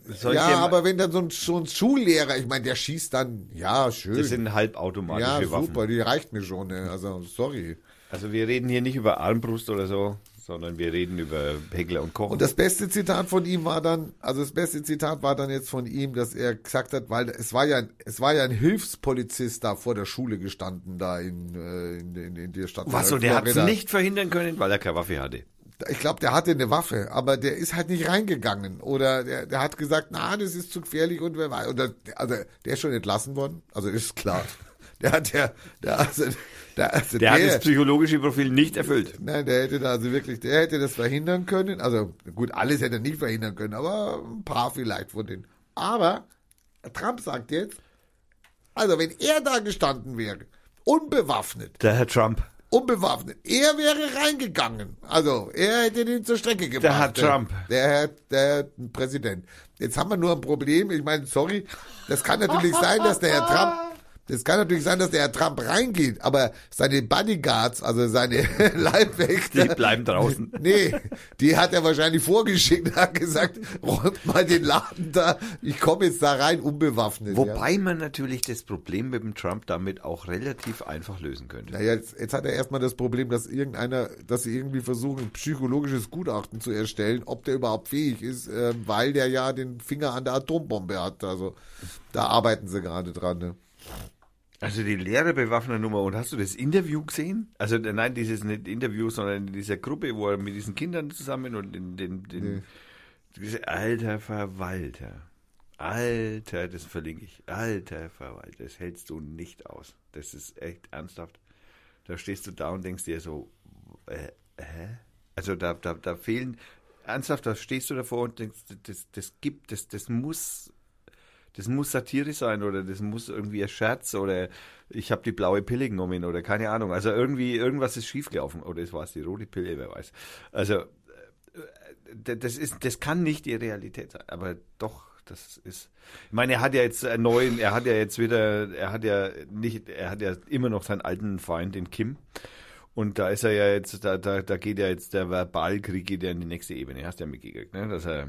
Soll ich ja, aber wenn dann so ein, so ein Schullehrer, ich meine, der schießt dann, ja, schön. das sind halbautomatische ja, Waffen. super, die reicht mir schon, ne? also sorry. Also wir reden hier nicht über Armbrust oder so, sondern wir reden über Heckler und Koch. Und das beste Zitat von ihm war dann, also das beste Zitat war dann jetzt von ihm, dass er gesagt hat, weil es war ja, es war ja ein Hilfspolizist da vor der Schule gestanden, da in, äh, in, in, in der Stadt. Was so, der hat es nicht verhindern können, weil er keine Waffe hatte. Ich glaube, der hatte eine Waffe, aber der ist halt nicht reingegangen. Oder der, der hat gesagt, na, das ist zu gefährlich und wer weiß. Oder, also der ist schon entlassen worden. Also ist klar. Der (laughs) hat ja, der, also, der, also Der hat das psychologische Profil nicht erfüllt. Nein, der hätte da also wirklich, der hätte das verhindern können. Also gut, alles hätte er nicht verhindern können, aber ein paar vielleicht von denen. Aber Trump sagt jetzt, also wenn er da gestanden wäre, unbewaffnet, Der Herr Trump. unbewaffnet, er wäre reingegangen. Also er hätte den zur Strecke gebracht. Der Herr Trump. Der Herr, der Herr Präsident. Jetzt haben wir nur ein Problem. Ich meine, sorry, das kann natürlich sein, dass der Herr Trump das kann natürlich sein, dass der Trump reingeht, aber seine Bodyguards, also seine (laughs) Leibwächter. Die bleiben draußen. (laughs) Nee, die hat er wahrscheinlich vorgeschickt und hat gesagt, räumt mal den Laden da, ich komme jetzt da rein unbewaffnet. ja. Wobei man natürlich das Problem mit dem Trump damit auch relativ einfach lösen könnte. Naja, jetzt, jetzt hat er erstmal das Problem, dass irgendeiner, dass sie irgendwie versuchen, ein psychologisches Gutachten zu erstellen, ob der überhaupt fähig ist, äh, weil der ja den Finger an der Atombombe hat. Also da arbeiten sie gerade dran. Ne? Also die leere Bewaffnernummer. Und hast du das Interview gesehen? Also nein, dieses nicht Interview, sondern in dieser Gruppe, wo er mit diesen Kindern zusammen und in den, den Nee. alter Verwalter. Alter, das verlinke ich. Alter Verwalter, das hältst du nicht aus. Das ist echt ernsthaft. Da stehst du da und denkst dir so, äh, hä? Also da, da, da fehlen, ernsthaft, da stehst du davor und denkst, das, das gibt, das, das muss das muss Satire sein oder das muss irgendwie ein Scherz oder ich habe die blaue Pille genommen oder keine Ahnung. Also irgendwie, irgendwas ist schiefgelaufen. Oder es war es die rote Pille, wer weiß. Also äh, das ist, das kann nicht die Realität sein, aber doch, das ist. Ich meine, er hat ja jetzt einen neuen, er hat ja jetzt wieder, er hat ja nicht, er hat ja immer noch seinen alten Feind, den Kim. Und da ist er ja jetzt, da, da, da geht ja jetzt der Verbalkrieg geht ja in die nächste Ebene. Hast du ja mitgekriegt, ne? Dass er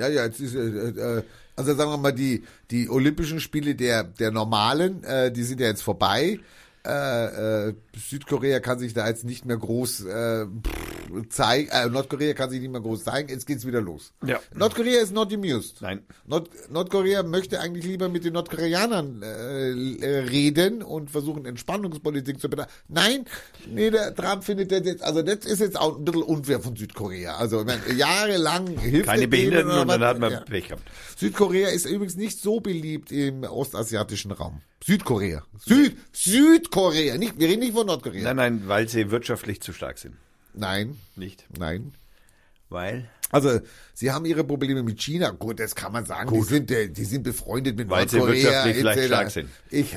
Ja, ja, jetzt ist, äh, äh, also sagen wir mal, die, die Olympischen Spiele der, der Normalen, äh, die sind ja jetzt vorbei. Äh, äh, Südkorea kann sich da jetzt nicht mehr groß äh, zeigen, äh, Nordkorea kann sich nicht mehr groß zeigen, jetzt geht's wieder los. Ja. Nordkorea ist not amused. Nein. Nord Nordkorea möchte eigentlich lieber mit den Nordkoreanern äh, äh, reden und versuchen Entspannungspolitik zu betreiben. Nein, nee, der Trump findet das jetzt, also das ist jetzt auch ein bisschen unfair von Südkorea. Also ich meine, jahrelang hilft keine er Behinderten und dann hat man ja. Pech gehabt. Südkorea ist übrigens nicht so beliebt im ostasiatischen Raum. Südkorea. Süd, Südkorea. Nicht, wir reden nicht von Nordkorea. Nein, nein, weil sie wirtschaftlich zu stark sind. Nein, Nicht. nein. Weil? Also, sie haben ihre Probleme mit China. Gut, das kann man sagen. Die sind, äh, die sind befreundet mit Weil sie Nordkorea. wirtschaftlich vielleicht stark sind. Ich,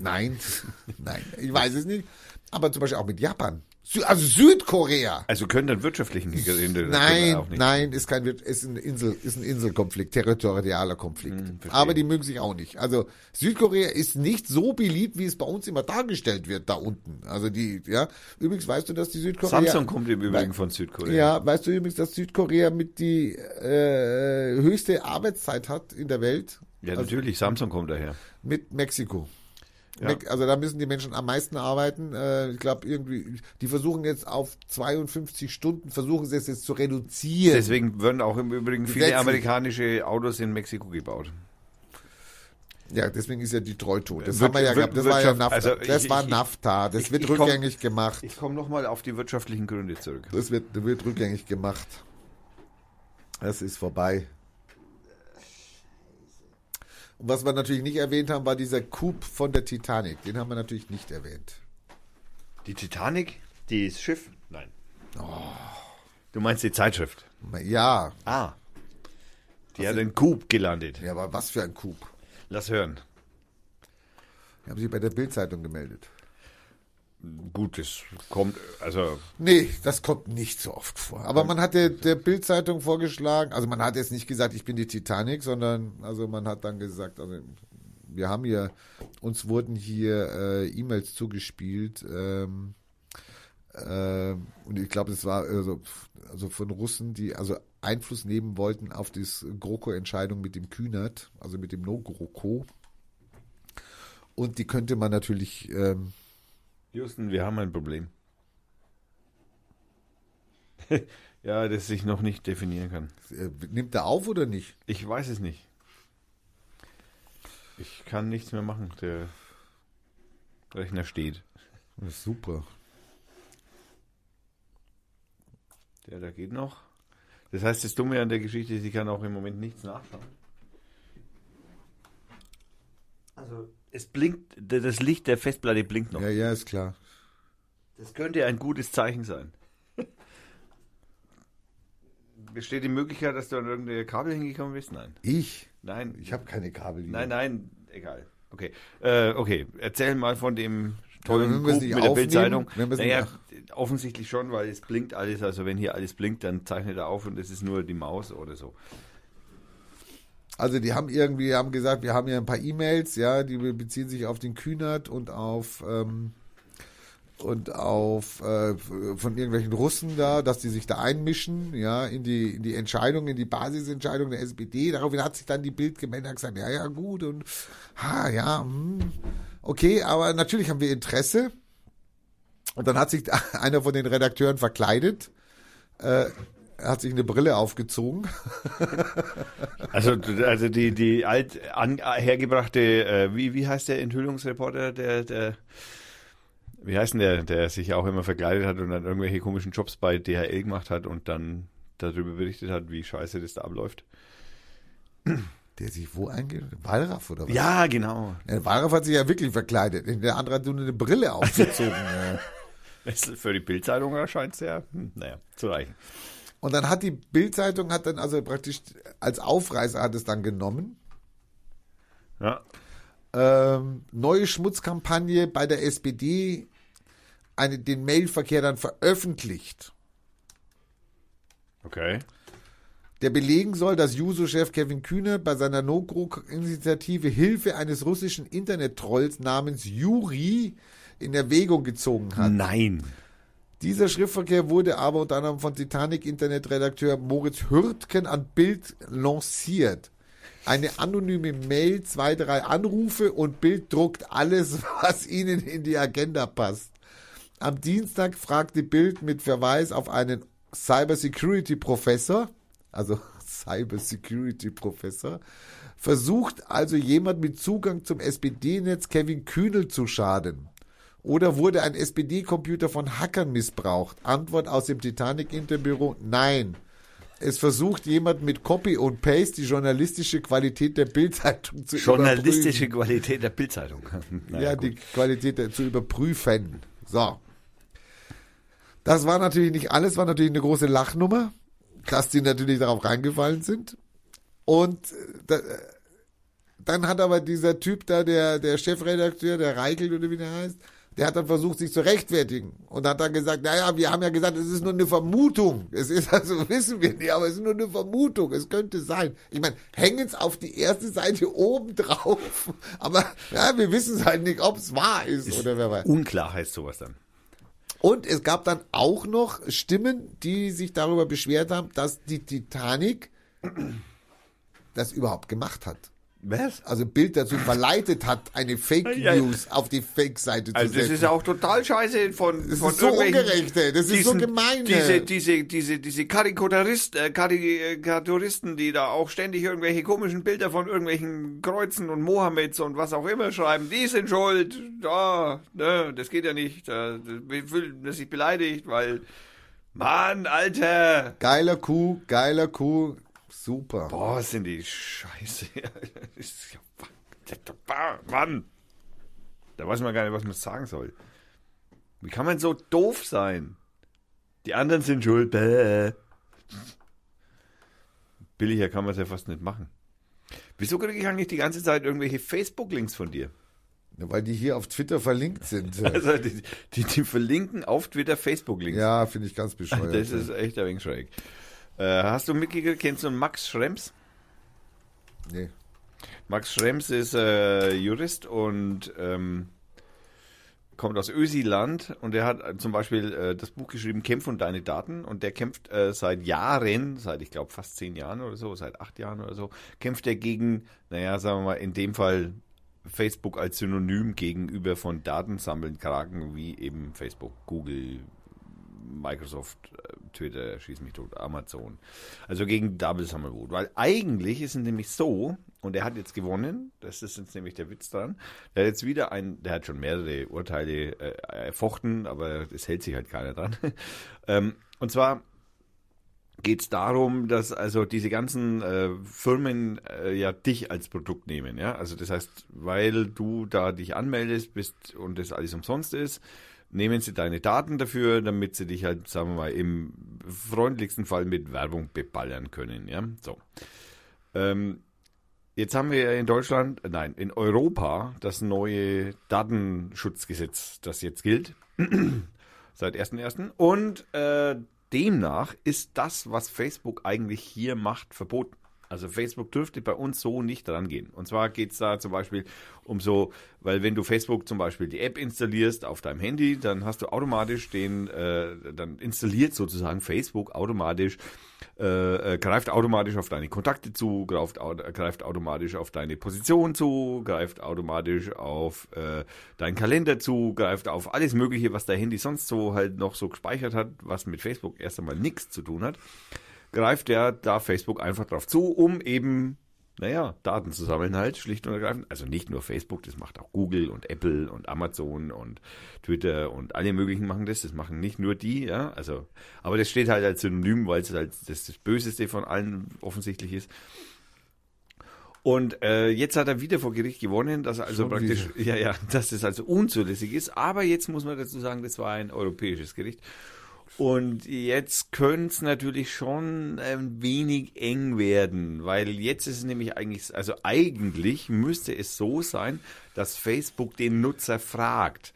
nein, (laughs) nein, ich weiß es nicht. Aber zum Beispiel auch mit Japan. Also Südkorea. Also können dann wirtschaftlichen Hintergründe Nein, nein, ist kein ist ein Insel, ist ein Inselkonflikt, territorialer Konflikt. Hm. Aber die mögen sich auch nicht. Also Südkorea ist nicht so beliebt, wie es bei uns immer dargestellt wird da unten. Also die, ja. Übrigens weißt du, dass die Südkorea Samsung kommt im Übrigen von Südkorea. ja, weißt du übrigens, dass Südkorea mit die äh, höchste Arbeitszeit hat in der Welt Ja, natürlich, Samsung kommt daher. mit Mexiko. Ja. Me- Also da müssen die Menschen am meisten arbeiten. Äh, ich glaube irgendwie, die versuchen jetzt auf 52 Stunden, versuchen sie es jetzt zu reduzieren. Deswegen werden auch im Übrigen viele Gesetzlich. amerikanische Autos in Mexiko gebaut. Ja, deswegen ist ja die Treuto. Das Wir- haben wir ja gehabt. Das war ja Wirtschaft- NAFTA. also das ich- war ich- NAFTA. Das ich- wird ich komm- rückgängig gemacht. Ich komme nochmal auf die wirtschaftlichen Gründe zurück. Das wird, das wird rückgängig gemacht. Das ist vorbei. Und was wir natürlich nicht erwähnt haben, war dieser Coup von der Titanic. Den haben wir natürlich nicht erwähnt. Die Titanic, das Schiff? Nein. Oh. Du meinst die Zeitschrift? Ja, Ah. Die hat in Coup gelandet. ja, aber was für ein Coup. Lass hören. Die haben sich bei der Bildzeitung gemeldet. Gut, das kommt, also Nee, das kommt nicht so oft vor. Aber man hat der, der Bildzeitung vorgeschlagen, also man hat jetzt nicht gesagt, ich bin die Titanic, sondern also man hat dann gesagt, also wir haben hier, uns wurden hier äh, E-Mails zugespielt, ähm, äh, und ich glaube, es war also, also von Russen, die also Einfluss nehmen wollten auf die GroKo-Entscheidung mit dem Kühnert, also mit dem No-GroKo. Und die könnte man natürlich ähm, Houston, wir haben ein Problem. (laughs) Ja, das sich noch nicht definieren kann. Äh, Nimmt er auf oder nicht? Ich weiß es nicht. Ich kann nichts mehr machen. Der Rechner steht. Das ist super. Der da geht noch. Das heißt, das Dumme an der Geschichte ist, ich kann auch im Moment nichts nachschauen. Also, es blinkt, das Licht der Festplatte blinkt noch. Ja, ja, ist klar. Das könnte ein gutes Zeichen sein. (laughs) Besteht die Möglichkeit, dass du an irgendeine Kabel hingekommen bist? Nein. Ich? Nein. Ich habe keine Kabel. hier. Nein, nein, egal. Okay. Äh, okay, erzähl mal von dem tollen nicht mit der Bildzeitung. Naja, offensichtlich schon, weil es blinkt alles. Also wenn hier alles blinkt, dann zeichnet er auf und es ist nur die Maus oder so. Also die haben irgendwie, haben gesagt, wir haben ja ein paar E-Mails, ja, die beziehen sich auf den Kühnert und auf ähm, und auf äh, von irgendwelchen Russen da, dass die sich da einmischen, ja, in die in die Entscheidung, in die Basisentscheidung der SPD. Daraufhin hat sich dann die Bild gemeldet gesagt, ja, ja, gut und ha, ja, hm, okay, aber natürlich haben wir Interesse. Und dann hat sich (laughs) einer von den Redakteuren verkleidet, äh, hat sich eine Brille aufgezogen. (laughs) Also, also die, die alt an, hergebrachte, äh, wie, wie heißt der Enthüllungsreporter, der, der, wie heißt denn der, der sich auch immer verkleidet hat und dann irgendwelche komischen Jobs bei DHL gemacht hat und dann darüber berichtet hat, wie scheiße das da abläuft? Der sich wo eingeht? Wallraff oder was? Ja, genau. Der Wallraff hat sich ja wirklich verkleidet. Der andere hat nur eine Brille (laughs) aufgezogen. ja. Für die Bildzeitung erscheint es ja, hm, naja, zu reichen. Und dann hat die Bildzeitung hat dann also praktisch als Aufreißer hat es dann genommen. Ja. Ähm, neue Schmutzkampagne bei der SPD, eine, den Mailverkehr dann veröffentlicht. Okay. Der belegen soll, dass Juso-Chef Kevin Kühne bei seiner No-Krug-Initiative Hilfe eines russischen Internet-Trolls namens Juri in Erwägung gezogen hat. Nein. Dieser Schriftverkehr wurde aber unter anderem von Titanic-Internetredakteur Moritz Hürtgen an Bild lanciert. Eine anonyme Mail, zwei, drei Anrufe und Bild druckt alles, (laughs) was ihnen in die Agenda passt. Am Dienstag fragte Bild mit Verweis auf einen Cybersecurity-Professor, also (laughs) Cybersecurity-Professor, versucht also jemand mit Zugang zum SPD-Netz Kevin Kühnel zu schaden. Oder wurde ein SPD-Computer von Hackern missbraucht? Antwort aus dem Titanic-Interbüro, nein. Es versucht jemand mit Copy und Paste die journalistische Qualität der Bildzeitung zu Journalistische überprüfen. Qualität der Bildzeitung. (laughs) Ja, gut. die Qualität der, zu überprüfen. So. Das war natürlich nicht alles, war natürlich eine große Lachnummer, dass die natürlich darauf reingefallen sind. Und äh, da, dann hat aber dieser Typ da, der, der Chefredakteur, der Reichelt oder wie der heißt, der hat dann versucht, sich zu rechtfertigen und hat dann gesagt, naja, wir haben ja gesagt, es ist nur eine Vermutung. Es ist (laughs) also, wissen wir nicht, aber es ist nur eine Vermutung. Es könnte sein. Ich meine, hängen es auf die erste Seite oben drauf. (laughs) Aber ja, wir wissen es halt nicht, ob es wahr ist, oder wer weiß. Unklar heißt sowas dann. Und es gab dann auch noch Stimmen, die sich darüber beschwert haben, dass die Titanic (clears throat) das überhaupt gemacht hat. Was? Also Bild dazu verleitet hat, eine Fake Ja. News auf die Fake-Seite zu Also das setzen. ist ja auch total scheiße von, Das von ist so ungerecht, ey. Das ist so gemein, Diese, diese, diese, diese Karikaturist, äh, Karikaturisten, die da auch ständig irgendwelche komischen Bilder von irgendwelchen Kreuzen und Mohammeds und was auch immer schreiben, die sind schuld. Da, ne, das geht ja nicht. Da, wir fühlen das sich beleidigt, weil, Mann, Alter. Geiler Kuh, geiler Kuh, super. Boah, sind die Scheiße. (laughs) Das ist ja- Mann. Da weiß man gar nicht, was man sagen soll. Wie kann man so doof sein? Die anderen sind schuld. Bäh. Billiger kann man es ja fast nicht machen. Wieso kriege ich eigentlich die ganze Zeit irgendwelche Facebook-Links von dir? Weil die hier auf Twitter verlinkt sind. (laughs) Also die, die, die verlinken auf Twitter Facebook-Links. ja, finde ich ganz (laughs) bescheuert. Das ist echt ein wenig schräg. Äh, hast du mitgekriegt, kennst du Max Schrems? nee. Max Schrems ist äh, Jurist und ähm, kommt aus Ösiland und der hat zum Beispiel äh, das Buch geschrieben Kämpf und deine Daten und der kämpft äh, seit Jahren, seit ich glaube fast zehn Jahren oder so, seit acht Jahren oder so, kämpft er gegen, naja, sagen wir mal, in dem Fall Facebook als Synonym gegenüber von Datensammeln Kraken wie eben Facebook, Google, Microsoft, äh, Twitter, schieß mich tot, Amazon. Also gegen Double Summerwood. Weil eigentlich ist es nämlich so, und er hat jetzt gewonnen, das ist jetzt nämlich der Witz dran, der hat jetzt wieder ein, der hat schon mehrere Urteile äh, erfochten, aber es hält sich halt keiner dran. (laughs) ähm, und zwar geht es darum, dass also diese ganzen äh, Firmen äh, ja dich als Produkt nehmen, ja. Also das heißt, weil du da dich anmeldest bist und das alles umsonst ist, nehmen sie deine Daten dafür, damit sie dich halt, sagen wir mal, im freundlichsten Fall mit Werbung beballern können, ja. So. Ähm, jetzt haben wir in Deutschland, nein, in Europa das neue Datenschutzgesetz, das jetzt gilt. (clears throat) seit 1.1. Und äh, demnach ist das, was Facebook eigentlich hier macht, verboten. Also Facebook dürfte bei uns so nicht rangehen. Und zwar geht es da zum Beispiel um so, weil wenn du Facebook zum Beispiel die App installierst auf deinem Handy, dann hast du automatisch den, äh, dann installiert sozusagen Facebook automatisch, äh, äh, greift automatisch auf deine Kontakte zu, greift, greift automatisch auf deine Position zu, greift automatisch auf äh, deinen Kalender zu, greift auf alles Mögliche, was dein Handy sonst so halt noch so gespeichert hat, was mit Facebook erst einmal nichts zu tun hat greift der da Facebook einfach drauf zu, um eben, naja, Daten zu sammeln halt, schlicht und ergreifend. Also nicht nur Facebook, das macht auch Google und Apple und Amazon und Twitter und alle möglichen machen das. Das machen nicht nur die, ja. Also, aber das steht halt als Synonym, weil es halt das, das Böseste von allen offensichtlich ist. Und äh, jetzt hat er wieder vor Gericht gewonnen, dass er also Schon praktisch, wieder. ja, ja, dass das also unzulässig ist. Aber jetzt muss man dazu sagen, das war ein europäisches Gericht. Und jetzt könnte es natürlich schon ein wenig eng werden, weil jetzt ist es nämlich eigentlich, also eigentlich müsste es so sein, dass Facebook den Nutzer fragt,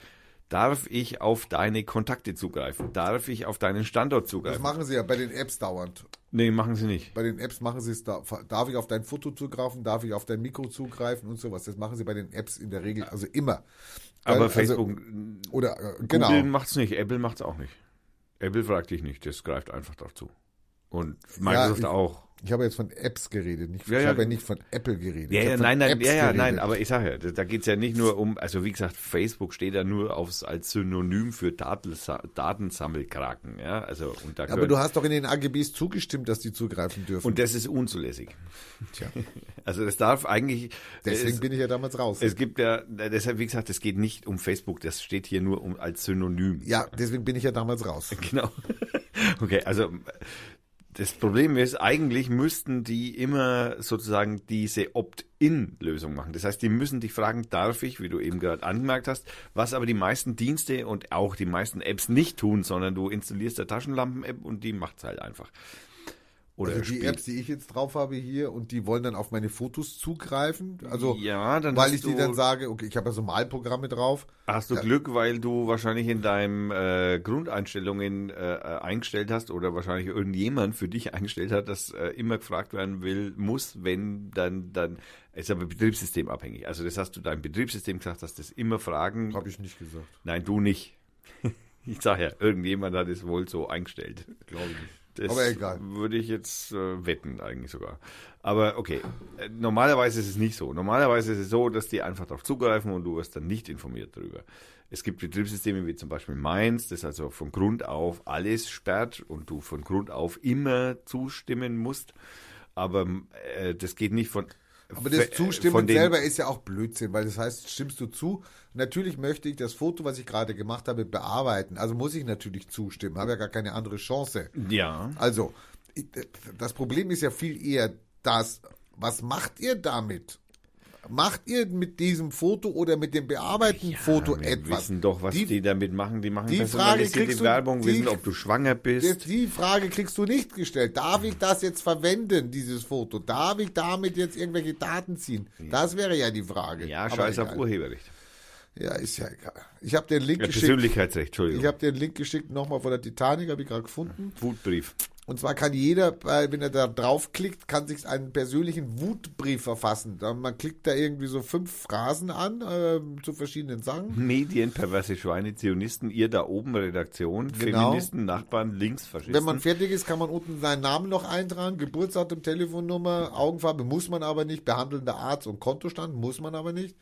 darf ich auf deine Kontakte zugreifen? Darf ich auf deinen Standort zugreifen? Das machen sie ja bei den Apps dauernd. Nee, machen sie nicht. Bei den Apps machen sie es, da, darf ich auf dein Foto zugreifen, darf ich auf dein Mikro zugreifen und sowas. Das machen sie bei den Apps in der Regel, also immer. Aber Weil, Facebook also, oder äh, genau. Google macht es nicht, Apple macht es auch nicht. Apple fragt dich nicht, das greift einfach drauf zu. Und Microsoft ja, auch. Ich habe jetzt von Apps geredet, nicht, ja, ich ja. habe ja nicht von Apple geredet. Ja, ja nein, nein, ja, ja, nein, aber ich sage ja, da geht es ja nicht nur um, also wie gesagt, Facebook steht ja nur aufs, als Synonym für Datensammelkraken, ja, also und da Aber du hast doch in den AGBs zugestimmt, dass die zugreifen dürfen. Und das ist unzulässig. Tja. (laughs) Also das darf eigentlich. Deswegen es, bin ich ja damals raus. Es gibt ja, deshalb, wie gesagt, es geht nicht um Facebook, das steht hier nur um als Synonym. Ja, deswegen bin ich ja damals raus. (laughs) Genau. (laughs) Okay, also das Problem ist, eigentlich müssten die immer sozusagen diese Opt-in-Lösung machen. Das heißt, die müssen dich fragen, darf ich, wie du eben gerade angemerkt hast, was aber die meisten Dienste und auch die meisten Apps nicht tun, sondern du installierst der Taschenlampen-App und die macht's halt einfach. Oder also die spielt. Apps, die ich jetzt drauf habe hier und die wollen dann auf meine Fotos zugreifen. Also ja, dann weil ich die dann sage, okay, ich habe ja so Malprogramme drauf. Hast du ja. Glück, weil du wahrscheinlich in deinen äh, Grundeinstellungen äh, eingestellt hast oder wahrscheinlich irgendjemand für dich eingestellt hat, dass äh, immer gefragt werden will, muss, wenn dann dann ist aber betriebssystemabhängig. Also das hast du deinem Betriebssystem gesagt, dass das immer fragen. Habe ich nicht gesagt. Nein, du nicht. (laughs) ich sage ja, irgendjemand hat es wohl so eingestellt. Glaube ich nicht. Das Aber egal. Würde ich jetzt äh, wetten, eigentlich sogar. Aber okay, äh, normalerweise ist es nicht so. Normalerweise ist es so, dass die einfach darauf zugreifen und du wirst dann nicht informiert darüber. Es gibt Betriebssysteme wie zum Beispiel meins, das also von Grund auf alles sperrt und du von Grund auf immer zustimmen musst. Aber äh, das geht nicht von aber das Zustimmen selber ist ja auch Blödsinn, weil das heißt, stimmst du zu? Natürlich möchte ich das Foto, was ich gerade gemacht habe, bearbeiten. Also muss ich natürlich zustimmen, habe ja gar keine andere Chance. Ja. Also, das Problem ist ja viel eher das, was macht ihr damit? Macht ihr mit diesem Foto oder mit dem bearbeiteten ja, Foto wir etwas? wissen doch, was die, die damit machen. Die machen die Frage kriegst du, Werbung, die, wissen, ob du schwanger bist. Die Frage kriegst du nicht gestellt. Darf ich das jetzt verwenden, dieses Foto? Darf ich damit jetzt irgendwelche Daten ziehen? Das wäre ja die Frage. Ja, scheiß auf Urheberrecht. Ja, ist ja egal. Ich habe den Link ja, geschickt. Persönlichkeitsrecht, Entschuldigung. Ich habe den Link geschickt nochmal von der Titanic, habe ich gerade gefunden. Wutbrief. Und zwar kann jeder, wenn er da draufklickt, kann sich einen persönlichen Wutbrief verfassen. Man klickt da irgendwie so fünf Phrasen an äh, zu verschiedenen Sachen. Medien, perverse Schweine, Zionisten, ihr da oben, Redaktion, genau. Feministen, Nachbarn, Linksfaschisten. Wenn man fertig ist, kann man unten seinen Namen noch eintragen, Geburtsdatum, Telefonnummer, Augenfarbe muss man aber nicht, behandelnder Arzt und Kontostand muss man aber nicht.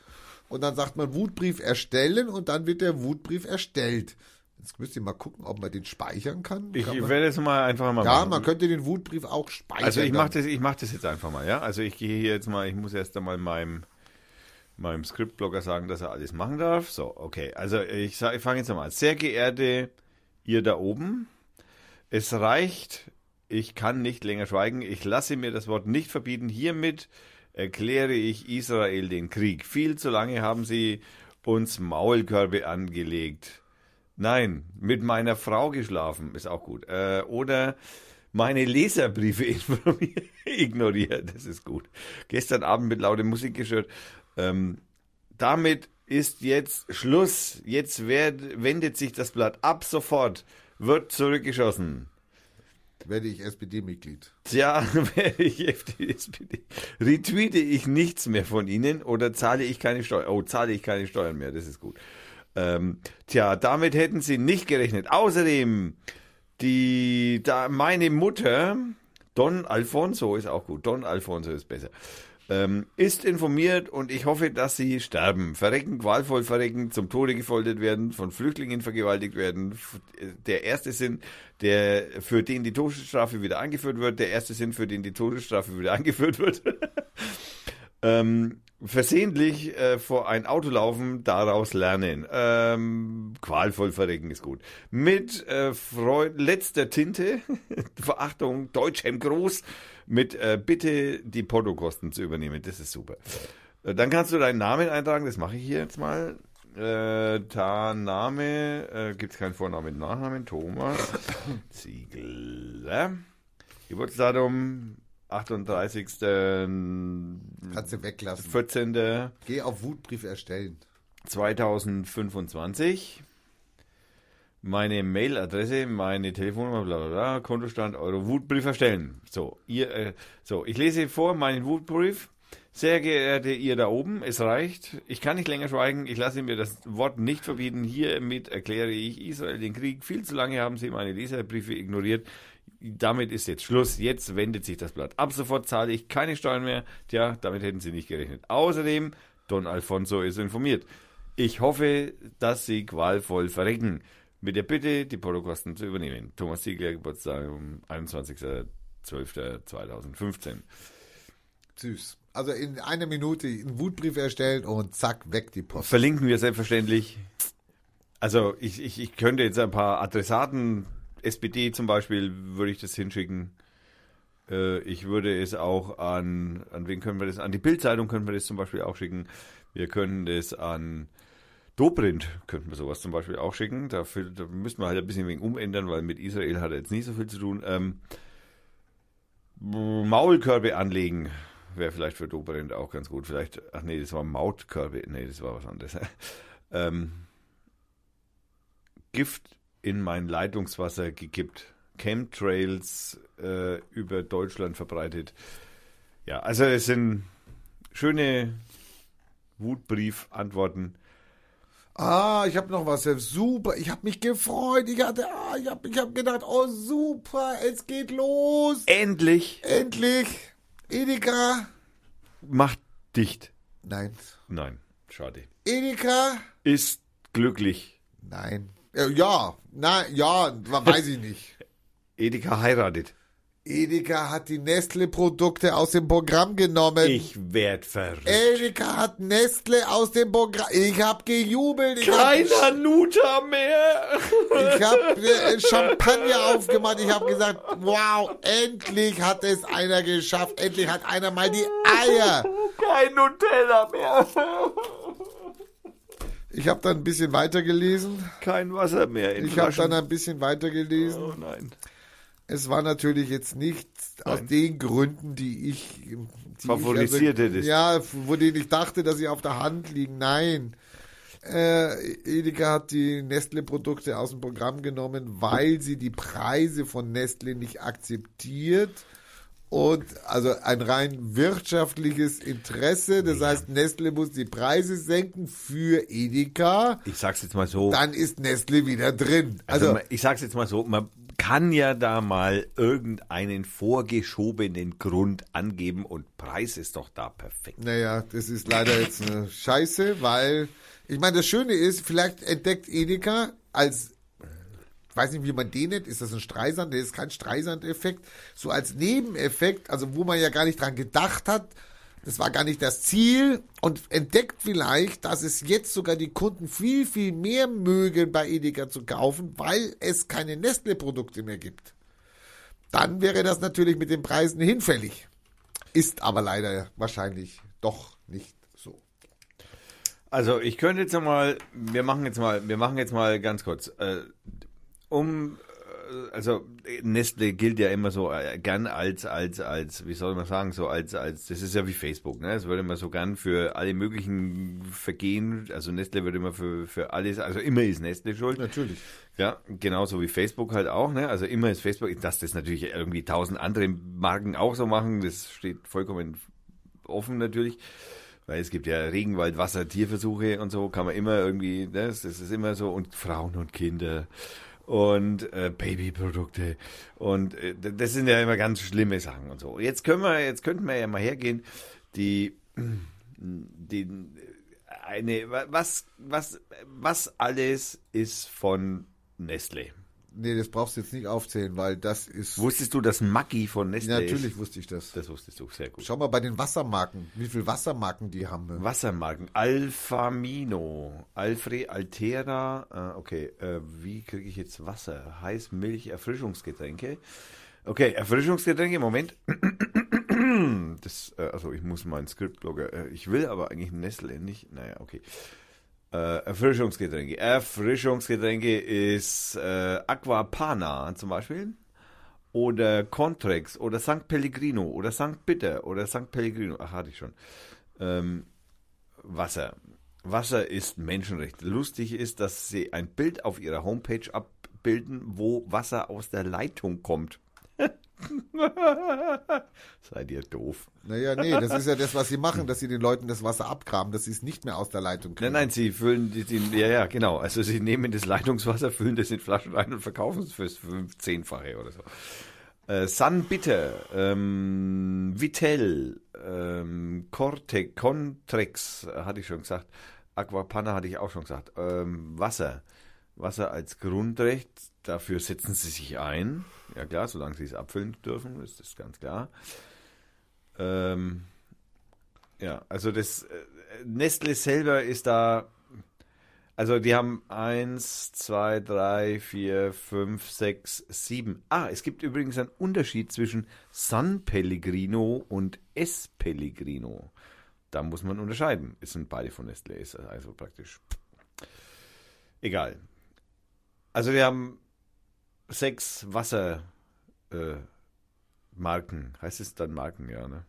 Und dann sagt man Wutbrief erstellen und dann wird der Wutbrief erstellt. Jetzt müsst ihr mal gucken, ob man den speichern kann. Ich kann man, werde es mal einfach mal ja, machen. man könnte den Wutbrief auch speichern. Also ich mache das, ich mach das jetzt einfach mal, ja. Also ich gehe hier jetzt mal, ich muss erst einmal meinem, meinem Scriptblogger sagen, dass er alles machen darf. So, okay. Also ich, sag- ich fange jetzt mal an. Sehr geehrte ihr da oben, es reicht, ich kann nicht länger schweigen, ich lasse mir das Wort nicht verbieten. Hiermit erkläre ich Israel den Krieg. Viel zu lange haben sie uns Maulkörbe angelegt. Nein, mit meiner Frau geschlafen, ist auch gut. Äh, oder meine Leserbriefe (laughs) ignoriert, das ist gut. Gestern Abend mit lauter Musik gestört. Ähm, damit ist jetzt Schluss. Jetzt werd, wendet sich das Blatt ab sofort. Wird zurückgeschossen. Werde ich SPD-Mitglied. Tja, (laughs) werde ich SPD. Retweete ich nichts mehr von Ihnen oder zahle ich keine Steuern? Oh, zahle ich keine Steuern mehr, das ist gut. Ähm, tja, damit hätten Sie nicht gerechnet. Außerdem, die, da, meine Mutter, Don Alfonso ist auch gut, Don Alfonso ist besser, ähm, ist informiert und ich hoffe, dass sie sterben. Verrecken, qualvoll verrecken, zum Tode gefoltert werden, von Flüchtlingen vergewaltigt werden. Der erste sind, der, für den die Todesstrafe wieder eingeführt wird. Der erste sind, für den die Todesstrafe wieder (laughs) eingeführt wird. (laughs) ähm, versehentlich äh, vor ein Auto laufen, daraus lernen. Ähm, qualvoll verrecken ist gut. Mit äh, Freu letzter Tinte, (laughs) Verachtung, Deutschhem groß, mit äh, Bitte die Portokosten zu übernehmen. Das ist super. Äh, dann kannst du deinen Namen eintragen, das mache ich hier jetzt mal. Äh, da Name, äh, gibt es keinen Vornamen, Nachnamen, Thomas Ziegler. Geburtsdatum 38. Kannst du weglassen. 14. Geh auf Wutbrief erstellen. 2025. Meine Mailadresse, meine Telefonnummer, bla bla bla, Kontostand, Euro Wutbrief erstellen. So, ihr, äh, so, ich lese vor meinen Wutbrief. Sehr geehrte ihr da oben, es reicht. Ich kann nicht länger schweigen. Ich lasse mir das Wort nicht verbieten. Hiermit erkläre ich Israel den Krieg. Viel zu lange haben sie meine Leserbriefe ignoriert. Damit ist jetzt Schluss. Jetzt wendet sich das Blatt. Ab sofort zahle ich keine Steuern mehr. Tja, damit hätten sie nicht gerechnet. Außerdem, Don Alfonso ist informiert. Ich hoffe, dass sie qualvoll verrecken. Mit der Bitte, die Portokosten zu übernehmen. Thomas Ziegler, Geburtstag um 21.12.2015. Süß. Also in einer Minute einen Wutbrief erstellen und zack, weg die Post. Verlinken wir selbstverständlich. Also ich, ich, ich könnte jetzt ein paar Adressaten, SPD zum Beispiel, würde ich das hinschicken. Äh, Ich würde es auch an, an wen können wir das? An die Bildzeitung können wir das zum Beispiel auch schicken. Wir können das an Dobrindt, könnten wir sowas zum Beispiel auch schicken. Dafür, da müssten wir halt ein bisschen wegen umändern, weil mit Israel hat er jetzt nicht so viel zu tun. Ähm, Maulkörbe anlegen wäre vielleicht für Dobrindt auch ganz gut. Vielleicht, ach nee, das war Mautkörbe. Nee, das war was anderes. (laughs) ähm, Gift in mein Leitungswasser gekippt. Chemtrails äh, über Deutschland verbreitet. Ja, also es sind schöne Wutbrief-Antworten. Ah, ich habe noch was. Super. Ich habe mich gefreut. Ich hatte, ah, ich habe ich hab gedacht, oh super, es geht los. Endlich Endlich. Edeka. macht dicht. Nein. Nein, schade. Edeka. Ist glücklich. Nein. Äh, Ja, na, ja, weiß ich nicht. Edeka heiratet. Edeka hat die Nestle-Produkte aus dem Programm genommen. Ich werd verrückt. Edeka hat Nestle aus dem Programm. Ich hab gejubelt. Ich Kein hab, Hanuta mehr. ich hab äh, Champagner aufgemacht. Ich hab gesagt, wow, endlich hat es einer geschafft. Endlich hat einer mal die Eier. Kein Nutella mehr. Ich habe dann ein bisschen weitergelesen. Kein Wasser mehr in Ich habe dann ein bisschen weitergelesen. Oh nein. Es war natürlich jetzt nicht aus Nein. den Gründen, die ich die Favorisiert ich, also, hättest. Ja, wo denen ich dachte, dass sie auf der Hand liegen. Nein. Äh, Edeka hat die Nestle-Produkte aus dem Programm genommen, weil sie die Preise von Nestle nicht akzeptiert. Und also ein rein wirtschaftliches Interesse. Das heißt, Nestle muss die Preise senken für Edeka. Ich sag's jetzt mal so. Dann ist Nestle wieder drin. Also, Also, ich sag's jetzt mal so, man kann ja da mal irgendeinen vorgeschobenen Grund angeben und Preis ist doch da perfekt. Naja, das ist leider jetzt eine Scheiße, weil ich meine, das Schöne ist, vielleicht entdeckt Edeka als weiß nicht, wie man den nennt, ist das ein Streisand? Der ist kein Streisand-Effekt. So als Nebeneffekt, also wo man ja gar nicht dran gedacht hat, das war gar nicht das Ziel und entdeckt vielleicht, dass es jetzt sogar die Kunden viel, viel mehr mögen, bei Edeka zu kaufen, weil es keine Nestle-Produkte mehr gibt. Dann wäre das natürlich mit den Preisen hinfällig. Ist aber leider wahrscheinlich doch nicht so. Also ich könnte jetzt mal, wir machen jetzt mal, wir machen jetzt mal ganz kurz, äh, um also Nestle gilt ja immer so äh, gern als, als, als, wie soll man sagen, so als, als, das ist ja wie Facebook, ne? Es wird immer so gern für alle möglichen Vergehen, also Nestle wird immer für, für alles, also immer ist Nestle schuld. Natürlich. Ja, genauso wie Facebook halt auch, ne? Also immer ist Facebook, dass das natürlich irgendwie tausend andere Marken auch so machen, das steht vollkommen offen natürlich. Weil es gibt ja Regenwald, Wasser, Tierversuche und so, kann man immer irgendwie, ne? das, das ist immer so, und Frauen und Kinder und äh, Babyprodukte und äh, das sind ja immer ganz schlimme Sachen und so. Jetzt können wir, jetzt könnten wir ja mal hergehen, die, die eine, was, was, was alles ist von Nestle? Nee, das brauchst du jetzt nicht aufzählen, weil das ist. Wusstest du, dass Maggi von Nestle ja, Natürlich wusste ich das. Das wusstest du, sehr gut. Schau mal bei den Wassermarken, wie viele Wassermarken die haben. Wassermarken. Alfamino, Alfre, Altera, äh, okay, äh, wie kriege ich jetzt Wasser? Heiß, Milch, Erfrischungsgetränke. Okay, Erfrischungsgetränke, Moment. Das, äh, also ich muss meinen Skriptblogger, äh, ich will aber eigentlich Nestle nicht, naja, okay. Äh, Erfrischungsgetränke. Erfrischungsgetränke ist äh, Aquapana zum Beispiel. Oder Contrex oder St. Pellegrino oder St. Bitter oder St. Pellegrino. Ach, hatte ich schon. Ähm, Wasser. Wasser ist Menschenrecht. Lustig ist, dass sie ein Bild auf ihrer Homepage abbilden, wo Wasser aus der Leitung kommt. (laughs) Seid ihr doof. Naja, nee, das ist ja das, was sie machen, dass sie den Leuten das Wasser abgraben, dass sie es nicht mehr aus der Leitung kriegen. Nein, nein, sie füllen die, die, ja, ja, genau. Also sie nehmen das Leitungswasser, füllen das in Flaschen rein und verkaufen es fürs Zehnfache oder so. Äh, Sun Bitter, ähm, Vitell, ähm, Cortex, Contrex, hatte ich schon gesagt. Aquapanna hatte ich auch schon gesagt. Ähm, Wasser. Wasser als Grundrecht, dafür setzen sie sich ein. Ja klar, solange sie es abfüllen dürfen, ist das ganz klar. Ähm, ja, also das äh, Nestle selber ist da, also die haben eins, zwei, drei, vier, fünf, sechs, sieben. Ah, es gibt übrigens einen Unterschied zwischen San Pellegrino und S Pellegrino. Da muss man unterscheiden. Es sind beide von Nestle, ist also praktisch egal. Also wir haben sechs Wassermarken. Äh, heißt es dann Marken, ja, ne?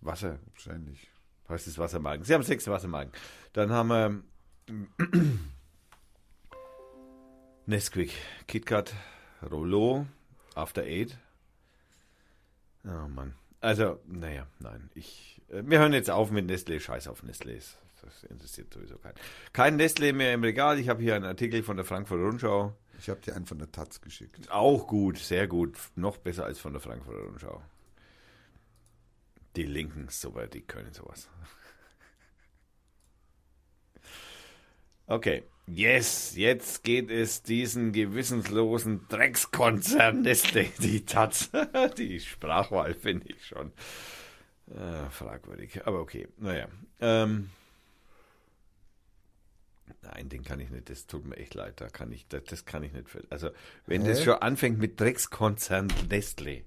Wasser. Wahrscheinlich. Heißt es Wassermarken. Sie haben sechs Wassermarken. Dann haben wir (clears throat) Nesquik, KitKat, Rollo, After Eight. Oh Mann. Also, naja, nein. Ich, äh, wir hören jetzt auf mit Nestle. Scheiß auf Nestle. Das interessiert sowieso keinen. Kein Nestle mehr im Regal. Ich habe hier einen Artikel von der Frankfurter Rundschau. Ich habe dir einen von der Taz geschickt. Auch gut, sehr gut. Noch besser als von der Frankfurter Rundschau. Die Linken, soweit, die können sowas. (laughs) Okay, yes, jetzt geht es diesen gewissenslosen Dreckskonzern (laughs) Nestle, die Taz. (laughs) Die Sprachwahl finde ich schon äh, fragwürdig, aber okay, naja. Ähm, Nein, den kann ich nicht. Das tut mir echt leid. Da kann ich, das, das kann ich nicht. Also, wenn Hä? das schon anfängt mit Dreckskonzern Nestle,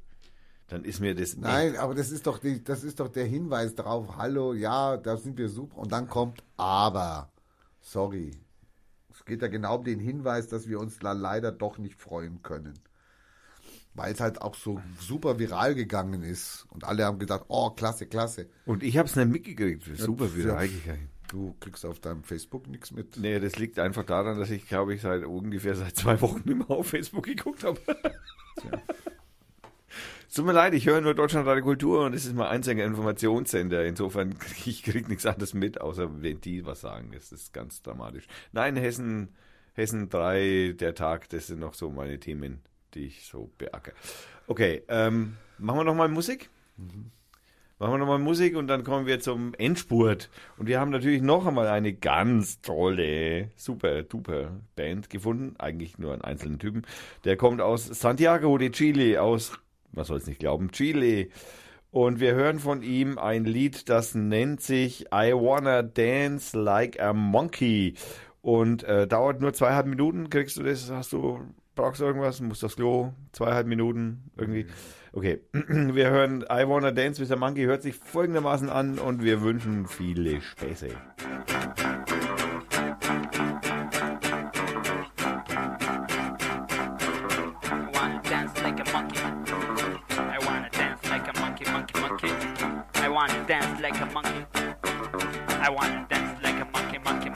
dann ist mir das. Nein, aber das ist doch die, das ist doch der Hinweis darauf. Hallo, ja, da sind wir super. Und dann kommt aber. Sorry. Es geht ja genau um den Hinweis, dass wir uns da leider doch nicht freuen können. Weil es halt auch so super viral gegangen ist. Und alle haben gedacht, oh, klasse, klasse. Und ich habe es nicht mitgekriegt. Super viral gegangen. Du kriegst auf deinem Facebook nichts mit. Nee, das liegt einfach daran, dass ich, glaube ich, seit ungefähr seit zwei Wochen nicht mehr auf Facebook geguckt habe. (laughs) Tut mir leid, ich höre nur Deutschland Radio Kultur und es ist mein einziger Informationssender. Insofern kriege (laughs) ich krieg nichts anderes mit, außer wenn die was sagen. Das ist ganz dramatisch. Nein, Hessen, Hessen 3, der Tag, das sind noch so meine Themen, die ich so beacke. Okay, ähm, machen wir noch mal Musik. Mhm. Machen wir nochmal Musik und dann kommen wir zum Endspurt. Und wir haben natürlich noch einmal eine ganz tolle, super, duper Band gefunden. Eigentlich nur einen einzelnen Typen. Der kommt aus Santiago de Chile, aus, man soll es nicht glauben, Chile. Und wir hören von ihm ein Lied, das nennt sich I Wanna Dance Like a Monkey. Und äh, dauert nur zweieinhalb Minuten. Kriegst du das? Hast du, brauchst du irgendwas? Musst aufs Klo? Zweieinhalb Minuten irgendwie. Okay, (clears throat) wir hören I Wanna Dance with a Monkey, hört sich folgendermaßen an und wir wünschen viele Späße. I wanna dance like a monkey. I wanna dance like a monkey, monkey,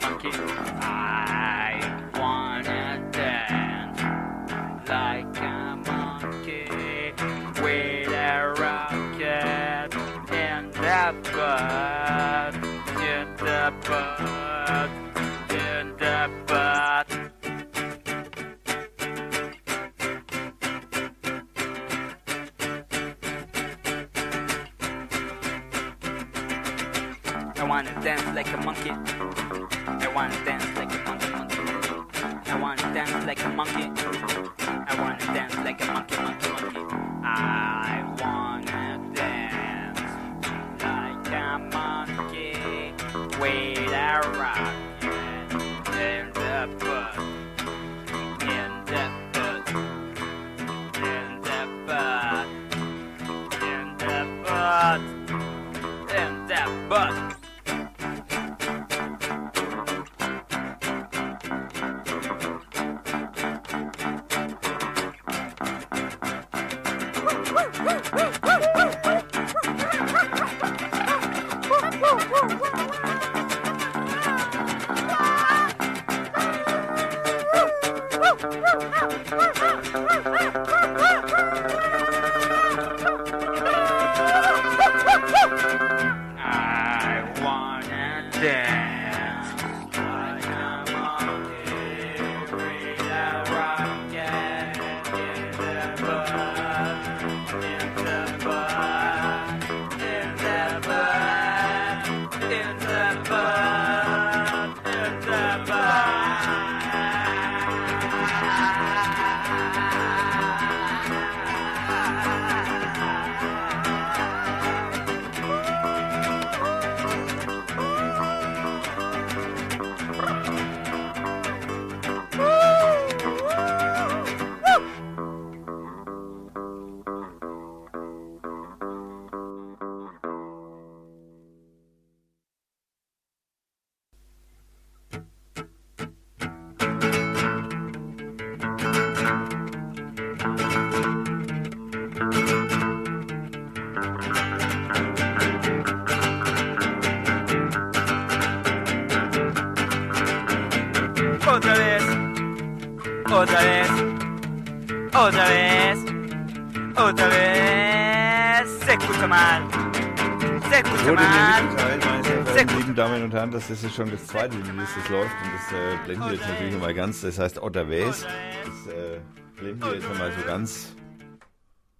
Herren, dass das ist schon das zweite Lied, das läuft und das äh, blenden wir jetzt natürlich mal ganz. Das heißt Otter Wes. Das äh, blenden wir jetzt mal so ganz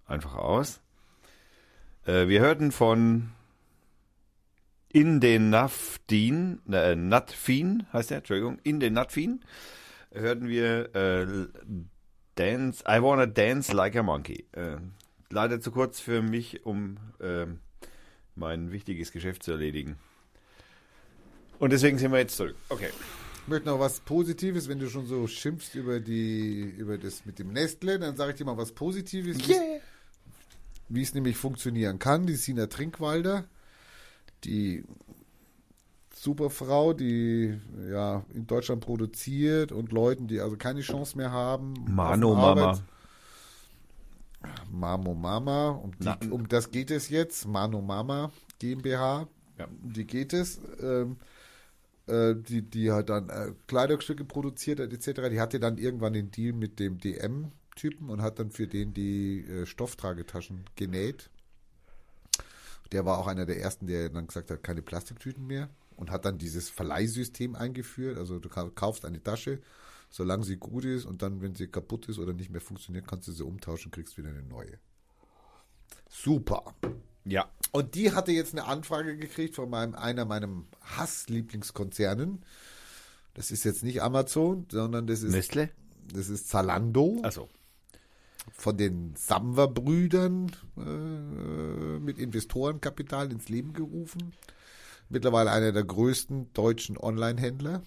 einfach aus. Äh, wir hörten von In den Naftin, äh, Natfin heißt der, Entschuldigung, In den Natfin hörten wir äh, Dance, I Wanna Dance Like a Monkey. Äh, leider zu kurz für mich, um ähm, mein wichtiges Geschäft zu erledigen. Und deswegen sind wir jetzt zurück. Okay. Ich möchte noch was Positives, wenn du schon so schimpfst über die, über das mit dem Nestle, dann sage ich dir mal was Positives, wie es- wie es nämlich funktionieren kann. Die Sina Trinkwalder, die super Frau, die ja in Deutschland produziert und Leuten, die also keine Chance mehr haben. Mano Mama. Mamo Mama, um, die, um das geht es jetzt. Mano Mama GmbH, Ja. um die geht es. Ähm, äh, die, die halt dann äh, Kleidungsstücke produziert hat, etc. Die hatte dann irgendwann den Deal mit dem DM-Typen und hat dann für den die äh, Stofftragetaschen genäht. Der war auch einer der ersten, der dann gesagt hat, keine Plastiktüten mehr und hat dann dieses Verleihsystem eingeführt. Also du ka- kaufst eine Tasche, solange sie gut ist und dann, wenn sie kaputt ist oder nicht mehr funktioniert, kannst du sie umtauschen, kriegst wieder eine neue. Super. Ja. Und die hatte jetzt eine Anfrage gekriegt von meinem, einer meiner Hass-Lieblingskonzernen. Das ist jetzt nicht Amazon, sondern das ist, Nestle? das ist Zalando. Achso. von den Samwer-Brüdern äh, mit Investorenkapital ins Leben gerufen. Mittlerweile einer der größten deutschen Online-Händler.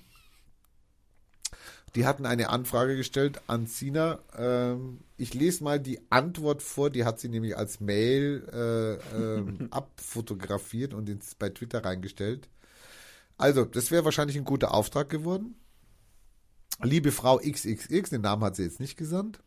Die hatten eine Anfrage gestellt an Sina. Ähm, ich lese mal die Antwort vor, die hat sie nämlich als Mail äh, ähm, (laughs) abfotografiert und ins, bei Twitter reingestellt. Also, das wäre wahrscheinlich ein guter Auftrag geworden. Liebe Frau XXX, den Namen hat sie jetzt nicht gesandt.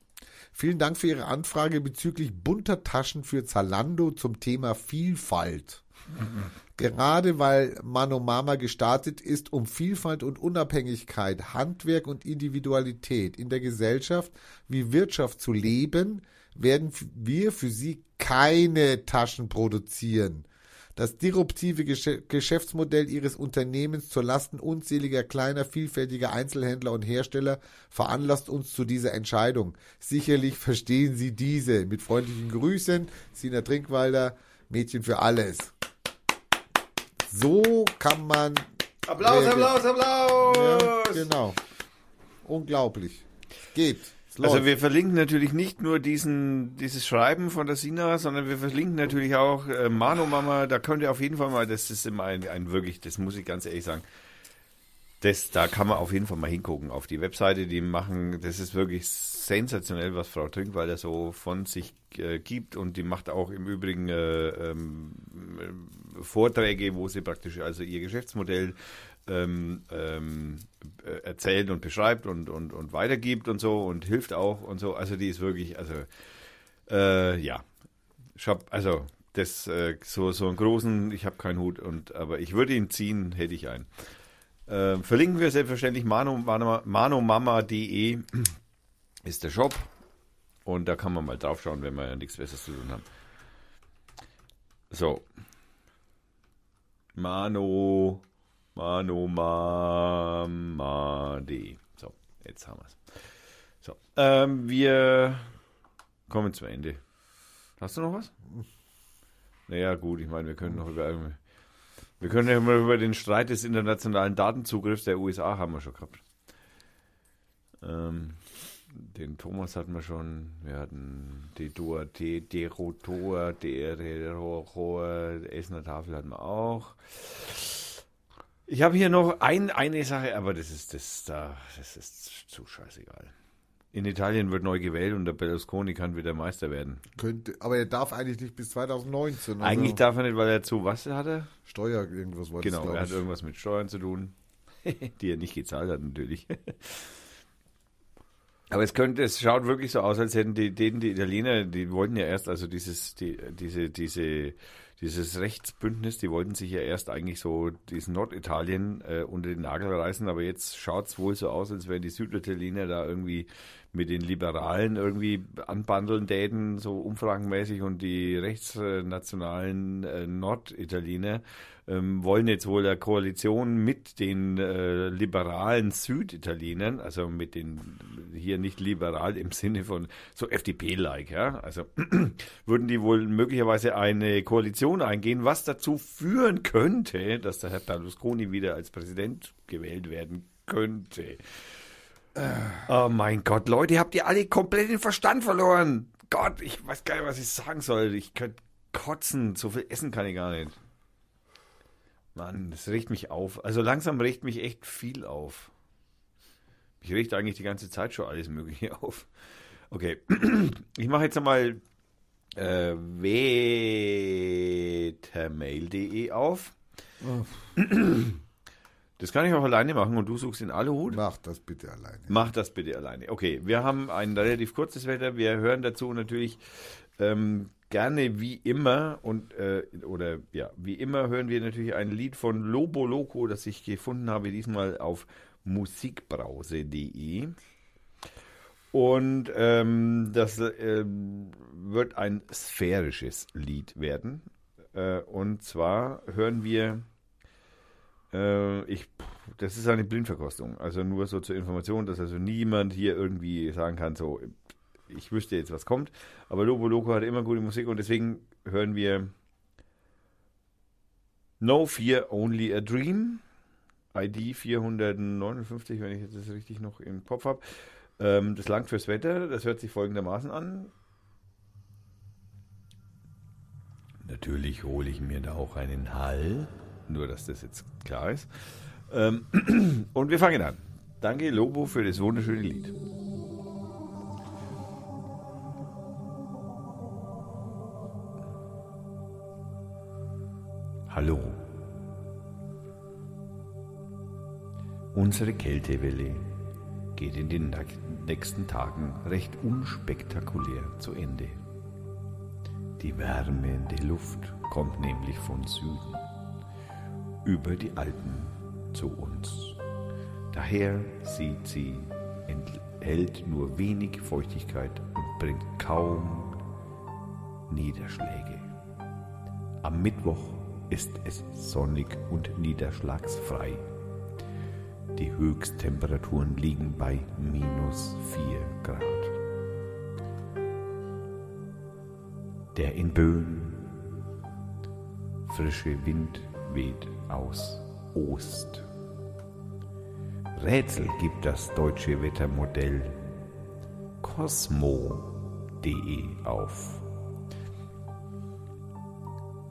Vielen Dank für Ihre Anfrage bezüglich bunter Taschen für Zalando zum Thema Vielfalt. (laughs) Gerade weil Manomama gestartet ist, um Vielfalt und Unabhängigkeit, Handwerk und Individualität in der Gesellschaft wie Wirtschaft zu leben, werden wir für Sie keine Taschen produzieren. Das disruptive Geschäftsmodell Ihres Unternehmens zur Lasten unzähliger kleiner, vielfältiger Einzelhändler und Hersteller veranlasst uns zu dieser Entscheidung. Sicherlich verstehen Sie diese. Mit freundlichen Grüßen, Sina Trinkwalder, Mädchen für alles. So kann man. Applaus, Ja, Applaus, Applaus! Ja, genau. Unglaublich. Geht. Es Also wir verlinken natürlich nicht nur diesen, dieses Schreiben von der Sina, sondern wir verlinken natürlich auch äh, Mano Mama. Da könnt ihr auf jeden Fall mal, das ist immer ein, ein wirklich, das muss ich ganz ehrlich sagen, das, da kann man auf jeden Fall mal hingucken auf die Webseite. Die machen, das ist wirklich sensationell, was Frau Trinkwalder so von sich äh, gibt und die macht auch im Übrigen äh, ähm, äh, Vorträge, wo sie praktisch also ihr Geschäftsmodell ähm, ähm, äh, erzählt und beschreibt und, und, und weitergibt und so und hilft auch und so. Also die ist wirklich, also äh, ja, ich hab, also das äh, so so einen großen, ich habe keinen Hut und aber ich würde ihn ziehen, hätte ich einen. Äh, verlinken wir selbstverständlich mano, mano, manomama.de ist der Shop und da kann man mal draufschauen, wenn wir ja nichts Besseres zu tun haben. So. Mano manomama.de So, jetzt haben wir es. So, ähm, wir kommen zum Ende. Hast du noch was? Naja, gut, ich meine, wir können noch über wir können ja mal über den Streit des internationalen Datenzugriffs der USA haben wir schon gehabt. Ähm, den Thomas hatten wir schon. Wir hatten die Duarte, Derotor, der Essener Tafel hatten wir auch. Ich habe hier noch ein, eine Sache, aber das ist das da, das ist zu scheißegal. In Italien wird neu gewählt und der Berlusconi kann wieder Meister werden. Könnte, aber er darf eigentlich nicht bis 2019. also Eigentlich darf er nicht, weil er zu was hat er? Steuer irgendwas war das, Genau, er hat irgendwas mit Steuern zu tun, (laughs) die er nicht gezahlt hat natürlich. Aber es könnte, es schaut wirklich so aus, als hätten die, denen die Italiener, die wollten ja erst, also dieses, die, diese, diese, dieses Rechtsbündnis, die wollten sich ja erst eigentlich so diesen Norditalien äh, unter den Nagel reißen, aber jetzt schaut es wohl so aus, als wären die Süditaliener da irgendwie mit den Liberalen irgendwie anbandeln täten, so umfragenmäßig. Und die rechtsnationalen äh, Norditaliener ähm, wollen jetzt wohl eine Koalition mit den äh, liberalen Süditalienern, also mit den hier nicht liberal im Sinne von so FDP-like, ja, also (clears throat) würden die wohl möglicherweise eine Koalition eingehen, was dazu führen könnte, dass der Herr Berlusconi wieder als Präsident gewählt werden könnte. Oh mein Gott, Leute, habt ihr alle komplett den Verstand verloren? Gott, ich weiß gar nicht, was ich sagen soll. Ich könnte kotzen. So viel essen kann ich gar nicht. Mann, das regt mich auf. Also langsam regt mich echt viel auf. Mich regt eigentlich die ganze Zeit schon alles Mögliche (laughs) auf. Okay, (clears throat) ich mache jetzt einmal äh, wetermail.de auf. (clears throat) Das kann ich auch alleine machen und du suchst in Aluhut. Mach das bitte alleine. Mach das bitte alleine. Okay, wir haben ein relativ kurzes Wetter. Wir hören dazu natürlich ähm, gerne wie immer und äh, oder ja, wie immer hören wir natürlich ein Lied von Lobo Loco, das ich gefunden habe, diesmal auf musikbrause.de. Und ähm, das ähm, wird ein sphärisches Lied werden. Äh, und zwar hören wir äh, ich, das ist eine Blindverkostung. Also nur so zur Information, dass also niemand hier irgendwie sagen kann, so, ich wüsste jetzt, was kommt. Aber Lobo Loco hat immer gute Musik und deswegen hören wir No Fear, Only a Dream. ID 459, wenn ich jetzt das richtig noch im Kopf habe. Ähm, das langt fürs Wetter. Das hört sich folgendermaßen an. Natürlich hole ich mir da auch einen Hall. Nur, dass das jetzt klar ist. Ähm, (clears throat) und wir fangen an. Danke, Lobo, für das wunderschöne Lied. Hallo. Unsere Kältewelle geht in den nächsten Tagen recht unspektakulär zu Ende. Die wärmende Luft kommt nämlich von Süden über die Alpen zu uns. Daher sieht sie, enthält nur wenig Feuchtigkeit und bringt kaum Niederschläge. Am Mittwoch ist es sonnig und niederschlagsfrei. Die Höchsttemperaturen liegen bei minus 4 Grad. Der in Böen frische Wind weht aus Ost. Rätsel gibt das deutsche Wettermodell cosmo.de auf,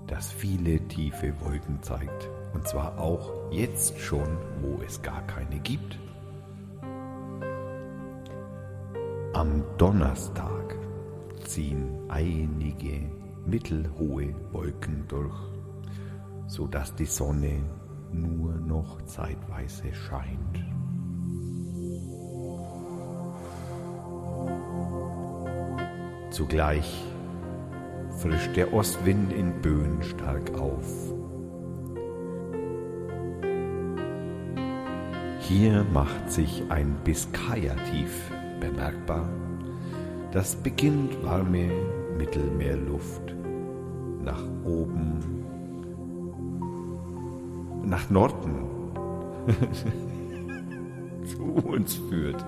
das viele tiefe Wolken zeigt. Und zwar auch jetzt schon, wo es gar keine gibt. Am Donnerstag ziehen einige mittelhohe Wolken durch, sodass die Sonne nur noch zeitweise scheint. Zugleich frischt der Ostwind in Böen stark auf. Hier macht sich ein Biskaya-Tief bemerkbar. Das beginnt warme Mittelmeerluft nach oben, nach Norden (laughs) zu uns führt.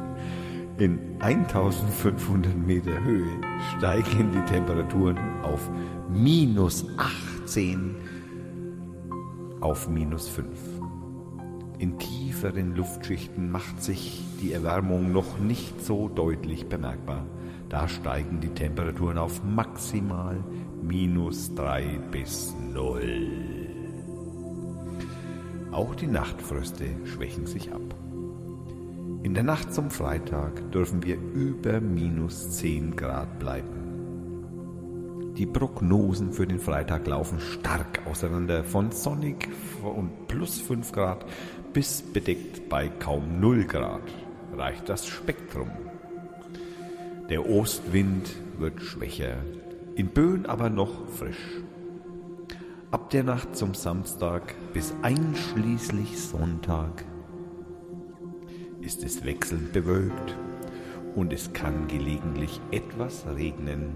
In 1500 Meter Höhe steigen die Temperaturen auf minus 18 auf minus 5. In tieferen Luftschichten macht sich die Erwärmung noch nicht so deutlich bemerkbar. Da steigen die Temperaturen auf maximal minus 3 bis 0. Auch die Nachtfröste schwächen sich ab. In der Nacht zum Freitag dürfen wir über minus 10 Grad bleiben. Die Prognosen für den Freitag laufen stark auseinander von sonnig und plus 5 Grad bis bedeckt bei kaum 0 Grad reicht das Spektrum. Der Ostwind wird schwächer, in Böen aber noch frisch. Ab der Nacht zum Samstag bis einschließlich Sonntag ist es wechselnd bewölkt und es kann gelegentlich etwas regnen.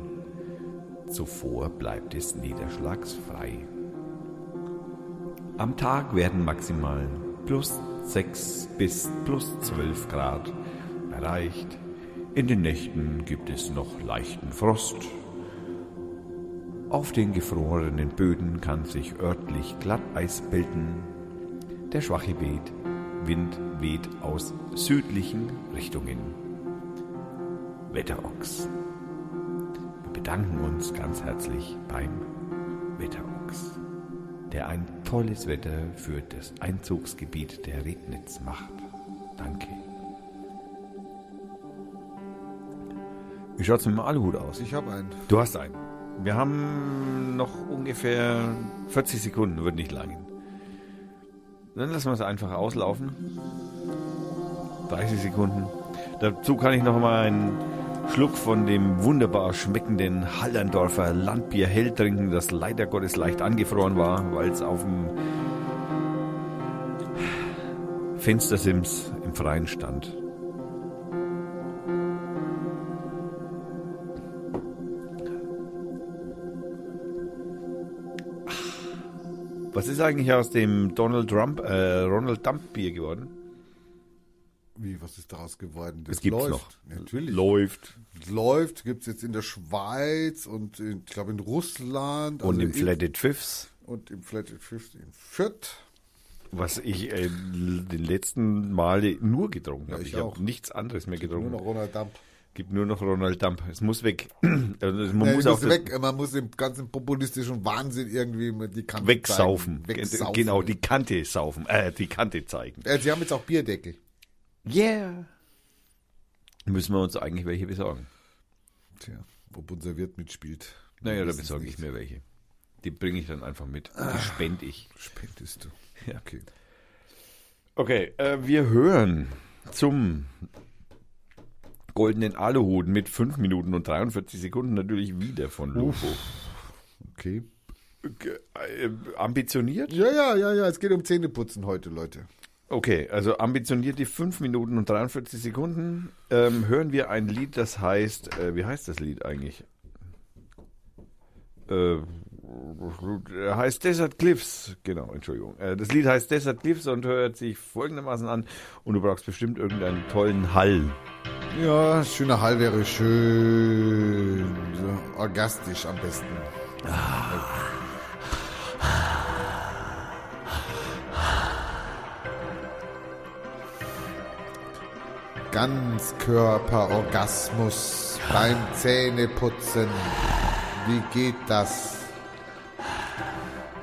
Zuvor bleibt es niederschlagsfrei. Am Tag werden maximal plus 6 bis plus 12 Grad erreicht. In den Nächten gibt es noch leichten Frost. Auf den gefrorenen Böden kann sich örtlich Glatteis bilden. Der schwache weht, Wind weht aus südlichen Richtungen. Wetterochs. Wir bedanken uns ganz herzlich beim Wetterochs, der ein tolles Wetter für das Einzugsgebiet der Regnitz macht. Danke. Wie schaut's mit dem Aluhut aus? Ich habe einen. Du hast einen. Wir haben noch ungefähr 40 Sekunden, wird nicht lange. Dann lassen wir es einfach auslaufen. 30 Sekunden. Dazu kann ich noch mal einen Schluck von dem wunderbar schmeckenden Hallerndorfer Landbier hell trinken, das leider Gottes leicht angefroren war, weil es auf dem Fenstersims im Freien stand. Was ist eigentlich aus dem Donald Trump, äh, Ronald Dump Bier geworden? Wie, was ist daraus geworden? Es gibt's läuft. noch. Natürlich. Läuft. läuft, gibt es jetzt in der Schweiz und in, ich glaube in Russland. Und also im Flatted Fifths. und im Flat at 50 in Fürth. Was ich äh, den letzten Male nur getrunken Ja, habe. ich Ich, auch. habe nichts anderes mehr Nur getrunken. noch Ronald Damp. Gibt nur noch Ronald Damp. Es muss weg. (clears throat) Also man Ja, muss auch weg. Man muss dem ganzen populistischen Wahnsinn irgendwie die Kante wegsaufen. zeigen. Wegsaufen. Genau, die Kante saufen. Äh, die Kante zeigen. Äh, Sie haben jetzt auch Bierdeckel. Yeah. Müssen wir uns eigentlich welche besorgen. Tja, ob unser Wirt mitspielt. Naja, da besorge ich mir welche. Die bringe ich dann einfach mit. Die spende ich. Spendest du. Ja. Okay. Okay, äh, wir hören zum goldenen Aluhut mit 5 Minuten und 43 Sekunden natürlich wieder von Lobo. Okay. Äh, ambitioniert? Ja, ja, ja, ja. Es geht um Zähneputzen heute, Leute. Okay, also ambitioniert die 5 Minuten und 43 Sekunden. Ähm, hören wir ein Lied, das heißt, äh, wie heißt das Lied eigentlich? Äh, heißt Desert Cliffs, genau, Entschuldigung. Äh, das Lied heißt Desert Cliffs und hört sich folgendermaßen an und du brauchst bestimmt irgendeinen tollen Hall. Ja, schöner Hall wäre schön. So, orgastisch am besten. Ganzkörperorgasmus beim Zähneputzen. Wie geht das?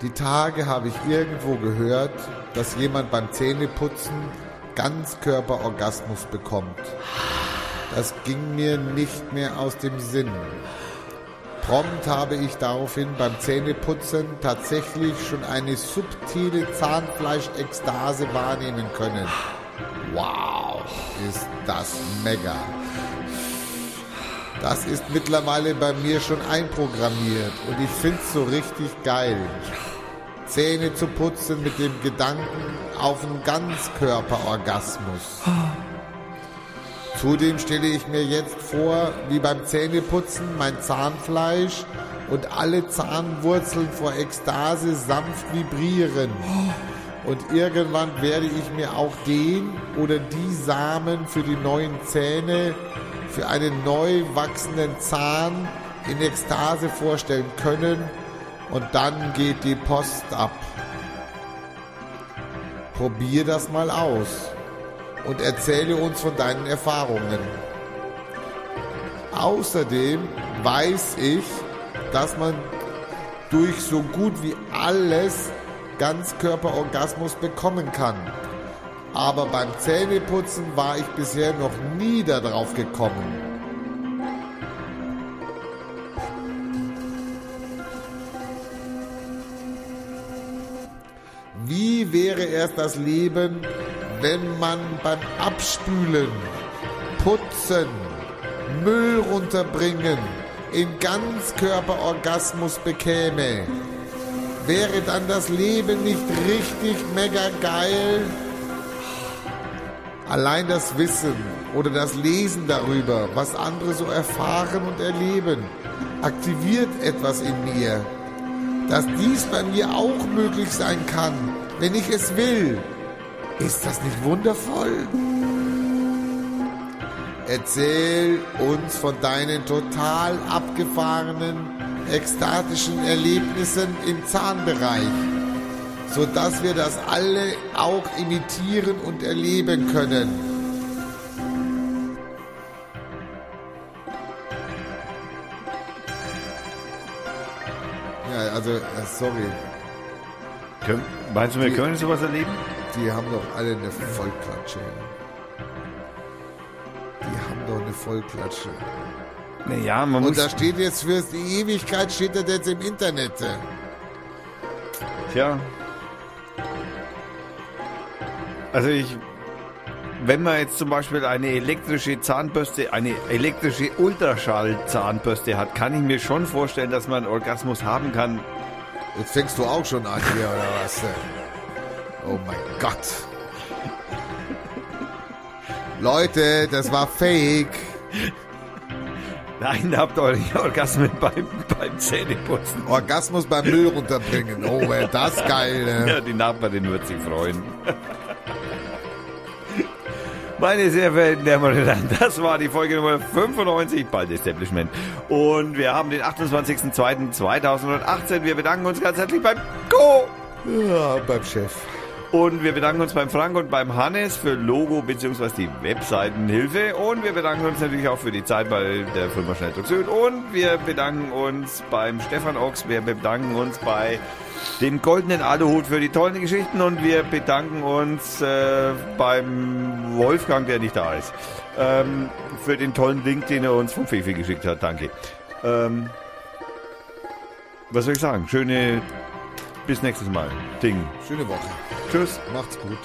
Die Tage habe ich irgendwo gehört, dass jemand beim Zähneputzen Ganzkörperorgasmus bekommt. Das ging mir nicht mehr aus dem Sinn. Prompt habe ich daraufhin beim Zähneputzen tatsächlich schon eine subtile Zahnfleischekstase wahrnehmen können. Wow, ist das mega. Das ist mittlerweile bei mir schon einprogrammiert und ich find's so richtig geil. Zähne zu putzen mit dem Gedanken auf einen Ganzkörperorgasmus. Zudem stelle ich mir jetzt vor, wie beim Zähneputzen mein Zahnfleisch und alle Zahnwurzeln vor Ekstase sanft vibrieren. Und irgendwann werde ich mir auch den oder die Samen für die neuen Zähne, für einen neu wachsenden Zahn in Ekstase vorstellen können. Und dann geht die Post ab. Probier das mal aus und erzähle uns von deinen Erfahrungen. Außerdem weiß ich, dass man durch so gut wie alles Ganzkörperorgasmus bekommen kann. Aber beim Zähneputzen war ich bisher noch nie darauf gekommen. Wie wäre erst das Leben, wenn man beim Abspülen, Putzen, Müll runterbringen in Ganzkörperorgasmus bekäme? Wäre dann das Leben nicht richtig mega geil? Allein das Wissen oder das Lesen darüber, was andere so erfahren und erleben, aktiviert etwas in mir, dass dies bei mir auch möglich sein kann, wenn ich es will. Ist das nicht wundervoll? Erzähl uns von deinen total abgefahrenen, ekstatischen Erlebnissen im Zahnbereich, sodass wir das alle auch imitieren und erleben können. Ja, also, äh, sorry, Können, meinst du, wir Die- können sowas erleben? die haben doch alle eine Vollklatsche. Die haben doch eine Vollklatsche. Naja, man Und muss. da steht jetzt für die Ewigkeit, steht das jetzt im Internet. Tja. Also ich, wenn man jetzt zum Beispiel eine elektrische Zahnbürste, eine elektrische Ultraschall-Zahnbürste hat, kann ich mir schon vorstellen, dass man einen Orgasmus haben kann. Jetzt fängst du auch schon an hier, oder was? Oh mein Gott. Leute, das war fake. Nein, habt eure Orgasmen beim, beim Zähneputzen. Orgasmus beim Müll runterbringen. Oh, wär das geil. Ne? Ja, die Nachbarin wird sich freuen. Meine sehr verehrten Damen und Herren, das war die Folge Nummer 95, bald Establishment. Und wir haben den 28.02.2018. Wir bedanken uns ganz herzlich beim Hallo! Ja, beim Chef. Und wir bedanken uns beim Frank und beim Hannes für Logo bzw. die Webseitenhilfe. Und wir bedanken uns natürlich auch für die Zeit bei der Firma Schnelldruck Süd. Und wir bedanken uns beim Stefan Ochs. Wir bedanken uns bei dem goldenen Aluhut für die tollen Geschichten. Und wir bedanken uns äh, beim Wolfgang, der nicht da ist, ähm, für den tollen Link, den er uns vom Fefi geschickt hat. Danke. Ähm, was soll ich sagen? Schöne, bis nächstes Mal. Ding. Schöne Woche. Tschüss. Macht's gut.